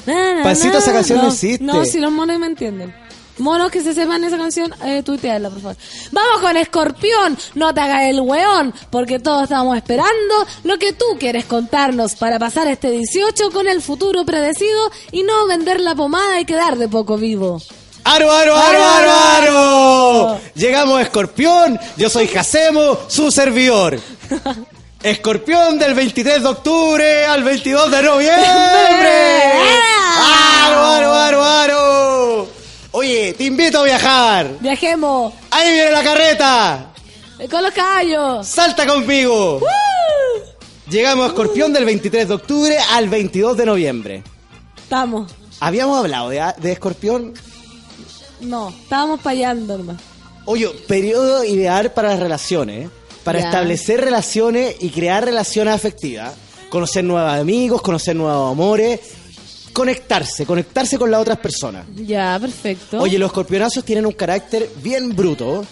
Pancito, esa canción no existe. No, si los monos me entienden. Monos que se sepan esa canción, eh, tuiteala, por favor. Vamos con Escorpión, no te hagas el weón, porque todos estamos esperando lo que tú quieres contarnos para pasar este 18 con el futuro predecido y no vender la pomada y quedar de poco vivo. ¡Aro, aro, aro, aro, aro! Llegamos a Escorpión, yo soy Jacemo, su servidor. Escorpión del 23 de octubre al 22 de noviembre. ¡Aro, aro, aro, aro! Oye, te invito a viajar. Viajemos Ahí viene la carreta. con los caballos. Salta conmigo. Llegamos a Escorpión del 23 de octubre al 22 de noviembre. Estamos. Habíamos hablado de, de Escorpión. No, estábamos payando nomás. Oye, periodo ideal para las relaciones, ¿eh? para Ya. establecer relaciones y crear relaciones afectivas, conocer nuevos amigos, conocer nuevos amores, conectarse, conectarse con las otras personas. Ya, perfecto. Oye, los escorpionazos tienen un carácter bien bruto,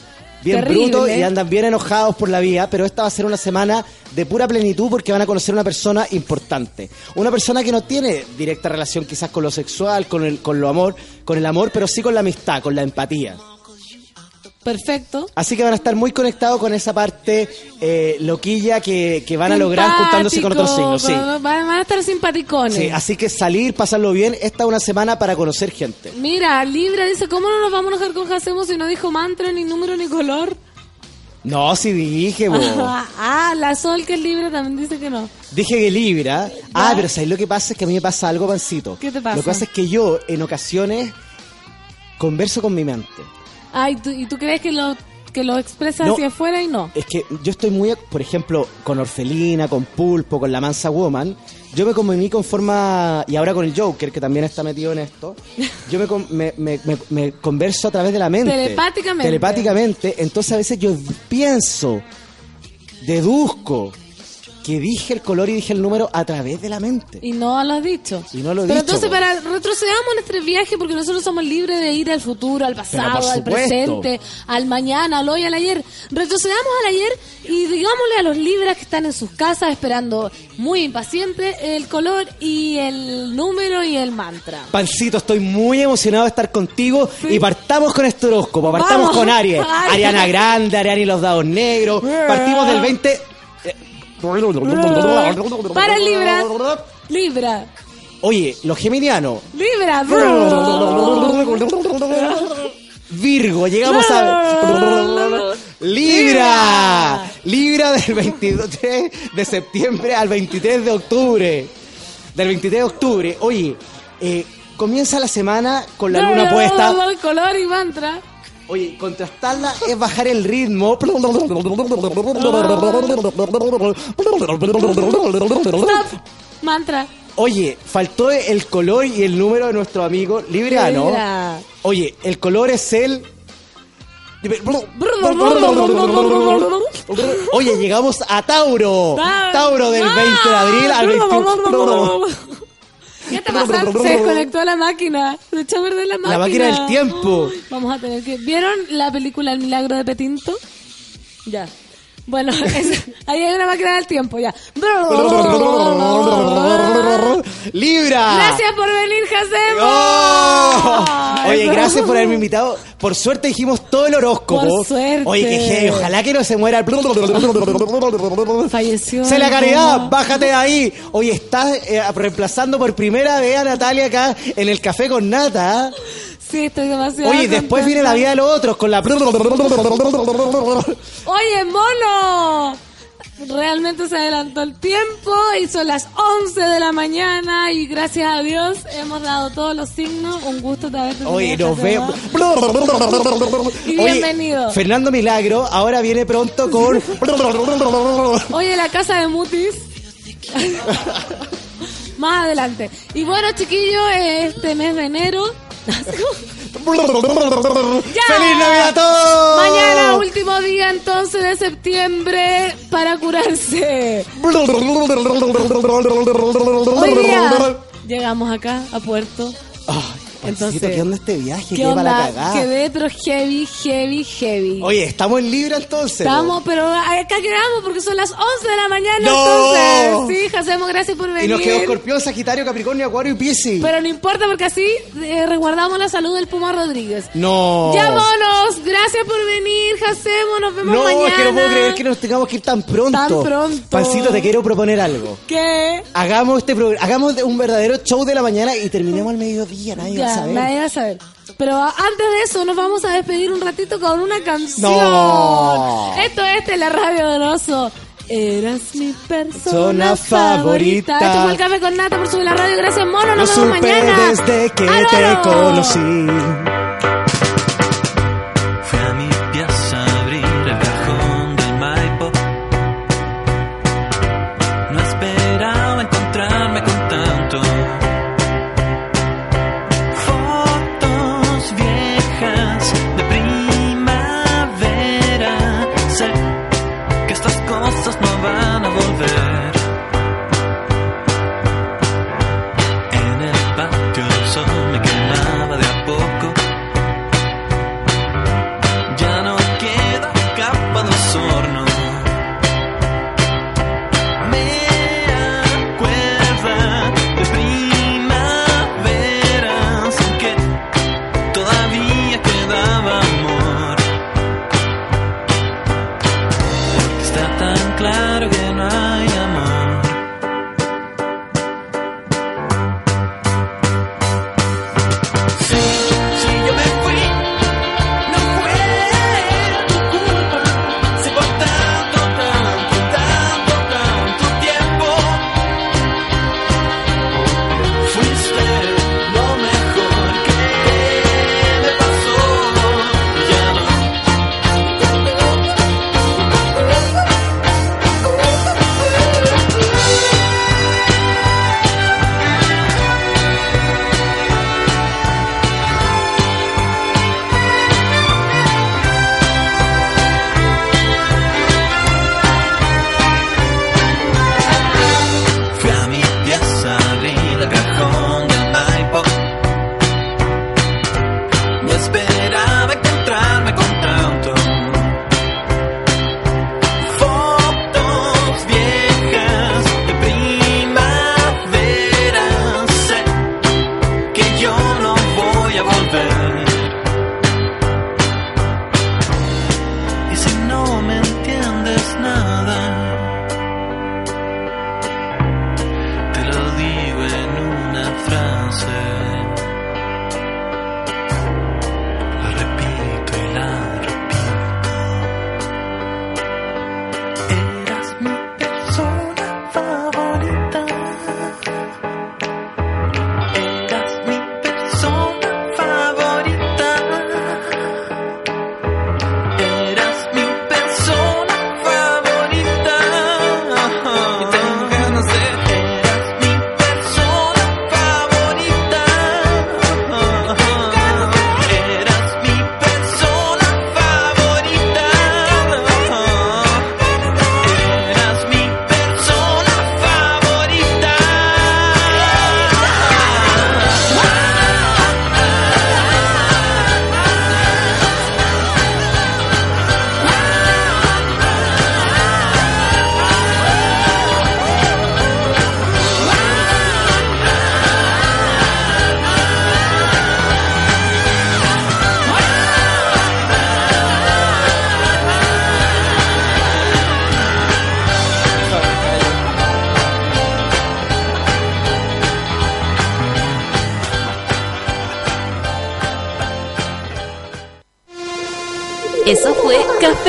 bien Terrible. bruto y andan bien enojados por la vida, pero esta va a ser una semana de pura plenitud porque van a conocer una persona importante. Una persona que no tiene directa relación quizás con lo sexual, con el, con lo amor, con el amor, pero sí con la amistad, con la empatía. Perfecto. Así que van a estar muy conectados con esa parte eh, loquilla que, que van a lograr juntándose con otros signos. Sí. Van a estar simpaticones. Sí, así que salir, pasarlo bien. Esta es una semana para conocer gente. Mira, Libra dice, ¿cómo no nos vamos a enojar con Jacemo si no dijo mantra, ni número, ni color? No, sí dije, bo. ah, la Sol, que es Libra, también dice que no. Dije que Libra. Ah, pero ¿sabes lo que pasa? Es que a mí me pasa algo, pancito. ¿Qué te pasa? Lo que pasa es que yo, en ocasiones, converso con mi mente. Ay, ¿tú- ¿y tú crees que lo, que lo expresas No. hacia afuera y no? Es que yo estoy muy, por ejemplo, con Orfelina, con Pulpo, con la Mansa Woman. Yo me comunico en forma, y ahora con el Joker, que también está metido en esto, yo me, me- me- me converso a través de la mente. Telepáticamente. Telepáticamente. Entonces a veces yo pienso, deduzco, que dije el color y dije el número a través de la mente. Y no lo has dicho. Y no lo he Pero dicho, entonces, para retrocedamos nuestro viaje, porque nosotros somos libres de ir al futuro, al pasado, al presente, al mañana, al hoy, al ayer. Retrocedamos al ayer y digámosle a los libras que están en sus casas esperando muy impacientes el color y el número y el mantra. Pancito, estoy muy emocionado de estar contigo y partamos con este horóscopo, partamos Vamos. con Aries. Ariana Grande, Ariana y los dados negros, partimos del 20... Para Libra. Libra. Oye, los geminianos, Libra. Virgo, llegamos a... Libra, Libra del 22 de septiembre al 23 de octubre, del 23 de octubre, oye, eh, comienza la semana con la luna puesta, color y mantra. Oye, contrastarla es bajar el ritmo. Mantra. Oye, faltó el color y el número de nuestro amigo Libriano. Libra. Oye, el color es el. Oye, llegamos a Tauro. Tauro del 20 de abril al 21. ¿Qué te pasa? Se desconectó la máquina. Se echó a perder la máquina. La máquina del tiempo. Vamos a tener que. ¿Vieron la película El milagro de Petinto? Ya. Bueno, es- ahí hay una máquina del tiempo, ya. Libra. Gracias por venir, Jacemo. ¡Oh! Oye, gracias por haberme invitado. Por suerte dijimos todo el horóscopo. Por suerte. Oye, que heavy. Ojalá que no se muera el... Falleció. Se la caridad, mono. bájate de ahí. Oye, estás eh, reemplazando por primera vez a Natalia acá en el café con nata. Sí, estoy demasiado. Oye, después viene la vida de los otros con la... Oye, mono. Realmente se adelantó el tiempo y son las 11 de la mañana y gracias a Dios hemos dado todos los signos. Un gusto de haberte Oye, nos vemos. Y Oye, bienvenido. Fernando Milagro ahora viene pronto con... Oye, la casa de Mutis. Más adelante. Y bueno, chiquillos, este mes de enero. ¡Feliz Navidad a todos! Mañana, último día entonces de septiembre para curarse. Hoy día llegamos acá a Puerto. Ay, Entonces, ¿qué onda este viaje? ¿qué ¿Qué, para la onda? cagada? Quedé, pero heavy, heavy, heavy. Oye, ¿estamos en Libra entonces? Estamos, pero acá quedamos porque son las 11 de la mañana. ¡No! Entonces, sí, hacemos gracias por venir. Y nos quedó Escorpión, Sagitario, Capricornio, Acuario y Piscis. Pero no importa porque así eh, resguardamos la salud del Puma Rodríguez. No. Ya, monos, gracias por venir, Hacemos, nos vemos No, mañana. es que no puedo creer que nos tengamos que ir tan pronto. Tan pronto. Pancito, te quiero proponer algo. ¿Qué? Hagamos este programa, hagamos un verdadero show de la mañana y terminemos al mediodía, nadie a Ya, saber. nadie va a saber. Pero antes de eso, nos vamos a despedir un ratito con una canción. No. Esto es de la radio del oso. Eras mi persona favorita. Esto fue el café con nata por subir la radio. Gracias, mono. Lo Nos vemos supe mañana. desde que ¡Álvaro! te conocí.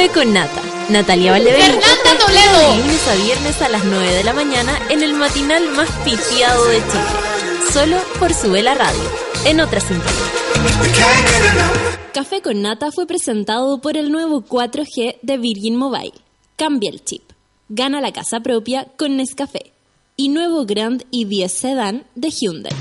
Café con Nata. Natalia Valdebenito te espera de lunes a viernes a las 9 de la mañana en el matinal más pitiado de Chile. Solo por Sube la Radio, en otra sintonía. Café con Nata fue presentado por el nuevo 4G de Virgin Mobile. Cambia el chip. Gana la casa propia con Nescafé. Y nuevo Grand i10 Sedan de Hyundai.